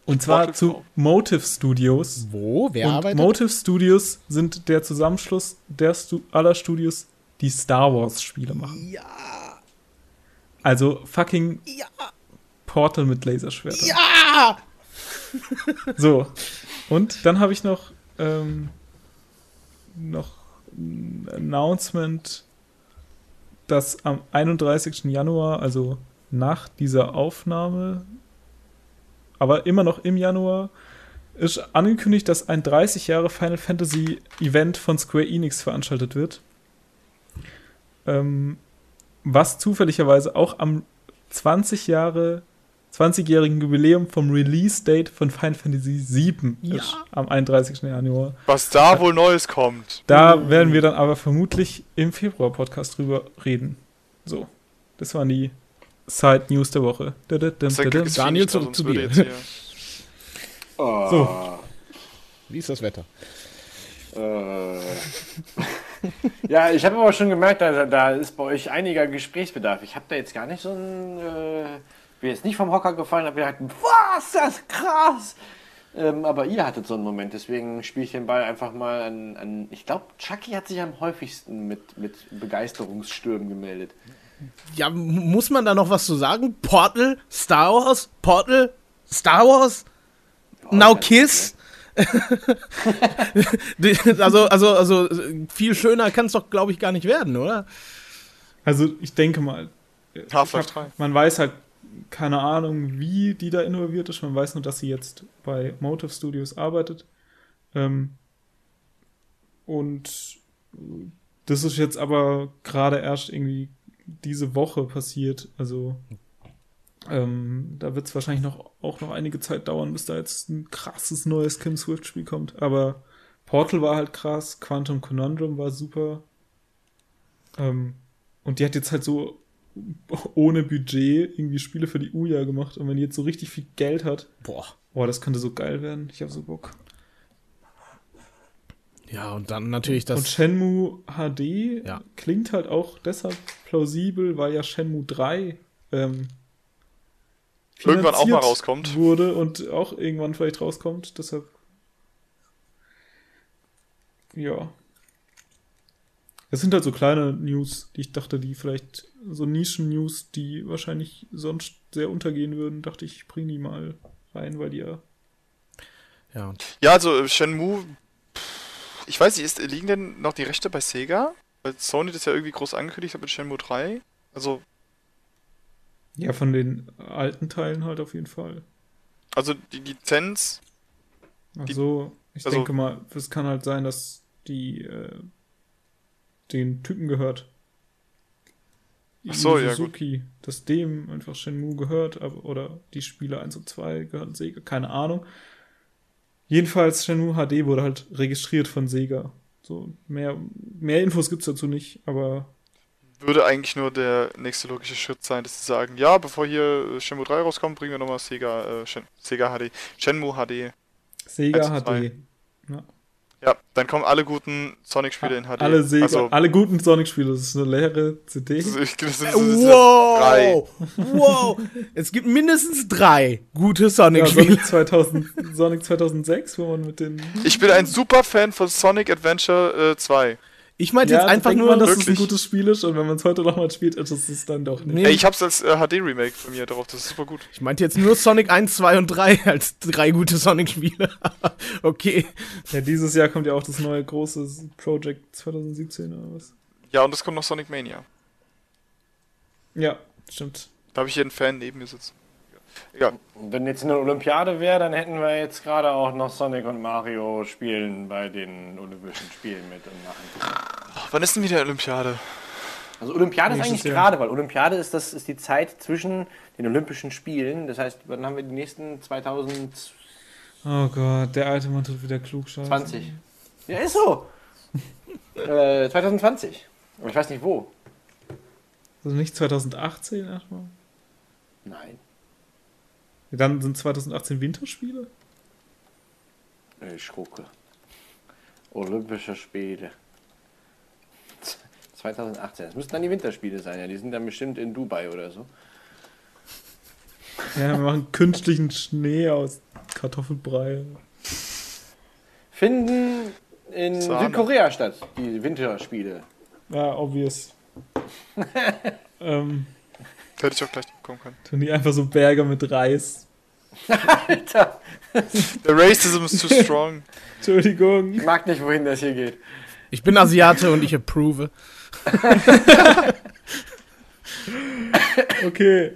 S2: Und zwar zu
S4: Portal-Frau.
S2: Motive Studios.
S5: Wo? Wer
S2: Und
S5: arbeitet?
S2: Motive Studios sind der Zusammenschluss der Stu aller Studios, die Star Wars Spiele machen.
S5: ja.
S2: Also fucking
S5: Ja.
S2: Portal mit Laserschwertern.
S5: Ja.
S2: So. Und dann habe ich noch, ähm, noch ein Announcement, dass am 31. Januar, also nach dieser Aufnahme, aber immer noch im Januar, ist angekündigt, dass ein 30 Jahre Final Fantasy Event von Square Enix veranstaltet wird. Ähm, was zufälligerweise auch am 20 Jahre 20-jährigen Jubiläum vom Release-Date von Final Fantasy VII
S5: Ja.
S2: ist am 31. Januar.
S4: Was da wohl Neues kommt.
S2: Da werden wir dann aber vermutlich im Februar-Podcast drüber reden. So, das waren die Side-News der Woche. Da, da, da.
S5: Daniel, zurück zu dir.
S1: Oh.
S2: So.
S5: Wie ist das Wetter?
S1: Äh. ja, ich habe aber schon gemerkt, da, da ist bei euch einiger Gesprächsbedarf. Ich habe da jetzt gar nicht so ein. Äh, bin jetzt nicht vom Hocker gefallen, habe gedacht, was, das ist krass. Ähm, aber ihr hattet so einen Moment, deswegen spiele ich den Ball einfach mal an. an ich glaube, Chucky hat sich am häufigsten mit, mit Begeisterungsstürmen gemeldet.
S5: Ja, muss man da noch was zu sagen? Portal, Star Wars, Portal, Star Wars, Now
S1: ganz
S5: Kiss. Also, also, also viel schöner kann es doch, glaube ich, gar nicht werden, oder?
S2: Also, ich denke mal,
S4: Half-Life
S2: ich hab-
S4: 3.
S2: man weiß halt keine Ahnung, wie die da involviert ist. Man weiß nur, dass sie jetzt bei Motive Studios arbeitet. Ähm, und das ist jetzt aber gerade erst irgendwie diese Woche passiert. Also ähm, da wird es wahrscheinlich noch auch noch einige Zeit dauern, bis da jetzt ein krasses neues Kim Swift Spiel kommt. Aber Portal war halt krass, Quantum Conundrum war super. Ähm, und die hat jetzt halt so ohne Budget irgendwie Spiele für die Uja gemacht. Und wenn die jetzt so richtig viel Geld hat,
S5: Boah.
S2: boah, das könnte so geil werden. Ich habe so Bock.
S5: Ja, und dann natürlich das.
S2: Und Shenmue HD
S5: Ja.
S2: klingt halt auch deshalb plausibel, weil ja Shenmue 3 ähm,
S4: Irgendwann auch mal rauskommt.
S2: Wurde und auch irgendwann vielleicht rauskommt. Deshalb. Ja. Es sind halt so kleine News, die ich dachte, die vielleicht so Nischen-News, die wahrscheinlich sonst sehr untergehen würden, dachte ich, ich bring die mal rein, weil die ja.
S5: ja, und
S4: Ja, also Shenmue, ich weiß nicht, ist, liegen denn noch die Rechte bei Sega? Weil Sony das ja irgendwie groß angekündigt hat mit Shenmue 3. Also,
S2: Ja, von den alten Teilen halt auf jeden Fall.
S4: also die Lizenz,
S2: Ach so, ich
S4: also-
S2: denke mal, es kann halt sein, dass die äh, den Typen gehört.
S4: Ach so,
S2: Yu
S4: ja.
S2: Suzuki, dass dem einfach Shenmue gehört, aber, oder die Spiele 1 und 2 gehören Sega, keine Ahnung. Jedenfalls Shenmue HD wurde halt registriert von Sega. So, mehr, mehr Infos gibt's dazu nicht, aber
S4: würde eigentlich nur der nächste logische Schritt sein, dass sie sagen, ja, bevor hier äh, Shenmue 3 rauskommt, bringen wir nochmal Sega, äh, Shen, Sega HD, Shenmue HD.
S2: Sega. HD.
S4: Ja, dann kommen alle guten Sonic-Spiele in HD.
S2: Alle Sega,
S4: Also,
S2: alle guten Sonic-Spiele, das ist eine leere CD.
S4: das, ich, das, sind- das.
S5: Wow! Wow! Es gibt mindestens drei gute
S2: Ja,
S5: Sonic-Spiele.
S2: Sonic, 2000, Sonic 2006, wo man mit den
S4: Ich bin ein super Fan von Sonic Adventure äh, 2.
S5: ich meinte
S2: Ja,
S5: jetzt einfach nur,
S2: man,
S5: dass
S2: dass es ein
S4: Wirklich?
S2: gutes Spiel ist und wenn man es heute nochmal spielt, ist es dann doch nicht.
S5: Nee.
S4: Ey, ich hab's als äh, HD-Remake bei mir drauf, das ist super gut.
S5: ich meinte jetzt nur Sonic 1, 2 und 3 als drei gute Sonic-Spiele. okay.
S2: Ja, dieses Jahr kommt ja auch das neue große Project 2017 oder was?
S4: Ja, und es kommt noch Sonic Mania.
S2: Ja, stimmt.
S4: Da habe ich hier einen Fan neben mir sitzen. Egal.
S1: Wenn jetzt eine Olympiade wäre, dann hätten wir jetzt gerade auch noch Sonic und Mario spielen bei den Olympischen Spielen mit und machen.
S4: Wann ist denn wieder Olympiade?
S1: Also Olympiade ist
S2: Nächstes
S1: eigentlich
S2: Jahr.
S1: gerade, weil Olympiade ist das ist die Zeit zwischen den Olympischen Spielen. Das heißt, wann haben wir die nächsten 2020?
S2: Oh Gott, der alte Mann tut wieder klug
S1: Ja, ist so. äh, 2020. Aber ich weiß nicht wo.
S2: Also nicht 2018 erstmal?
S1: Nein.
S2: Dann sind 2018 Winterspiele?
S1: Ich gucke. Olympische Spiele. 2018. Das müssten dann die Winterspiele sein, ja. Die sind dann bestimmt in Dubai oder so.
S2: Ja, wir machen künstlichen Schnee aus Kartoffelbrei.
S1: Finden in
S4: Sahne.
S1: Südkorea statt, die Winterspiele.
S2: Ja, obvious. ähm,
S4: Hätte ich auch gleich bekommen können.
S2: tun die einfach so Berge mit Reis.
S1: Alter,
S4: Der Racism is too strong.
S2: Entschuldigung.
S1: ich mag nicht, wohin das hier geht.
S5: Ich bin Asiate und ich approve.
S2: Okay.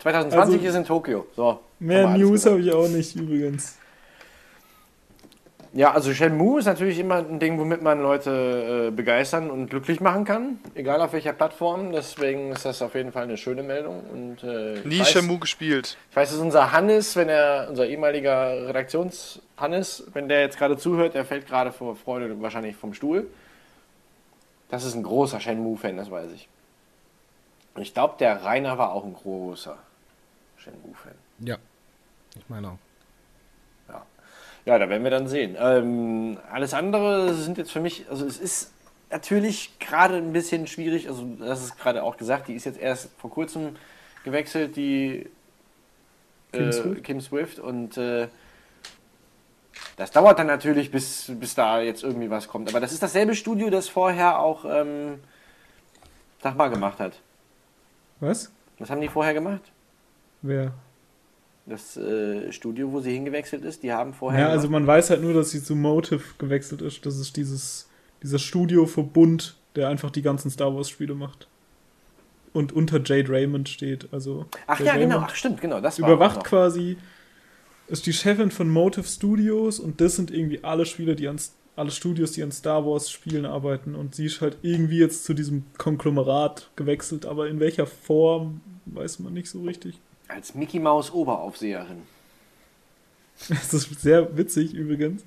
S1: 2020
S2: Also-
S1: ist in Tokio. So.
S2: Mehr News habe ich auch nicht übrigens.
S1: Ja, also Shenmue ist natürlich immer ein Ding, womit man Leute äh, begeistern und glücklich machen kann. Egal auf welcher Plattform. Deswegen ist das auf jeden Fall eine schöne Meldung. Und, äh,
S4: Nie
S1: weiß-
S4: Shenmue gespielt.
S1: Ich weiß, dass unser Hannes, wenn er, unser ehemaliger Redaktions-Hannes, wenn der jetzt gerade zuhört, der fällt gerade vor Freude wahrscheinlich vom Stuhl. Das ist ein großer Shenmue-Fan, das weiß ich. Und ich glaube, der Rainer war auch ein großer Shenmue-Fan.
S5: Ja. Ich meine auch.
S1: Ja, da werden wir dann sehen. Ähm, alles andere sind jetzt für mich, also es ist natürlich gerade ein bisschen schwierig, also das ist gerade auch gesagt, die ist jetzt erst vor kurzem gewechselt, die
S2: Kim
S1: äh,
S2: Swift?
S1: Kim Swift und äh, das dauert dann natürlich, bis, bis da jetzt irgendwie was kommt. Aber das ist dasselbe Studio, das vorher auch ähm, sag mal gemacht hat.
S2: Was?
S1: Was haben die vorher gemacht?
S2: Wer?
S1: Das äh, Studio, wo sie hingewechselt ist, die haben vorher.
S2: Ja, also man weiß halt nur, dass sie zu Motive gewechselt ist. Das ist dieses, dieser Studioverbund, der einfach die ganzen Star Wars Spiele macht. Und unter Jade Raymond steht. Also
S1: Ach
S2: Jade
S1: ja, genau,
S2: Raymond
S1: ach stimmt, genau. Das
S2: überwacht quasi, ist die Chefin von Motive Studios und das sind irgendwie alle Spiele, die an, alle Studios, die an Star Wars Spielen arbeiten und sie ist halt irgendwie jetzt zu diesem Konglomerat gewechselt, aber in welcher Form weiß man nicht so richtig.
S1: Als Mickey Maus Oberaufseherin.
S2: Das ist sehr witzig übrigens.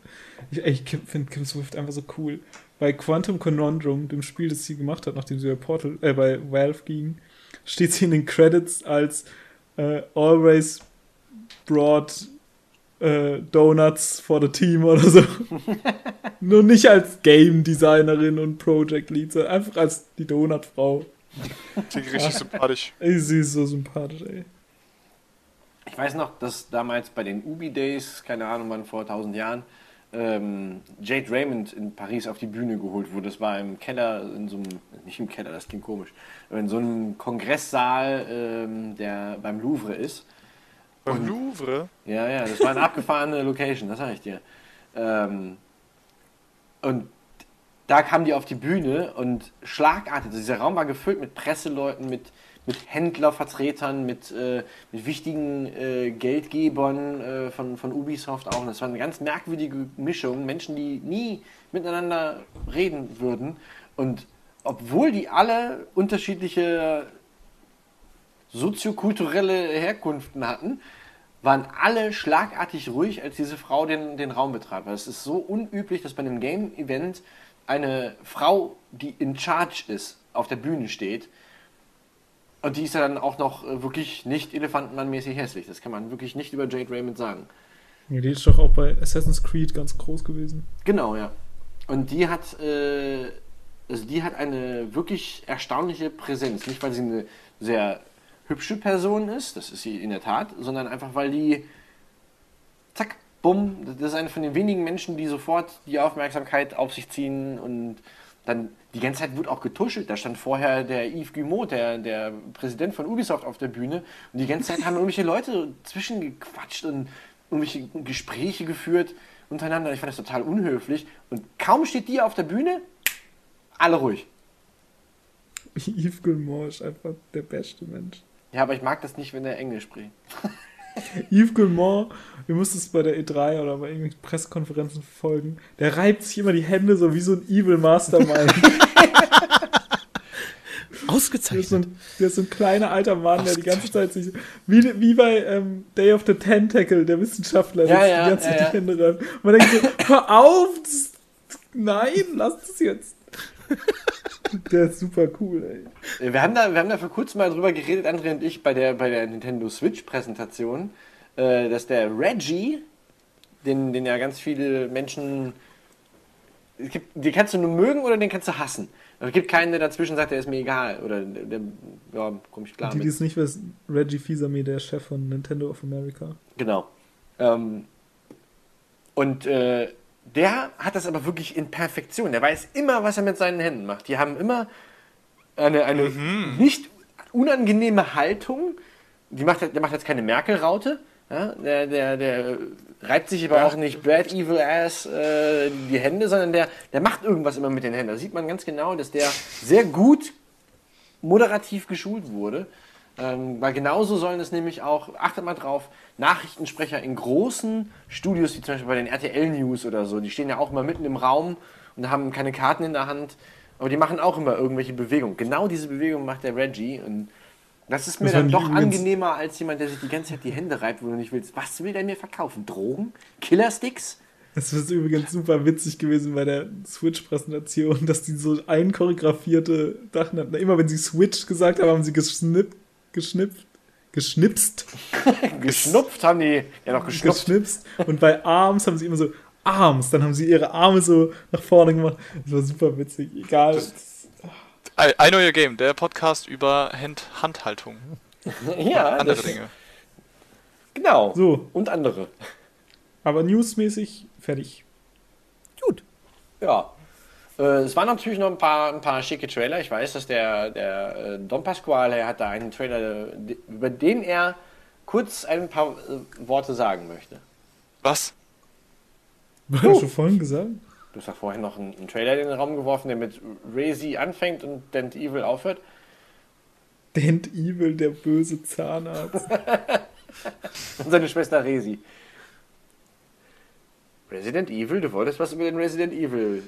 S2: Ich, ich finde Kim Swift einfach so cool. Bei Quantum Conundrum, dem Spiel, das sie gemacht hat, nachdem sie bei Portal, äh, bei Valve ging, steht sie in den Credits als äh, always brought äh, Donuts for the Team oder so. Nur nicht als Game Designerin und Project Lead, sondern einfach als die Donutfrau.
S4: Klingt richtig sympathisch.
S2: Ey, sie ist so sympathisch, ey.
S1: Ich weiß noch, dass damals bei den Ubi Days, keine Ahnung wann, vor 1000 Jahren, ähm, Jade Raymond in Paris auf die Bühne geholt wurde. Das war im Keller, in so einem, nicht im Keller, das klingt komisch, aber in so einem Kongresssaal, ähm, der beim Louvre ist.
S4: Beim Louvre?
S1: Ja, ja, das war eine abgefahrene Location, das sag ich dir. Ähm, und da kamen die auf die Bühne und schlagartig, also dieser Raum war gefüllt mit Presseleuten, mit, mit Händlervertretern, mit, äh, mit wichtigen äh, Geldgebern äh, von, von Ubisoft auch. Und das war eine ganz merkwürdige Mischung. Menschen, die nie miteinander reden würden. Und obwohl die alle unterschiedliche soziokulturelle Herkunften hatten, waren alle schlagartig ruhig, als diese Frau den, den Raum betrat. Weil es ist so unüblich, dass bei einem Game-Event eine Frau, die in Charge ist, auf der Bühne steht. Und die ist ja dann auch noch äh, wirklich nicht elefantenmannmäßig hässlich. Das kann man wirklich nicht über Jade Raymond sagen.
S2: Ja, die ist doch auch bei Assassin's Creed ganz groß gewesen.
S1: Genau, ja. Und die hat, äh, also die hat eine wirklich erstaunliche Präsenz. Nicht, weil sie eine sehr hübsche Person ist, das ist sie in der Tat, sondern einfach, weil die, zack, bumm, das ist eine von den wenigen Menschen, die sofort die Aufmerksamkeit auf sich ziehen und dann die ganze Zeit wird auch getuschelt. Da stand vorher der Yves Guillemot, der, der Präsident von Ubisoft, auf der Bühne und die ganze Zeit haben irgendwelche Leute zwischengequatscht und irgendwelche Gespräche geführt untereinander. Ich fand das total unhöflich und kaum steht die auf der Bühne, alle ruhig.
S2: Yves Gilmore ist einfach der beste Mensch.
S1: Ja, aber ich mag das nicht, wenn er Englisch spricht.
S2: Yves Gilmore, ihr müsst es bei der E3 oder bei irgendwelchen Pressekonferenzen folgen, der reibt sich immer die Hände so wie so ein Evil Mastermind. Der ist, so
S5: Ausgezeichnet.
S2: ein, der ist so ein kleiner alter Mann, der die ganze Zeit sich. Wie, wie bei ähm, Day of the Tentacle, der Wissenschaftler,
S1: Ja,
S2: der
S1: ja,
S2: die ganze Zeit
S1: ja,
S2: die Hände reibt. Und man denkt so, hör auf! Das, nein, lass das jetzt. Der ist super cool, ey.
S1: Wir haben da, wir haben da vor kurzem mal drüber geredet, André und ich, bei der, bei der Nintendo Switch-Präsentation, äh, dass der Reggie, den, den ja ganz viele Menschen. Gibt, den kannst du nur mögen oder den kannst du hassen. Aber es gibt keinen, der dazwischen sagt, der ist mir egal. Oder der, der ja, komme ich klar
S2: Die, die es nicht wissen, Reggie Fils-Aimé, der Chef von Nintendo of America.
S1: Genau. Ähm, und äh, der hat das aber wirklich in Perfektion. Der weiß immer, was er mit seinen Händen macht. Die haben immer eine, eine nicht unangenehme Haltung. Die macht, der macht jetzt keine Merkel-Raute. Ja? Der, der, der reibt sich aber auch nicht Bad Evil Ass äh, die Hände, sondern der, der macht irgendwas immer mit den Händen. Da sieht man ganz genau, dass der sehr gut moderativ geschult wurde. Ähm, weil genauso sollen es nämlich auch, achtet mal drauf, Nachrichtensprecher in großen Studios, wie zum Beispiel bei den RTL News oder so, die stehen ja auch immer mitten im Raum und haben keine Karten in der Hand, aber die machen auch immer irgendwelche Bewegungen. Genau diese Bewegung macht der Reggie und das ist mir
S2: Das
S1: dann doch angenehmer als jemand, der sich die ganze Zeit die Hände reibt, wo du nicht willst. Was will der mir verkaufen? Drogen? Killersticks?
S2: Das ist übrigens super witzig gewesen bei der Switch-Präsentation, dass die so einchoreografierte Sachen hatten. Immer wenn sie Switch gesagt haben, haben sie geschnippt, geschnippt, geschnipst,
S1: Geschnupft haben die, ja noch geschnupft.
S2: geschnipst. Und bei Arms haben sie immer so Arms. Dann haben sie ihre Arme so nach vorne gemacht. Das war super witzig. Egal.
S4: Ein, ein neuer Game, der Podcast über Hand Handhaltung.
S1: Ja,
S4: Andere
S1: das,
S4: Dinge.
S1: genau.
S2: So.
S1: Und andere.
S2: Aber newsmäßig fertig.
S5: Gut.
S1: Ja. Äh, es waren natürlich noch ein paar, ein paar schicke Trailer. Ich weiß, dass der, der äh, Don Pasquale hat da einen Trailer, über den er kurz ein paar äh, Worte sagen möchte.
S4: Was?
S2: War das schon vorhin gesagt?
S1: Du hast ja vorhin noch einen, einen Trailer in den Raum geworfen, der mit Razy anfängt und Dent Evil aufhört.
S2: Dent Evil, der böse Zahnarzt.
S1: Und seine Schwester Resi. Resident Evil? Du wolltest was über den Resident Evil.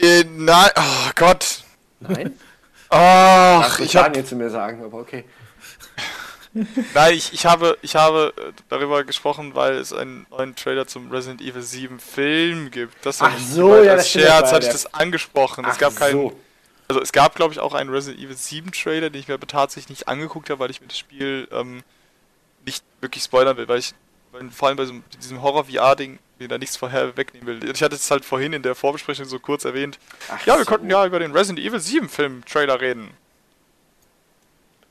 S4: Äh, nein, oh Gott.
S1: Nein?
S4: Ach,
S1: Ach,
S4: ich hab,
S1: Daniel zu mir sagen, aber okay.
S4: nein, ich, ich habe, ich habe äh, darüber gesprochen, weil es einen neuen Trailer zum Resident Evil 7 Film gibt. Das
S1: Ach
S4: ich
S1: so, ja,
S4: als
S1: das
S4: Scherz hatte ich das angesprochen. es
S1: Ach
S4: gab keinen,
S1: so.
S4: also es gab, glaube ich, auch einen Resident Evil 7 Trailer, den ich mir aber tatsächlich nicht angeguckt habe, weil ich mir das Spiel ähm, nicht wirklich spoilern will, weil ich weil vor allem bei so, diesem Horror-VR-Ding mir da nichts vorher wegnehmen will. Ich hatte es halt vorhin in der Vorbesprechung so kurz erwähnt.
S1: Ach
S4: Ja, wir
S1: so.
S4: konnten ja über den Resident Evil 7 Film Trailer reden.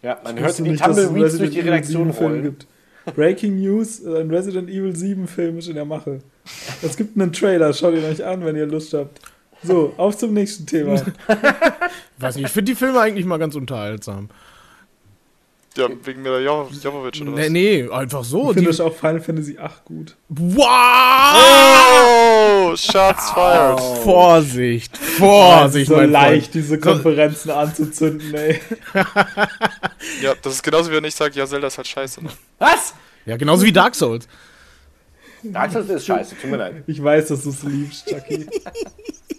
S1: Ja, man
S2: Ich
S1: hört
S2: wusste
S1: die
S2: nicht, dass es einen
S1: Tumbleweeds durch
S2: Resident
S1: die
S2: Evil
S1: Redaktion
S2: 7 Film
S1: rollen.
S2: gibt. Breaking News, äh, ein Resident Evil 7 Film ist in der Mache. Es gibt einen Trailer, schaut ihn euch an, wenn ihr Lust habt. So, auf zum nächsten Thema.
S5: Weiß nicht, ich finde die Filme eigentlich mal ganz unterhaltsam.
S4: Ja, wegen Mila Jo- Jovovich oder was?
S5: Nee, nee, einfach so.
S2: Ich
S5: Die,
S2: finde ich auch Final Fantasy 8 gut.
S5: wow!
S4: Oh, Shots fired.
S5: Vorsicht, Vorsicht,
S2: so
S5: mein
S2: leicht,
S5: Freund.
S2: diese Konferenzen anzuzünden, ey.
S4: Ja, das ist genauso wie wenn ich sage, ja, Zelda ist halt scheiße. Ne?
S1: Was?
S5: Ja, genauso wie Dark Souls.
S1: Dark Souls ist scheiße, tut mir leid.
S2: Ich weiß, dass du es liebst, Chucky.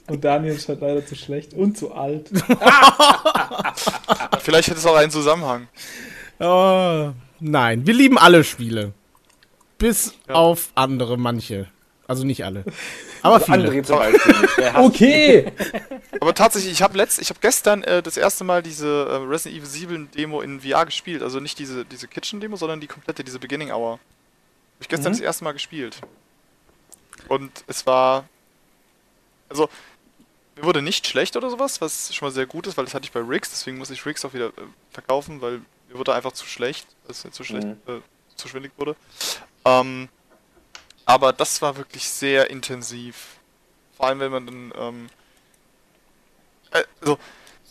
S2: Und Daniel ist halt leider zu schlecht und zu alt.
S4: Vielleicht hätte es auch einen Zusammenhang.
S5: Oh, nein, wir lieben alle Spiele. Bis
S4: Ja.
S5: auf andere, manche. Also nicht alle. Aber viele.
S1: André zum Beispiel nicht.
S2: Okay!
S4: Aber tatsächlich, ich habe letzt, ich habe gestern äh, das erste Mal diese äh, Resident Evil 7 Demo in VR gespielt. Also nicht diese, diese Kitchen-Demo, sondern die komplette, diese Beginning Hour. Habe ich gestern
S1: Mhm.
S4: das erste Mal gespielt. Und es war. Also, mir wurde nicht schlecht oder sowas, was schon mal sehr gut ist, weil das hatte ich bei Riggs, deswegen muss ich Riggs auch wieder äh, verkaufen, weil mir wurde einfach zu schlecht, dass es mir zu schlecht,
S1: Mhm.
S4: äh, zu schwindig wurde. Ähm, aber das war wirklich sehr intensiv. Vor allem, wenn man dann, ähm, äh, also,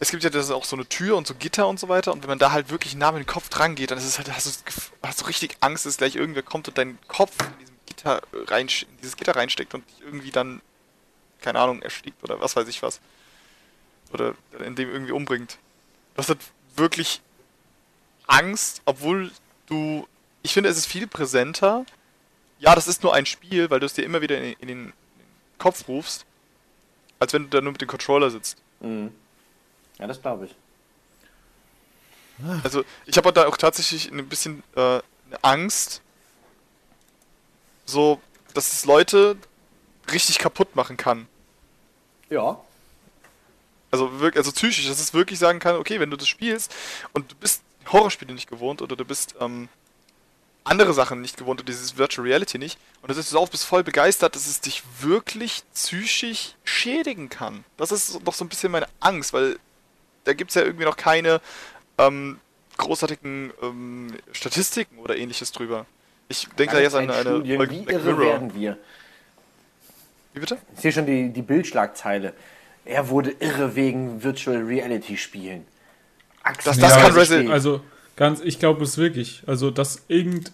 S4: es gibt ja das auch so eine Tür und so Gitter und so weiter und wenn man da halt wirklich nah mit dem Kopf dran geht, dann ist es halt, hast du, das hast du richtig Angst, dass gleich irgendwer kommt und deinen Kopf in diesem Gitter rein, in dieses Gitter reinsteckt und dich irgendwie dann, keine Ahnung, erstickt oder was weiß ich was. Oder in dem irgendwie umbringt. Du hast halt wirklich Angst, obwohl du, ich finde, es ist viel präsenter. Ja, das ist nur ein Spiel, weil du es dir immer wieder in, in, den, Kopf rufst, als wenn du da nur mit dem Controller sitzt.
S1: Mhm. Ja, das glaube ich.
S4: Also ich habe da auch tatsächlich ein bisschen äh, eine Angst, so, dass es Leute richtig kaputt machen kann.
S1: Ja.
S4: Also wirklich, also psychisch, dass es wirklich sagen kann, okay, wenn du das spielst und du bist Horrorspiele nicht gewohnt oder du bist ähm, andere Sachen nicht gewohnt oder dieses Virtual Reality nicht und du sitzt auf, bist voll begeistert, dass es dich wirklich psychisch schädigen kann. Das ist noch so ein bisschen meine Angst, weil da gibt es ja irgendwie noch keine ähm, großartigen ähm, Statistiken oder ähnliches drüber. Ich denke da jetzt an eine
S1: Studien, wie
S4: Black
S1: irre
S4: Mirror.
S1: werden wir.
S4: Wie bitte?
S1: Ich sehe schon die, die Bildschlagzeile. Er wurde irre wegen Virtual Reality Spielen. Axel
S4: Das- das
S1: Jahre
S4: kann Resident-.
S2: Also, ganz, ich glaube es wirklich. Also, dass irgend,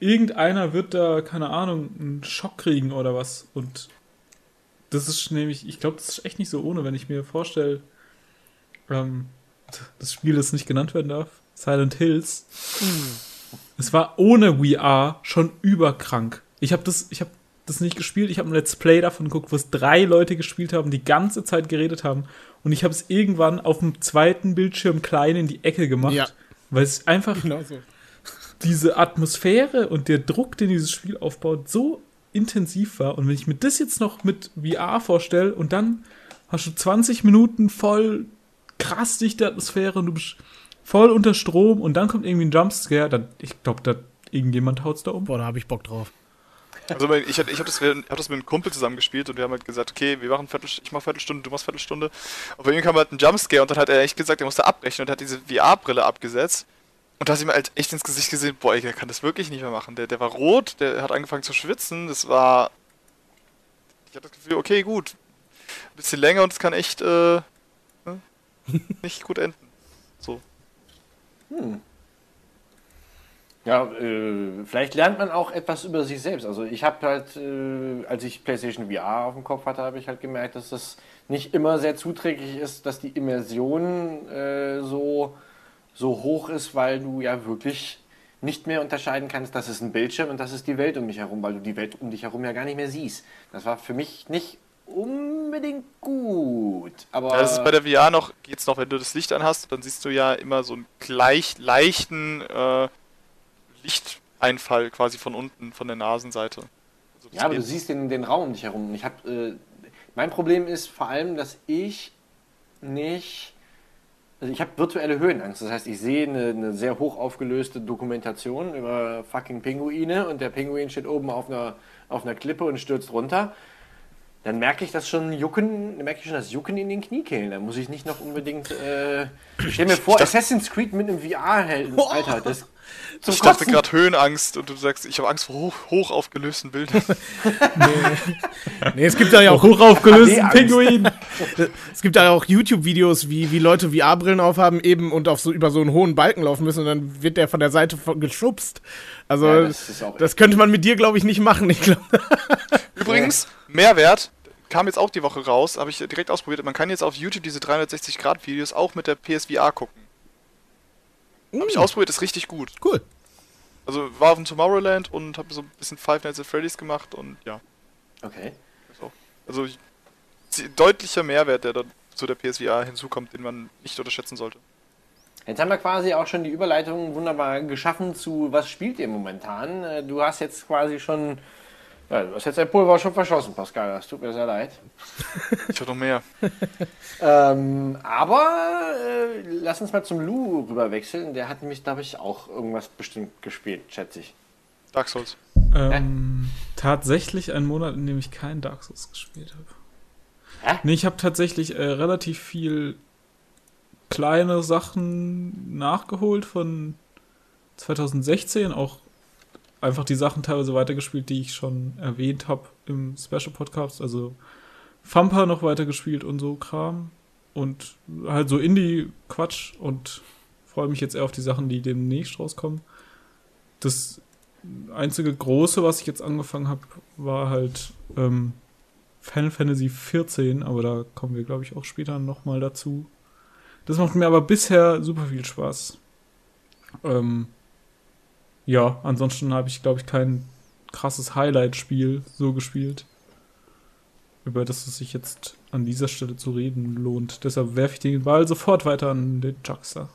S2: irgendeiner wird da, keine Ahnung, einen Schock kriegen oder was. Und das ist nämlich, ich glaube, das ist echt nicht so ohne, wenn ich mir vorstelle, ähm, das Spiel, das nicht genannt werden darf, Silent Hills. Es war ohne VR schon überkrank. Ich habe das, ich habe das nicht gespielt. Ich habe ein Let's Play davon geguckt, wo es drei Leute gespielt haben, die ganze Zeit geredet haben. Und ich habe es irgendwann auf dem zweiten Bildschirm klein in die Ecke gemacht,
S5: Ja.
S2: weil es einfach
S5: Genau so.
S2: diese Atmosphäre und der Druck, den dieses Spiel aufbaut, so intensiv war. Und wenn ich mir das jetzt noch mit VR vorstelle und dann hast du 20 Minuten voll krass dichte Atmosphäre und du bist voll unter Strom und dann kommt irgendwie ein Jumpscare, dann, ich glaube, da irgendjemand haut's da um.
S5: Boah, da habe ich Bock drauf.
S4: Also ich, ich habe das, hab das mit einem Kumpel zusammen gespielt und wir haben halt gesagt, okay, wir machen Viertel, ich mach Viertelstunde, du machst Viertelstunde. Und bei ihm kam halt ein Jumpscare und dann hat er echt gesagt, er musste abbrechen und hat diese VR-Brille abgesetzt. Und da hast du ihm halt echt ins Gesicht gesehen, boah, ey, der kann das wirklich nicht mehr machen. Der, der war rot, der hat angefangen zu schwitzen, das war... Ich hatte das Gefühl, okay, gut, ein bisschen länger und es kann echt äh, ne, nicht gut enden. So.
S1: Ja, äh, vielleicht lernt man auch etwas über sich selbst. Also ich habe halt, äh, als ich PlayStation VR auf dem Kopf hatte, habe ich halt gemerkt, dass das nicht immer sehr zuträglich ist, dass die Immersion äh, so, so hoch ist, weil du ja wirklich nicht mehr unterscheiden kannst, das ist ein Bildschirm und das ist die Welt um mich herum, weil du die Welt um dich herum ja gar nicht mehr siehst. Das war für mich nicht unbedingt gut. Aber
S4: Ja, das ist bei der VR noch, geht's noch, wenn du das Licht anhast, dann siehst du ja immer so einen gleich, leichten äh, Lichteinfall quasi von unten, von der Nasenseite. Also
S1: Ja, aber du siehst den, den Raum um dich herum. Ich hab, äh, mein Problem ist vor allem, dass ich nicht. Also ich habe virtuelle Höhenangst. Das heißt, ich sehe eine, eine sehr hoch aufgelöste Dokumentation über fucking Pinguine und der Pinguin steht oben auf einer, auf einer Klippe und stürzt runter. Dann merke ich das schon Jucken, dann merke ich schon das Jucken in den Kniekehlen. Da muss ich nicht noch unbedingt. Äh, ich stell mir vor, Assassin's Creed mit einem VR-Helden. Alter, das. Zum
S4: Ich dachte gerade Höhenangst und du sagst, ich habe Angst vor hoch, hoch aufgelösten Bildern.
S5: Nee, es gibt da ja auch,
S2: Hoch aufgelösten
S1: HD-Angst.
S2: Pinguin.
S5: es gibt da ja auch YouTube-Videos, wie, wie Leute VR-Brillen aufhaben eben und auf so, über so einen hohen Balken laufen müssen und dann wird der von der Seite von- geschubst. Also,
S1: Ja,
S5: das,
S1: das
S5: könnte man mit dir, glaube ich, nicht machen. Ich glaub,
S4: Übrigens, Mehrwert, kam jetzt auch die Woche raus, habe ich direkt ausprobiert. Man kann jetzt auf YouTube diese 360-Grad-Videos auch mit der PSVR gucken. Habe ich ausprobiert, ist richtig gut.
S5: cool.
S4: Also war auf dem Tomorrowland und habe so ein bisschen Five Nights at Freddy's gemacht und ja.
S1: Okay.
S4: auch- Also deutlicher Mehrwert, der dann zu der PSVR hinzukommt, den man nicht unterschätzen sollte.
S1: Jetzt haben wir quasi auch schon die Überleitung wunderbar geschaffen zu, was spielt ihr momentan? Äh, Du hast jetzt quasi schon, ja, du hast jetzt dein Pulver schon verschossen, Pascal, das tut mir sehr leid.
S4: Ich habe noch mehr.
S1: Ähm, aber äh, lass uns mal zum Lou rüber wechseln. Der hat nämlich, glaube ich, auch irgendwas bestimmt gespielt, schätze ich.
S4: Dark Souls.
S2: Ähm, tatsächlich ein Monat, in dem ich keinen Dark Souls gespielt habe.
S1: Hä?
S2: Nee, ich habe tatsächlich äh, relativ viel kleine Sachen nachgeholt von 2016, auch einfach die Sachen teilweise weitergespielt, die ich schon erwähnt habe im Special Podcast, also Thumper noch weitergespielt und so Kram und halt so Indie-Quatsch und freue mich jetzt eher auf die Sachen, die demnächst rauskommen. Das einzige große, was ich jetzt angefangen habe, war halt ähm, Final Fantasy 14, aber da kommen wir, glaube ich, auch später nochmal dazu. Das macht mir aber bisher super viel Spaß. Ähm, ja, ansonsten habe ich, glaube ich, kein krasses Highlight-Spiel so gespielt, über das es sich jetzt an dieser Stelle zu reden lohnt. Deshalb werfe ich den Ball sofort weiter an den Juxer.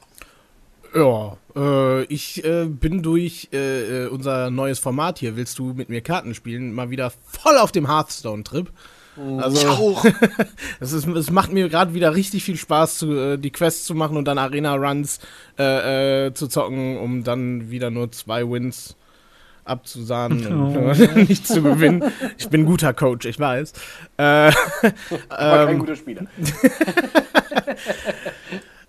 S5: Ja, äh, ich äh, bin durch äh, äh, unser neues Format hier, willst du mit mir Karten spielen, mal wieder voll auf dem Hearthstone-Trip. Also,
S4: auch.
S5: es, ist, es macht mir gerade wieder richtig viel Spaß, zu, äh, die Quests zu machen und dann Arena-Runs äh, äh, zu zocken, um dann wieder nur zwei Wins abzusahnen und nicht zu gewinnen. Ich bin ein guter Coach, ich weiß. Äh,
S1: Aber kein
S5: ähm,
S1: guter Spieler.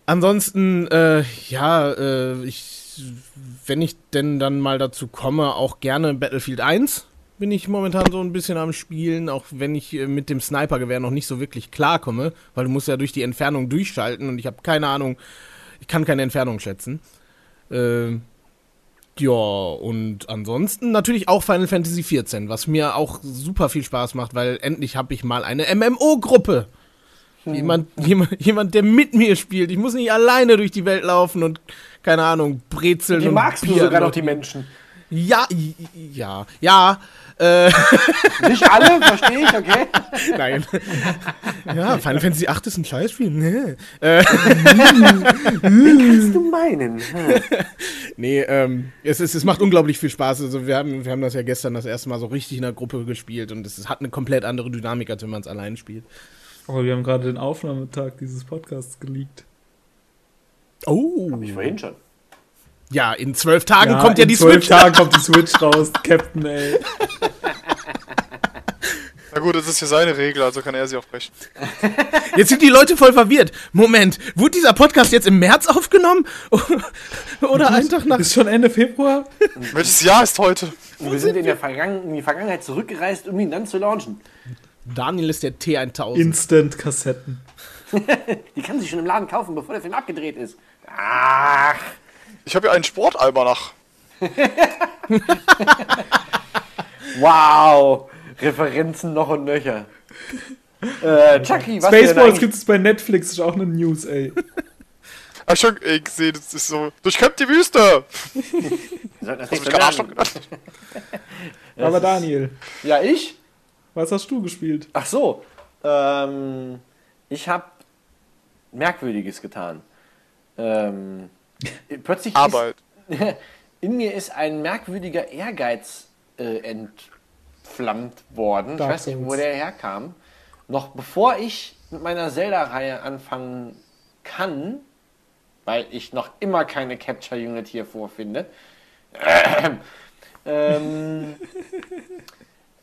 S5: Ansonsten, äh, ja, äh, ich, wenn ich denn dann mal dazu komme, auch gerne Battlefield 1 bin ich momentan so ein bisschen am Spielen, auch wenn ich äh, mit dem Snipergewehr noch nicht so wirklich klarkomme, weil du musst ja durch die Entfernung durchschalten und ich habe keine Ahnung, ich kann keine Entfernung schätzen. Äh, ja, und ansonsten natürlich auch Final Fantasy 14, was mir auch super viel Spaß macht, weil endlich habe ich mal eine MMO-Gruppe. Jemand, jemand, jemand, der mit mir spielt. Ich muss nicht alleine durch die Welt laufen und, keine Ahnung, brezeln und
S1: magst du sogar noch die Menschen.
S5: Ja, ja, ja, äh,
S1: Nicht alle, verstehe ich, okay?
S5: nein. ja, Final Fantasy 8 ist ein Scheißspiel. Nee, äh,
S1: Kannst du meinen? Hm.
S5: nee ähm, es, ist, es macht unglaublich viel Spaß. Also wir haben, wir haben das ja gestern das erste Mal so richtig in der Gruppe gespielt und es hat eine komplett andere Dynamik, als wenn man es allein spielt.
S2: Aber wir haben gerade den Aufnahmetag dieses Podcasts geleakt.
S5: Oh.
S1: Hab ich vorhin schon.
S5: Ja, in zwölf Tagen kommt ja
S2: in
S5: die
S2: zwölf
S5: Switch.
S2: Tagen kommt die Switch raus, Captain, ey.
S4: Na gut, das ist ja seine Regel, also kann er sie auch brechen.
S5: Jetzt sind die Leute voll verwirrt. Moment, wurde dieser Podcast jetzt im März aufgenommen? Oder einen Tag nach.
S2: Ist schon Ende Februar?
S4: Welches Jahr ist heute?
S1: Und wir sind in, der Vergangen in die Vergangenheit zurückgereist, um ihn dann zu launchen.
S5: Daniel ist der T1000.
S2: Instant-Kassetten.
S1: Die kann sich schon im Laden kaufen, bevor der Film abgedreht ist. Ach,
S4: Ich habe ja einen Sportalmanach.
S1: wow. Referenzen noch und nöcher. Äh, Chucky, was
S2: Spaceballs gibt es bei Netflix, ist auch eine News, ey.
S4: hab schon ey, gesehen, das ist so, durchkämmt die Wüste!
S1: Das
S4: Hast du gerade
S1: lernen.
S4: genannt?
S2: Aber Daniel,
S1: Ja, ich?
S2: was hast du gespielt?
S1: Ach so. Ähm, ich habe Merkwürdiges getan. Ähm, plötzlich
S4: Arbeit.
S1: Ist, in mir ist ein merkwürdiger Ehrgeiz äh, entflammt worden.
S2: Dark
S1: ich weiß nicht, wo der herkam. Noch bevor ich mit meiner Zelda-Reihe anfangen kann, weil ich noch immer keine Capture Unit hier vorfinde, ähm,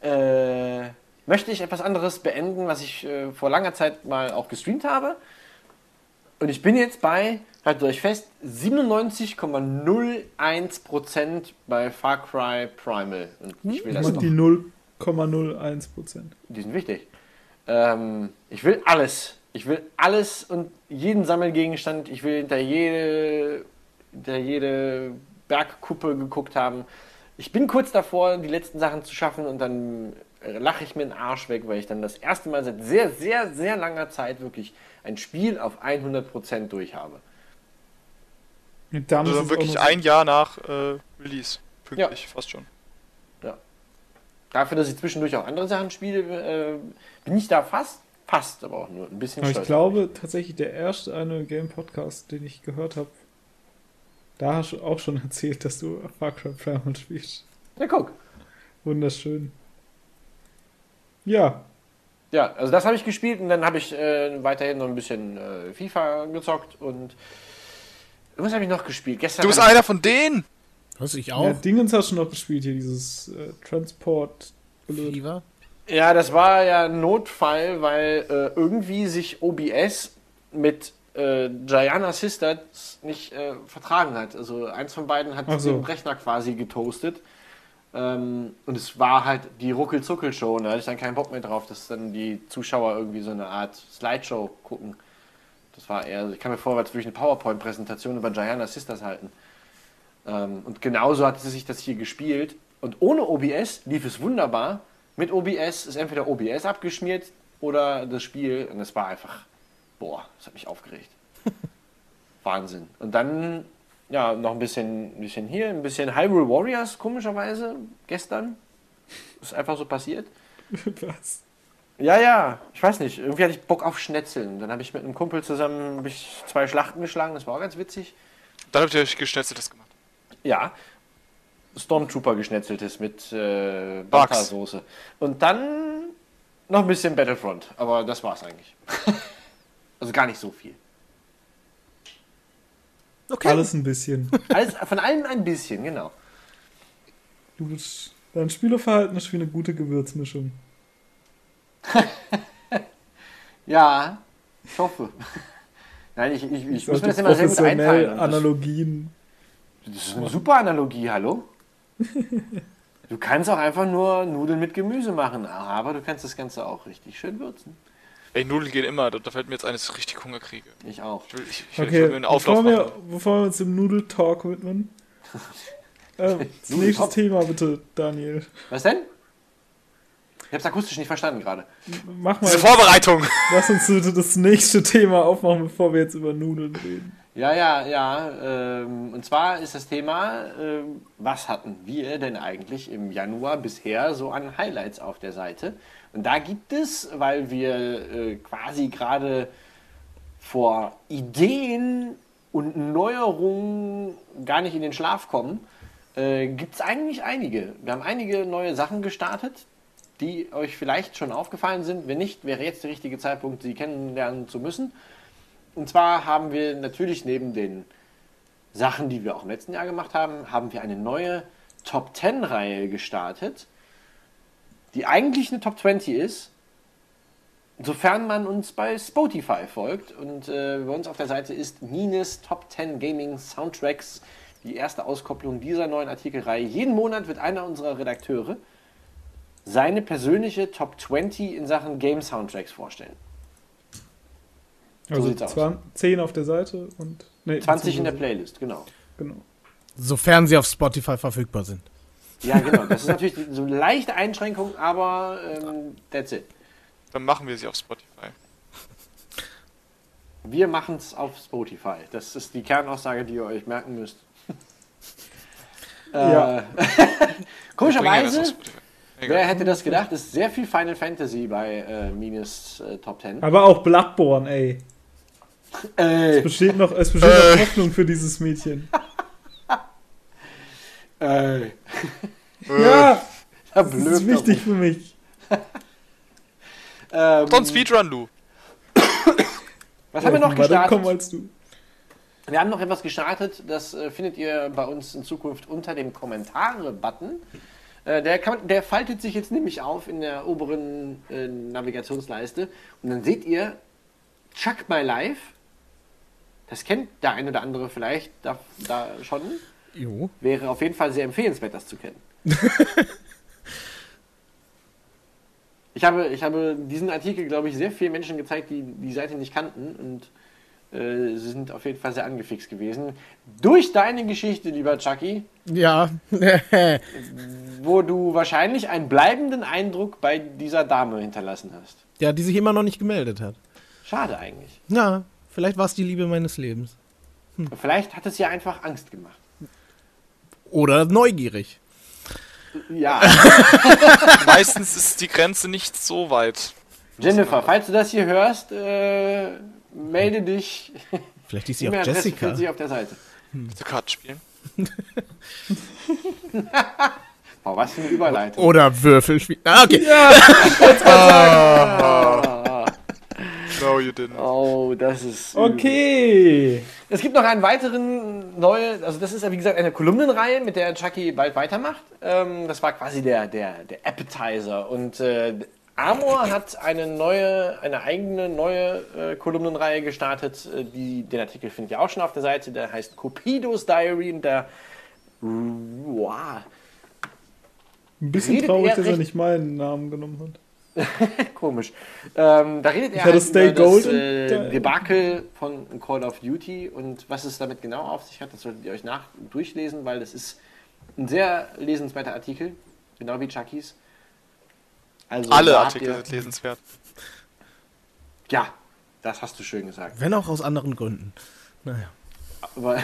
S1: äh, möchte ich etwas anderes beenden, was ich äh, vor langer Zeit mal auch gestreamt habe. Und ich bin jetzt bei, haltet euch fest, 97,01% bei Far Cry Primal. Und ich will das
S2: Und
S1: noch.
S2: die 0,01 Prozent.
S1: Die sind wichtig. Ähm, ich will alles. Ich will alles und jeden Sammelgegenstand. Ich will hinter jede, hinter jede Bergkuppe geguckt haben. Ich bin kurz davor, die letzten Sachen zu schaffen und dann lache ich mir den Arsch weg, weil ich dann das erste Mal seit sehr, sehr, sehr langer Zeit wirklich ein Spiel auf 100% durch habe.
S4: Also wirklich ein Jahr nach äh, Release. Pünktlich, fast schon.
S1: Dafür, dass ich zwischendurch auch andere Sachen spiele, äh, bin ich da fast, fast, aber auch nur ein bisschen
S2: Aber ich glaube tatsächlich, der erste eine Game Podcast, den ich gehört habe, da hast du auch schon erzählt, dass du Far Cry Primal spielst.
S1: Ja, guck.
S2: Wunderschön. Ja,
S1: Ja, also das habe ich gespielt und dann habe ich äh, weiterhin noch ein bisschen äh, FIFA gezockt und was habe ich noch gespielt? Gestern
S4: Du bist einer von denen!
S5: Was ich
S2: ja
S5: auch?
S2: Dingens hast du noch gespielt hier, dieses äh, Transport.
S5: Fever?
S1: Ja, das war ja ein Notfall, weil äh, irgendwie sich OBS mit äh, Gianna Sisters nicht äh, vertragen hat. Also eins von beiden hat
S2: so.
S1: den Rechner quasi getoastet. Ähm, und es war halt die Ruckel-Zuckel-Show. Und da hatte ich dann keinen Bock mehr drauf, dass dann die Zuschauer irgendwie so eine Art Slideshow gucken. Das war eher, ich kann mir vorwärts würde ich eine PowerPoint-Präsentation über Gianna Sisters halten. Ähm, und genauso hat sie sich das hier gespielt. Und ohne OBS lief es wunderbar. Mit OBS ist entweder OBS abgeschmiert oder das Spiel. Und es war einfach, boah, das hat mich aufgeregt. Wahnsinn. Und dann, ja, noch ein bisschen, ein bisschen hier, ein bisschen Hyrule Warriors, komischerweise, gestern. Ist einfach so passiert.
S2: Was?
S1: Ja, ja, ich weiß nicht. Irgendwie hatte ich Bock auf Schnetzeln. Dann habe ich mit einem Kumpel zusammen ich zwei Schlachten geschlagen. Das war auch ganz witzig.
S4: Dann habt ihr euch geschnetzeltes gemacht.
S1: Ja. Stormtrooper geschnetzeltes mit äh,
S4: Bugs.
S1: Bata-Soße. Und dann noch ein bisschen Battlefront. Aber das war's eigentlich. also gar nicht so viel.
S5: Okay.
S2: Alles ein bisschen.
S1: Alles, von allem ein bisschen, genau.
S2: Du bist, dein Spielerverhalten ist wie eine gute Gewürzmischung.
S1: Ja, ich hoffe. Nein, ich, ich, ich,
S2: Ich
S1: muss mir das immer sehr gut einteilen. Und Das,
S2: Analogien.
S1: das ist eine super Analogie, hallo? Du kannst auch einfach nur Nudeln mit Gemüse machen, aber du kannst das Ganze auch richtig schön würzen.
S4: Ey, Nudeln gehen immer. Da, da fällt mir jetzt ein, dass ich richtig Hunger kriege.
S1: Ich auch.
S4: Ich will, ich, ich
S2: Okay,
S4: will einen Auflauf
S2: bevor wir,
S4: machen.
S2: bevor wir uns dem Nudeltalk widmen. ähm, das nächste
S1: Nudeltalk?
S2: Thema bitte, Daniel.
S1: Was denn? Ich hab's akustisch nicht verstanden gerade.
S2: Mach mal,
S4: Diese Vorbereitung!
S2: lass uns bitte das nächste Thema aufmachen, bevor wir jetzt über Nudeln reden.
S1: Ja, ja, ja. Ähm, und zwar ist das Thema, ähm, was hatten wir denn eigentlich im Januar bisher so an Highlights auf der Seite? Und da gibt es, weil wir äh, quasi gerade vor Ideen und Neuerungen gar nicht in den Schlaf kommen, äh, gibt es eigentlich einige. Wir haben einige neue Sachen gestartet, die euch vielleicht schon aufgefallen sind. Wenn nicht, wäre jetzt der richtige Zeitpunkt, sie kennenlernen zu müssen. Und zwar haben wir natürlich neben den Sachen, die wir auch im letzten Jahr gemacht haben, haben wir eine neue Top 10 Reihe gestartet, die eigentlich eine Top 20 ist, sofern man uns bei Spotify folgt. Und äh, bei uns auf der Seite ist Nines Top 10 Gaming Soundtracks, die erste Auskopplung dieser neuen Artikelreihe. Jeden Monat wird einer unserer Redakteure seine persönliche Top 20 in Sachen Game Soundtracks vorstellen. So
S2: Also
S1: sieht's aus.
S2: 20, 10 auf der Seite und. Nee,
S1: 20 in der Playlist, genau.
S2: Genau.
S5: Sofern sie auf Spotify verfügbar sind.
S1: Ja, genau. Das ist natürlich so eine leichte Einschränkung, aber ähm, that's it.
S4: Dann machen wir sie auf Spotify.
S1: Wir machen es auf Spotify. Das ist die Kernaussage, die ihr euch merken müsst.
S2: Ja.
S1: Äh,
S4: das
S1: Komischerweise, wer hätte das gedacht, ist sehr viel Final Fantasy bei äh, Minus äh, Top 10.
S2: Aber auch Bloodborne, ey. Es
S1: Äh,
S2: besteht noch, es besteht noch Hoffnung für dieses Mädchen.
S1: äh,
S2: Ja,
S1: da
S2: das ist wichtig für mich.
S1: Ähm,
S4: ein Speedrun, du.
S1: was haben wir noch
S2: Weiter
S1: gestartet?
S2: kommen als du.
S1: Wir haben noch etwas gestartet, das äh, findet ihr bei uns in Zukunft unter dem Kommentare-Button. Äh, der, kann, der faltet sich jetzt nämlich auf in der oberen äh, Navigationsleiste und dann seht ihr Chuck My Life. Das kennt der eine oder andere vielleicht da, da schon.
S5: Jo.
S1: Wäre auf jeden Fall sehr empfehlenswert, das zu kennen. ich, habe, ich habe diesen Artikel, glaube ich, sehr vielen Menschen gezeigt, die die Seite nicht kannten und äh, sie sind auf jeden Fall sehr angefixt gewesen. Durch deine Geschichte, lieber Chucky,
S5: Ja.
S1: wo du wahrscheinlich einen bleibenden Eindruck bei dieser Dame hinterlassen hast.
S5: ja, die sich immer noch nicht gemeldet hat.
S1: Schade eigentlich.
S5: Na, vielleicht war es die Liebe meines Lebens.
S1: Vielleicht hat es ja einfach Angst gemacht.
S5: Oder neugierig.
S1: Ja,
S4: Meistens ist die Grenze nicht so weit.
S1: Jennifer, falls du das hier hörst, äh, melde dich.
S5: Vielleicht ist sie auch Jessica.
S1: sich auf der Seite.
S4: Willst du Karten spielen?
S1: Oh, was für eine Überleitung.
S5: Oder Würfelspiel. Ah, okay.
S4: No, you didn't.
S1: Oh, das ist. übel.
S2: Okay.
S1: Es gibt noch einen weiteren neue, also das ist ja wie gesagt eine Kolumnenreihe, mit der Chucky bald weitermacht. Ähm, das war quasi der, der, der Appetizer. Und äh, Amor hat eine neue, eine eigene neue äh, Kolumnenreihe gestartet. Äh, die, den Artikel findet ihr auch schon auf der Seite. Der heißt Cupidos Diary und der wow,
S2: Ein bisschen traurig, dass er nicht meinen Namen genommen hat.
S1: Komisch. Ähm, da redet er halt über
S2: Gold
S1: das äh, Debakel von Call of Duty und was es damit genau auf sich hat, das solltet ihr euch nach durchlesen, weil das ist ein sehr lesenswerter Artikel, genau wie Chuckys. Also,
S4: Alle Artikel
S1: ihr-
S4: sind lesenswert.
S1: Ja, das hast du schön gesagt.
S5: Wenn auch aus anderen Gründen. Naja.
S1: Aber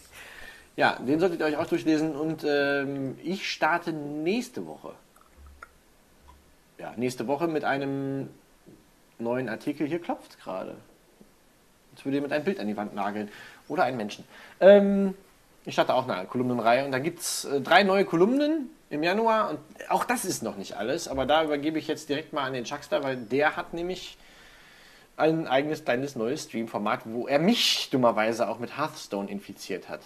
S1: ja, den solltet ihr euch auch durchlesen und ähm, ich starte nächste Woche. Ja, nächste Woche mit einem neuen Artikel. Hier klopft gerade. Jetzt würde jemand ein Bild an die Wand nageln. Oder einen Menschen. Ähm, ich starte auch eine Kolumnenreihe und da gibt es äh, drei neue Kolumnen im Januar und auch das ist noch nicht alles, aber da übergebe ich jetzt direkt mal an den Chuckster, weil der hat nämlich ein eigenes kleines neues Stream-Format, wo er mich dummerweise auch mit Hearthstone infiziert hat.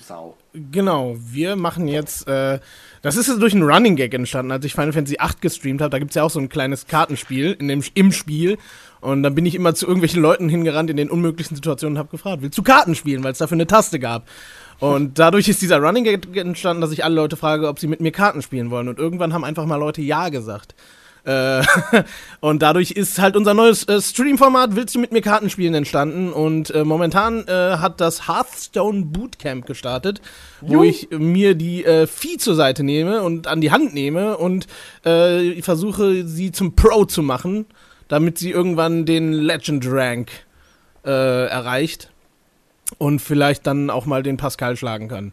S1: Sau.
S5: Genau, wir machen jetzt, äh, das ist durch einen Running Gag entstanden, als ich Final Fantasy VIII gestreamt habe. Da gibt's ja auch so ein kleines Kartenspiel in dem, im Spiel. Und dann bin ich immer zu irgendwelchen Leuten hingerannt in den unmöglichsten Situationen und habe gefragt, willst du Karten spielen, weil es dafür eine Taste gab. Und dadurch ist dieser Running Gag entstanden, dass ich alle Leute frage, ob sie mit mir Karten spielen wollen. Und irgendwann haben einfach mal Leute Ja gesagt. Äh, und dadurch ist halt unser neues äh, Stream-Format Willst du mit mir Karten spielen entstanden und äh, momentan äh, hat das Hearthstone Bootcamp gestartet, wo ich mir die äh, Vieh zur Seite nehme und an die Hand nehme und äh, versuche sie zum Pro zu machen, damit sie irgendwann den Legend Rank äh, erreicht und vielleicht dann auch mal den Pascal schlagen kann.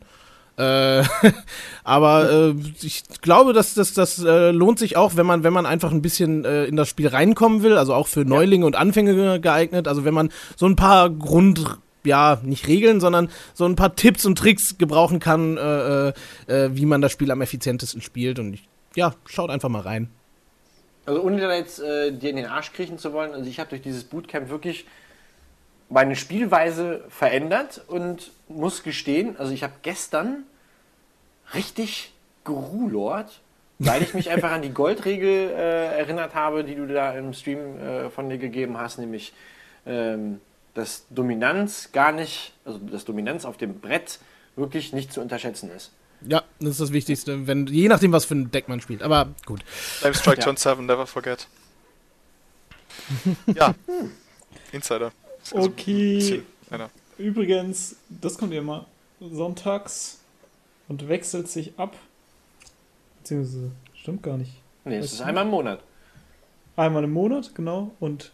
S5: Äh, aber äh, ich glaube, dass das, das äh, lohnt sich auch, wenn man, wenn man einfach ein bisschen äh, in das Spiel reinkommen will, also auch für Neulinge und Anfänger geeignet. Also wenn man so ein paar Grund, ja, nicht Regeln, sondern so ein paar Tipps und Tricks gebrauchen kann, äh, wie man das Spiel am effizientesten spielt. Und ich, ja, schaut einfach mal rein.
S1: Also ohne da jetzt dir in den Arsch kriechen zu wollen, also ich habe durch dieses Bootcamp wirklich meine Spielweise verändert und muss gestehen, also ich habe gestern richtig gerulort, weil ich mich einfach an die Goldregel äh, erinnert habe, die du da im Stream äh, von dir gegeben hast, nämlich ähm, dass Dominanz gar nicht, also dass Dominanz auf dem Brett wirklich nicht zu unterschätzen ist.
S5: Ja, das ist das Wichtigste, wenn, je nachdem, was für ein Deck man spielt. Aber gut.
S4: Time Strike
S1: Ja.
S4: Turn 7, never forget. ja. Insider. Also,
S2: Okay. Übrigens, das kommt ja immer sonntags und wechselt sich ab. Beziehungsweise, stimmt gar nicht.
S1: Nee, es ist einmal im Monat.
S2: Einmal im Monat, genau. Und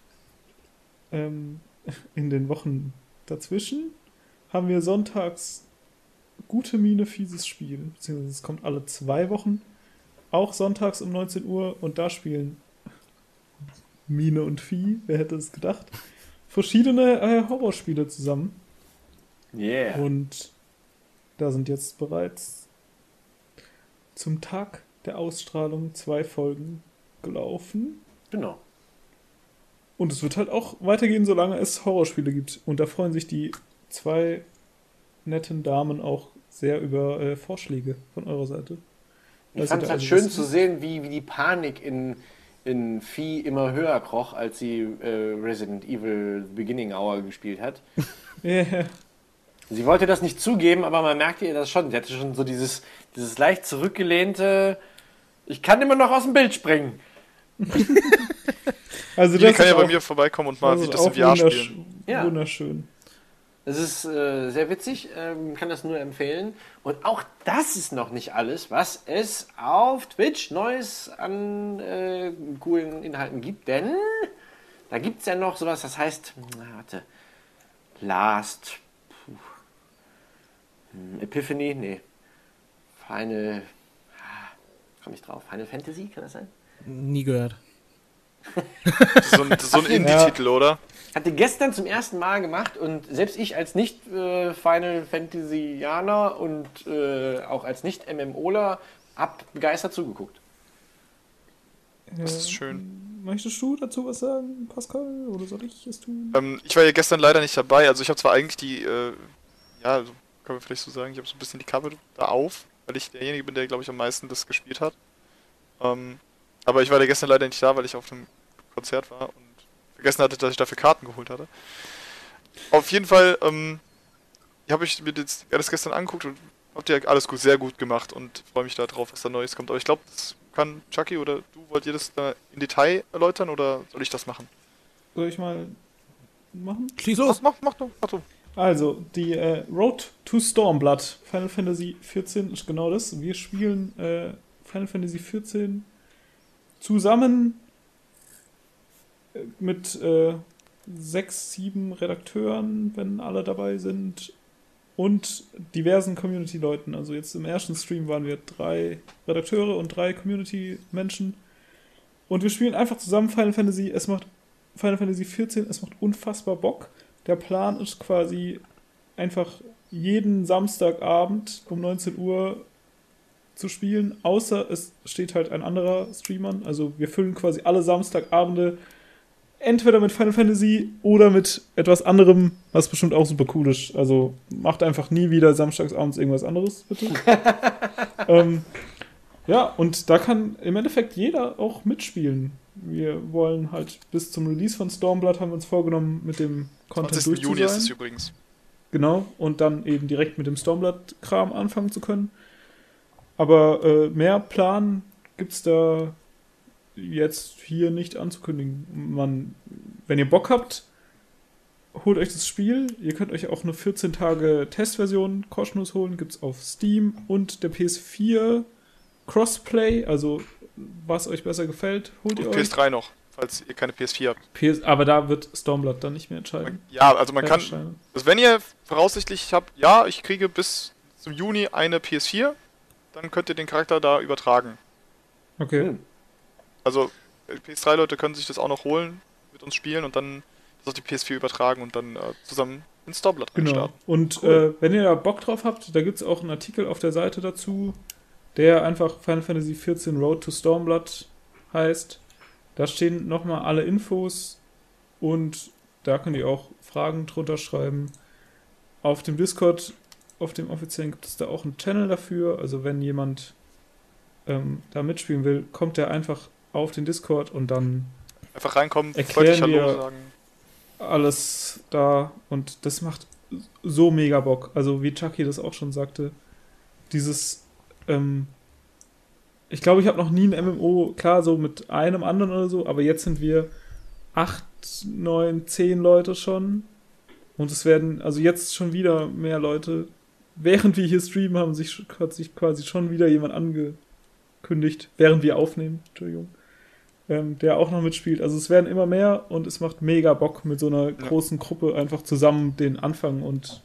S2: ähm, in den Wochen dazwischen haben wir sonntags gute Miene, fieses Spiel. Beziehungsweise es kommt alle zwei Wochen. Auch sonntags um 19 Uhr und da spielen Mine und Vieh, wer hätte es gedacht, verschiedene äh, Horrorspiele zusammen.
S1: Yeah.
S2: Und da sind jetzt bereits zum Tag der Ausstrahlung zwei Folgen gelaufen.
S1: Genau.
S2: Und es wird halt auch weitergehen, solange es Horrorspiele gibt. Und da freuen sich die zwei netten Damen auch sehr über äh, Vorschläge von eurer Seite.
S1: Ich
S2: Also
S1: fand es halt
S2: also
S1: schön zu sehen, wie, wie die Panik in, in Vieh immer höher kroch, als sie äh, Resident Evil The Beginning Hour gespielt hat.
S2: Ja,
S1: Sie wollte das nicht zugeben, aber man merkte ihr das schon. Sie hatte schon so dieses, dieses leicht zurückgelehnte, ich kann immer noch aus dem Bild springen.
S2: also das
S4: kann ja bei mir vorbeikommen und mal
S2: das
S4: das
S2: auch
S4: VR
S2: wundersch-
S4: spielen.
S1: Ja.
S2: Wunderschön.
S1: Es ist äh, sehr witzig, ähm, kann das nur empfehlen. Und auch das ist noch nicht alles, was es auf Twitch Neues an äh, coolen Inhalten gibt. Denn da gibt es ja noch sowas, das heißt, na, warte, Last Epiphany, nee, Final, ah, komm ich drauf, Final Fantasy, kann das sein?
S5: Nie gehört.
S4: Das ist so ein, so ein Indie-Titel, oder?
S1: Hatte gestern zum ersten Mal gemacht und selbst ich als nicht äh, Final Fantasyaner und äh, auch als nicht MMOler hab begeistert zugeguckt.
S4: Das ist schön.
S2: Möchtest du dazu was sagen, Pascal? Oder soll ich es tun?
S4: Ähm, ich war ja gestern leider nicht dabei. Also ich habe zwar eigentlich die, äh, ja, also kann man vielleicht so sagen, ich habe so ein bisschen die Cover da auf, weil ich derjenige bin, der glaube ich am meisten das gespielt hat. Ähm, aber ich war da gestern leider nicht da, weil ich auf einem Konzert war und vergessen hatte, dass ich dafür Karten geholt hatte. Auf jeden Fall ähm, habe ich mir das alles gestern angeguckt und habt ihr alles gut, sehr gut gemacht und freue mich darauf, was da Neues kommt. Aber ich glaube, das kann Chucky oder du, wollt ihr das da in Detail erläutern oder soll ich das machen?
S2: Soll ich mal machen?
S5: Schieß
S4: Mach,
S5: los!
S4: mach, mach du, mach du.
S2: Also, die äh, Road to Stormblood, Final Fantasy 14 ist genau das. Wir spielen äh, Final Fantasy 14 zusammen äh, mit äh, sechs, sieben Redakteuren, wenn alle dabei sind, und diversen Community-Leuten. Also jetzt im ersten Stream waren wir drei Redakteure und drei Community-Menschen. Und wir spielen einfach zusammen Final Fantasy. Es macht Final Fantasy 14, es macht unfassbar Bock. Der Plan ist quasi einfach jeden Samstagabend um 19 Uhr zu spielen, außer es steht halt ein anderer Streamer. Also wir füllen quasi alle Samstagabende entweder mit Final Fantasy oder mit etwas anderem, was bestimmt auch super cool ist. Also macht einfach nie wieder samstagsabends irgendwas anderes, bitte. ähm, ja, und da kann im Endeffekt jeder auch mitspielen. Wir wollen halt bis zum Release von Stormblood haben wir uns vorgenommen, mit dem Content
S4: 20.
S2: durch
S4: Juni ist es übrigens.
S2: Genau, und dann eben direkt mit dem Stormblood-Kram anfangen zu können. Aber äh, mehr Plan gibt's da jetzt hier nicht anzukündigen. Man, wenn ihr Bock habt, holt euch das Spiel. Ihr könnt euch auch eine 14 Tage Testversion kostenlos holen. Gibt's auf Steam und der PS4 Crossplay. Also was euch besser gefällt, holt ihr
S4: Und
S2: euch.
S4: PS3 noch, falls ihr keine PS4 habt.
S2: PS aber da wird Stormblood dann nicht mehr entscheiden.
S4: Ja, also man kann,
S2: Entscheiden.
S4: also wenn ihr voraussichtlich habt, ja, ich kriege bis zum Juni eine PS4, dann könnt ihr den Charakter da übertragen.
S2: Okay.
S1: Hm.
S4: Also äh, PS3-Leute können sich das auch noch holen, mit uns spielen und dann das auf die PS4 übertragen und dann äh, zusammen in Storblood
S2: Genau.
S4: reinstarten.
S2: Und
S1: Cool.
S2: äh, wenn ihr da Bock drauf habt, da gibt es auch einen Artikel auf der Seite dazu, der einfach Final Fantasy XIV Road to Stormblood heißt. Da stehen nochmal alle Infos und da könnt ihr auch Fragen drunter schreiben. Auf dem Discord, auf dem offiziellen, gibt es da auch einen Channel dafür. Also wenn jemand ähm, da mitspielen will, kommt der einfach auf den Discord und dann
S4: Einfach reinkommen,
S2: Erklären
S4: Hallo
S2: wir-
S4: sagen.
S2: alles da und das macht so mega Bock. Also wie Chucky das auch schon sagte, dieses, ähm, ich glaube, ich habe noch nie ein MMO, klar, so mit einem anderen oder so, aber jetzt sind wir acht, neun, zehn Leute schon und es werden, also jetzt schon wieder mehr Leute. Während wir hier streamen, haben sich, hat sich quasi schon wieder jemand angekündigt, während wir aufnehmen, Entschuldigung. ähm, der auch noch mitspielt. Also es werden immer mehr und es macht mega Bock, mit so einer großen Gruppe einfach zusammen den Anfang und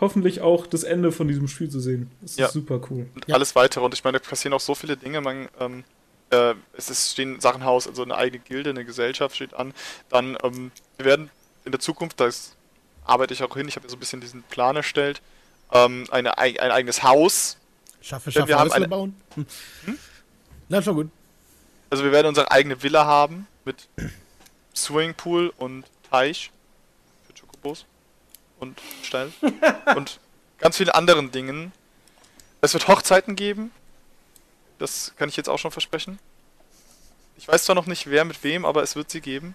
S2: hoffentlich auch das Ende von diesem Spiel zu sehen. Das
S4: Ja.
S2: ist super cool.
S4: und alles weitere. Und ich meine, da passieren auch so viele Dinge. Man, ähm, äh, es ist, stehen Sachen Haus, also eine eigene Gilde, eine Gesellschaft steht an. Dann, ähm, wir werden in der Zukunft, das arbeite ich auch hin, ich habe ja so ein bisschen diesen Plan erstellt, ähm, eine, ei- ein eigenes Haus.
S5: Schaffe, schaffe,
S4: wir haben eine-
S5: bauen. Hm. Na, schon gut.
S4: Also wir werden unsere eigene Villa haben mit Swimmingpool und Teich für Chocobos und Stein und ganz vielen anderen Dingen. Es wird Hochzeiten geben. Das kann ich jetzt auch schon versprechen. Ich weiß zwar noch nicht wer mit wem, aber es wird sie geben.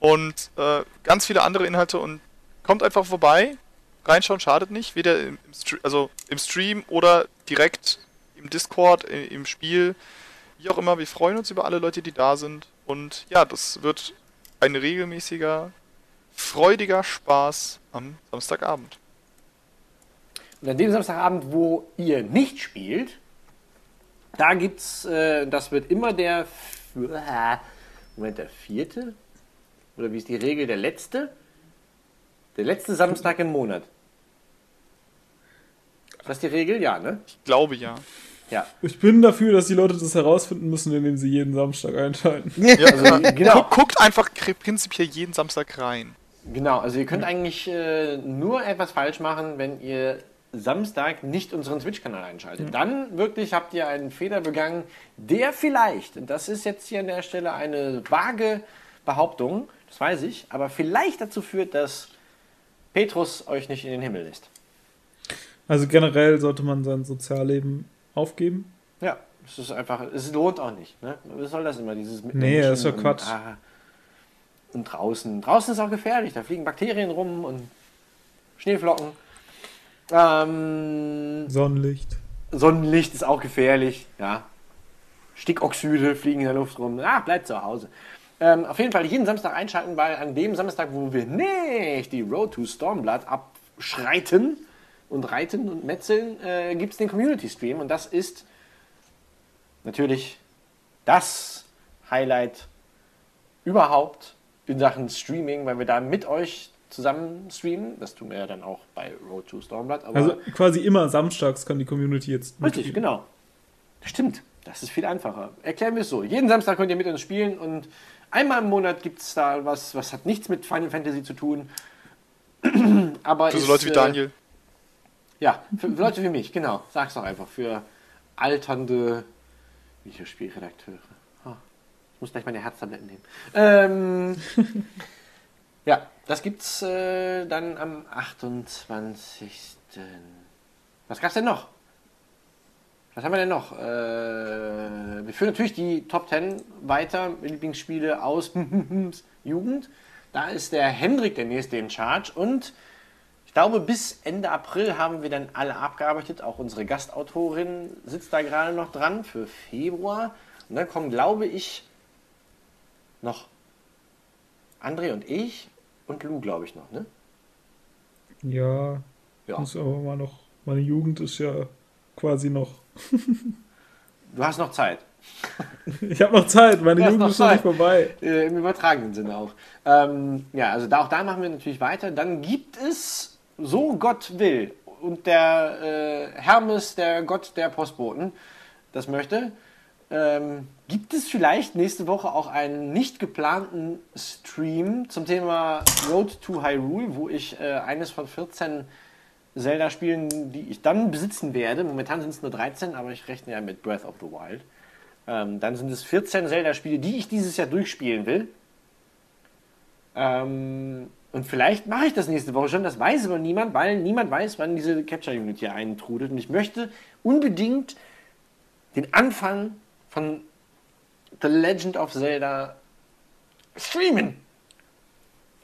S4: Und äh, ganz viele andere Inhalte und kommt einfach vorbei. Reinschauen schadet nicht, weder im, im, Stre also im Stream oder direkt im Discord, im Spiel. Wie auch immer, wir freuen uns über alle Leute, die da sind. Und ja, das wird ein regelmäßiger, freudiger Spaß am Samstagabend.
S1: Und an dem Samstagabend, wo ihr nicht spielt, da gibt's, äh, das wird immer der, äh, Moment, der vierte? Oder wie ist die Regel, der letzte? Der letzte Samstag im Monat. Ist das die Regel? Ja, ne?
S4: Ich glaube ja.
S1: Ja.
S2: Ich bin dafür, dass die Leute das herausfinden müssen, indem sie jeden Samstag einschalten.
S4: ja
S1: Also, genau.
S4: Guckt, guckt einfach prinzipiell jeden Samstag rein.
S1: Genau, also ihr könnt eigentlich äh, nur etwas falsch machen, wenn ihr Samstag nicht unseren Twitch-Kanal einschaltet. Dann wirklich habt ihr einen Fehler begangen, der vielleicht, und das ist jetzt hier an der Stelle eine vage Behauptung, das weiß ich, aber vielleicht dazu führt, dass Petrus euch nicht in den Himmel lässt.
S2: Also generell sollte man sein Sozialleben aufgeben.
S1: Ja, es ist einfach, es lohnt auch nicht. Ne? Was soll das immer, dieses mit
S2: Nee, das ist
S1: und,
S2: Quatsch.
S1: ah, und draußen. Draußen ist auch gefährlich, da fliegen Bakterien rum und Schneeflocken. Ähm,
S2: Sonnenlicht.
S1: Sonnenlicht ist auch gefährlich, ja. Stickoxide fliegen in der Luft rum. Ah, bleibt zu Hause. Ähm, auf jeden Fall jeden Samstag einschalten, weil an dem Samstag, wo wir nicht die Road to Stormblood abschreiten und reiten und metzeln, äh, gibt es den Community Stream und das ist natürlich das Highlight überhaupt in Sachen Streaming, weil wir da mit euch zusammen streamen. Das tun wir ja dann auch bei Road to Stormblood. Aber
S2: Also quasi immer samstags kann die Community jetzt
S1: Richtig,
S2: mitspielen.
S1: genau. Stimmt. Das ist viel einfacher. Erklären wir es so. Jeden Samstag könnt ihr mit uns spielen und einmal im Monat gibt es da was, was hat nichts mit Final Fantasy zu tun. Aber
S4: Für so
S1: ist,
S4: Leute wie
S1: äh,
S4: Daniel.
S1: Ja, für, für Leute wie mich, genau. Sag's doch einfach. Für alternde Videospielredakteure. Ich muss gleich meine Herztabletten nehmen. Ähm, ja, das gibt's äh, dann am 28. Was gab's denn noch? Was haben wir denn noch? Äh, wir führen natürlich die Top 10 weiter. Lieblingsspiele aus Jugend. Da ist der Hendrik der nächste in Charge. Und ich glaube, bis Ende April haben wir dann alle abgearbeitet. Auch unsere Gastautorin sitzt da gerade noch dran für Februar. Und dann kommen, glaube ich, noch André und ich und Lou, glaube ich, noch. Ne?
S2: Ja,
S1: Ja.
S2: muss aber mal noch. Meine Jugend ist ja quasi noch.
S1: Du hast noch Zeit.
S2: Ich habe noch Zeit, meine Jugend ist noch nicht vorbei.
S1: Äh, Im übertragenen Sinne auch. Ähm, ja, also da, auch da machen wir natürlich weiter. Dann gibt es, so Gott will, und der äh, Hermes, der Gott der Postboten, das möchte, ähm, gibt es vielleicht nächste Woche auch einen nicht geplanten Stream zum Thema Road to Hyrule, wo ich äh, eines von 14 Zelda-Spielen, die ich dann besitzen werde, momentan sind es nur 13, aber ich rechne ja mit Breath of the Wild, ähm, dann sind es 14 Zelda-Spiele, die ich dieses Jahr durchspielen will. Ähm, und vielleicht mache ich das nächste Woche schon, das weiß aber niemand, weil niemand weiß, wann diese Capture Unit hier eintrudelt. Und ich möchte unbedingt den Anfang von The Legend of Zelda streamen.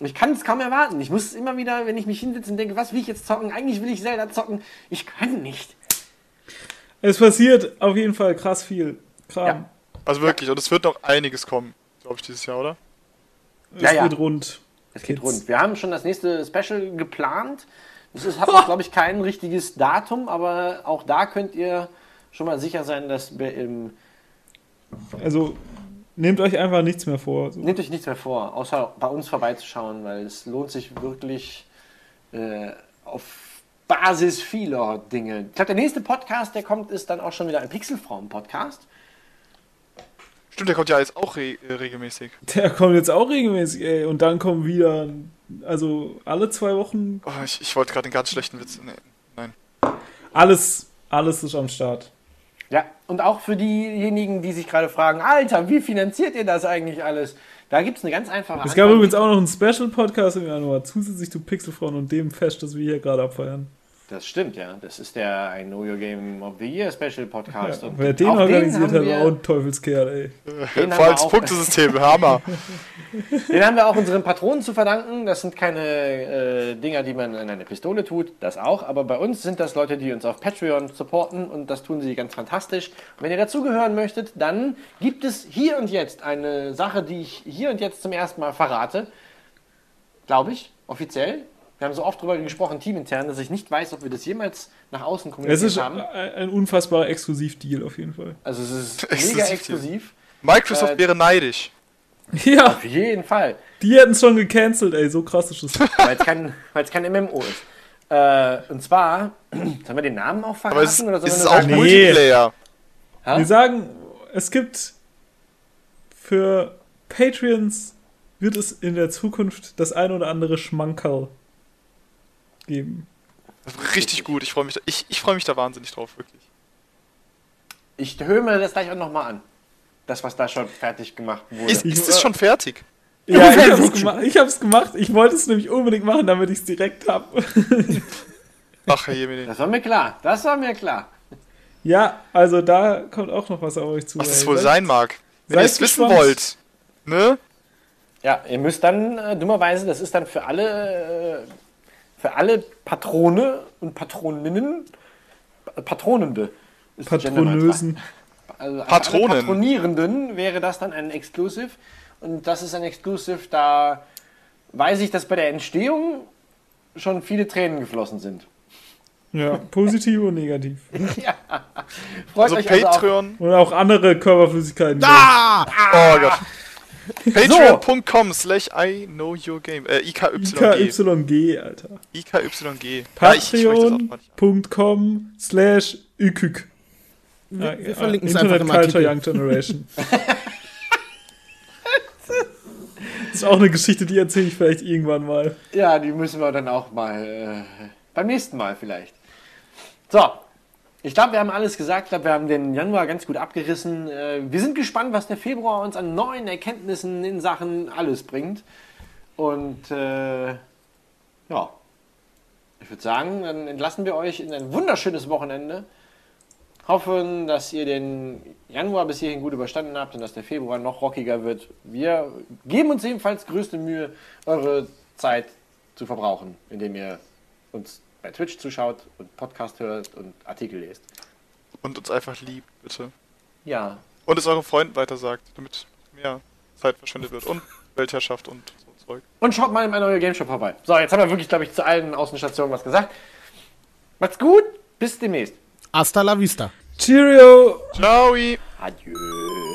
S1: Und ich kann es kaum erwarten. Ich muss es immer wieder, wenn ich mich hinsetze und denke, was will ich jetzt zocken? Eigentlich will ich Zelda zocken. Ich kann nicht.
S2: Es passiert auf jeden Fall krass viel Kram.
S1: Ja.
S4: Also wirklich, und es wird noch einiges kommen, glaube ich, dieses Jahr, oder?
S2: Es
S1: Ja, ja.
S2: geht rund.
S1: Es geht
S2: Jetzt.
S1: rund. Wir haben schon das nächste Special geplant. Das ist, hat glaube ich, kein richtiges Datum, aber auch da könnt ihr schon mal sicher sein, dass wir im
S2: Also, nehmt euch einfach nichts mehr vor. So.
S1: Nehmt euch nichts mehr vor, außer bei uns vorbeizuschauen, weil es lohnt sich wirklich äh, auf Basis vieler Dinge. Ich glaube, der nächste Podcast, der kommt, ist dann auch schon wieder ein Pixelfrauen-Podcast.
S4: Stimmt, der kommt ja jetzt auch re äh, regelmäßig.
S2: Der kommt jetzt auch regelmäßig, ey. Und dann kommen wieder, also alle zwei Wochen,
S4: Oh, ich, ich wollte gerade einen ganz schlechten Witz. Nee, nein.
S2: alles, alles ist am Start.
S1: Ja, und auch für diejenigen, die sich gerade fragen, Alter, wie finanziert ihr das eigentlich alles? Da gibt es eine ganz einfache
S2: Es gab übrigens auch noch einen Special-Podcast im Januar, zusätzlich zu Pixelfrauen und dem Fest, das wir hier gerade abfeiern.
S1: Das stimmt, ja. Das ist der I Know Your Game of the Year Special Podcast.
S2: Ja,
S1: und
S2: wer den
S1: auch
S2: organisiert
S1: haben
S2: hat, auch ein Teufelskerl, ey.
S1: Den haben
S4: Vor allem
S1: wir
S4: das
S1: auch-
S4: Punktesystem, Hammer.
S1: Den haben wir auch unseren Patronen zu verdanken. Das sind keine äh, Dinger, die man in eine Pistole tut, das auch. Aber bei uns sind das Leute, die uns auf Patreon supporten und das tun sie ganz fantastisch. Und wenn ihr dazugehören möchtet, dann gibt es hier und jetzt eine Sache, die ich hier und jetzt zum ersten Mal verrate. Glaube ich, offiziell. Wir haben so oft darüber gesprochen, teamintern, dass ich nicht weiß, ob wir das jemals nach außen
S2: Es
S1: kommuniziert
S2: ist
S1: haben.
S2: ein, ein unfassbarer Exklusivdeal auf jeden Fall.
S1: Also es ist mega
S4: Exklusiv. Microsoft
S1: Äh,
S4: wäre neidisch.
S2: Ja,
S1: Auf jeden Fall.
S2: die hätten es schon gecancelt, ey, so krass ist es.
S1: weil es kein, es kein MMO ist. Äh, und zwar, sollen wir den Namen auch verraten?
S4: Aber es,
S1: oder sollen
S4: es
S1: wir
S4: ist
S1: nur
S4: auch
S1: sagen,
S2: Nee.
S4: Multiplayer.
S1: Ha?
S2: Wir sagen, es gibt für Patreons wird es in der Zukunft das ein oder andere Schmankerl geben.
S4: Richtig gut. Ich freue mich, da- ich, ich freu mich da wahnsinnig drauf, wirklich.
S1: Ich höre mir das gleich auch nochmal an. Das, was da schon fertig gemacht wurde.
S4: Ist, ist es schon fertig?
S2: Ja, ich hab's,
S1: gut.
S2: gema ich hab's gemacht. Ich wollte es nämlich unbedingt machen, damit ich es direkt hab.
S4: Ach, Herr Jemine.
S1: das war mir klar. Das war mir klar.
S2: ja, also da kommt auch noch was auf euch zu.
S4: Was es wohl
S2: Seid-
S4: sein mag. Wenn ihr es wissen wollt, ne?
S1: Ja, ihr müsst dann, äh, dummerweise, das ist dann für alle, äh, für alle Patrone und Patroninnen, äh, Patronende. ist.
S2: Patronösen.
S1: Also
S4: Patronen.
S1: Patronierenden wäre das dann ein Exclusive. Und das ist ein Exclusive, da weiß ich, dass bei der Entstehung schon viele Tränen geflossen sind.
S2: Ja, positiv und negativ.
S1: Freut
S4: Also
S1: euch also auch.
S4: Patreon.
S2: Und auch andere Körperflüssigkeiten.
S5: Ah!
S4: Oh Gott. Patreon.com slash I know your game. Äh, IKYG.
S2: IKYG, Alter.
S4: IKYG.
S2: Patreon.com slash ykük.
S5: Wir, wir verlinken es einfach
S2: Internet
S5: im
S2: Culture. Young Generation. das ist auch eine Geschichte, die erzähle ich vielleicht irgendwann mal.
S1: Ja, die müssen wir dann auch mal äh, beim nächsten Mal vielleicht. So, ich glaube, wir haben alles gesagt. Ich glaube, wir haben den Januar ganz gut abgerissen. Äh, wir sind gespannt, was der Februar uns an neuen Erkenntnissen in Sachen alles bringt. Und äh, ja, ich würde sagen, dann entlassen wir euch in ein wunderschönes Wochenende. Hoffen, dass ihr den Januar bis hierhin gut überstanden habt und dass der Februar noch rockiger wird. Wir geben uns ebenfalls größte Mühe, eure Zeit zu verbrauchen, indem ihr uns bei Twitch zuschaut und Podcast hört und Artikel lest.
S4: Und uns einfach liebt, bitte.
S1: Ja,
S4: Und es euren Freunden weitersagt, damit mehr Zeit verschwendet wird. Und Weltherrschaft und so Zeug.
S1: und schaut mal in meiner neuen Game Shop vorbei. So, jetzt haben wir wirklich, glaube ich, zu allen Außenstationen was gesagt. Macht's gut, bis demnächst.
S5: Hasta la vista.
S2: Cheerio!
S4: Ciao!
S1: Adieu.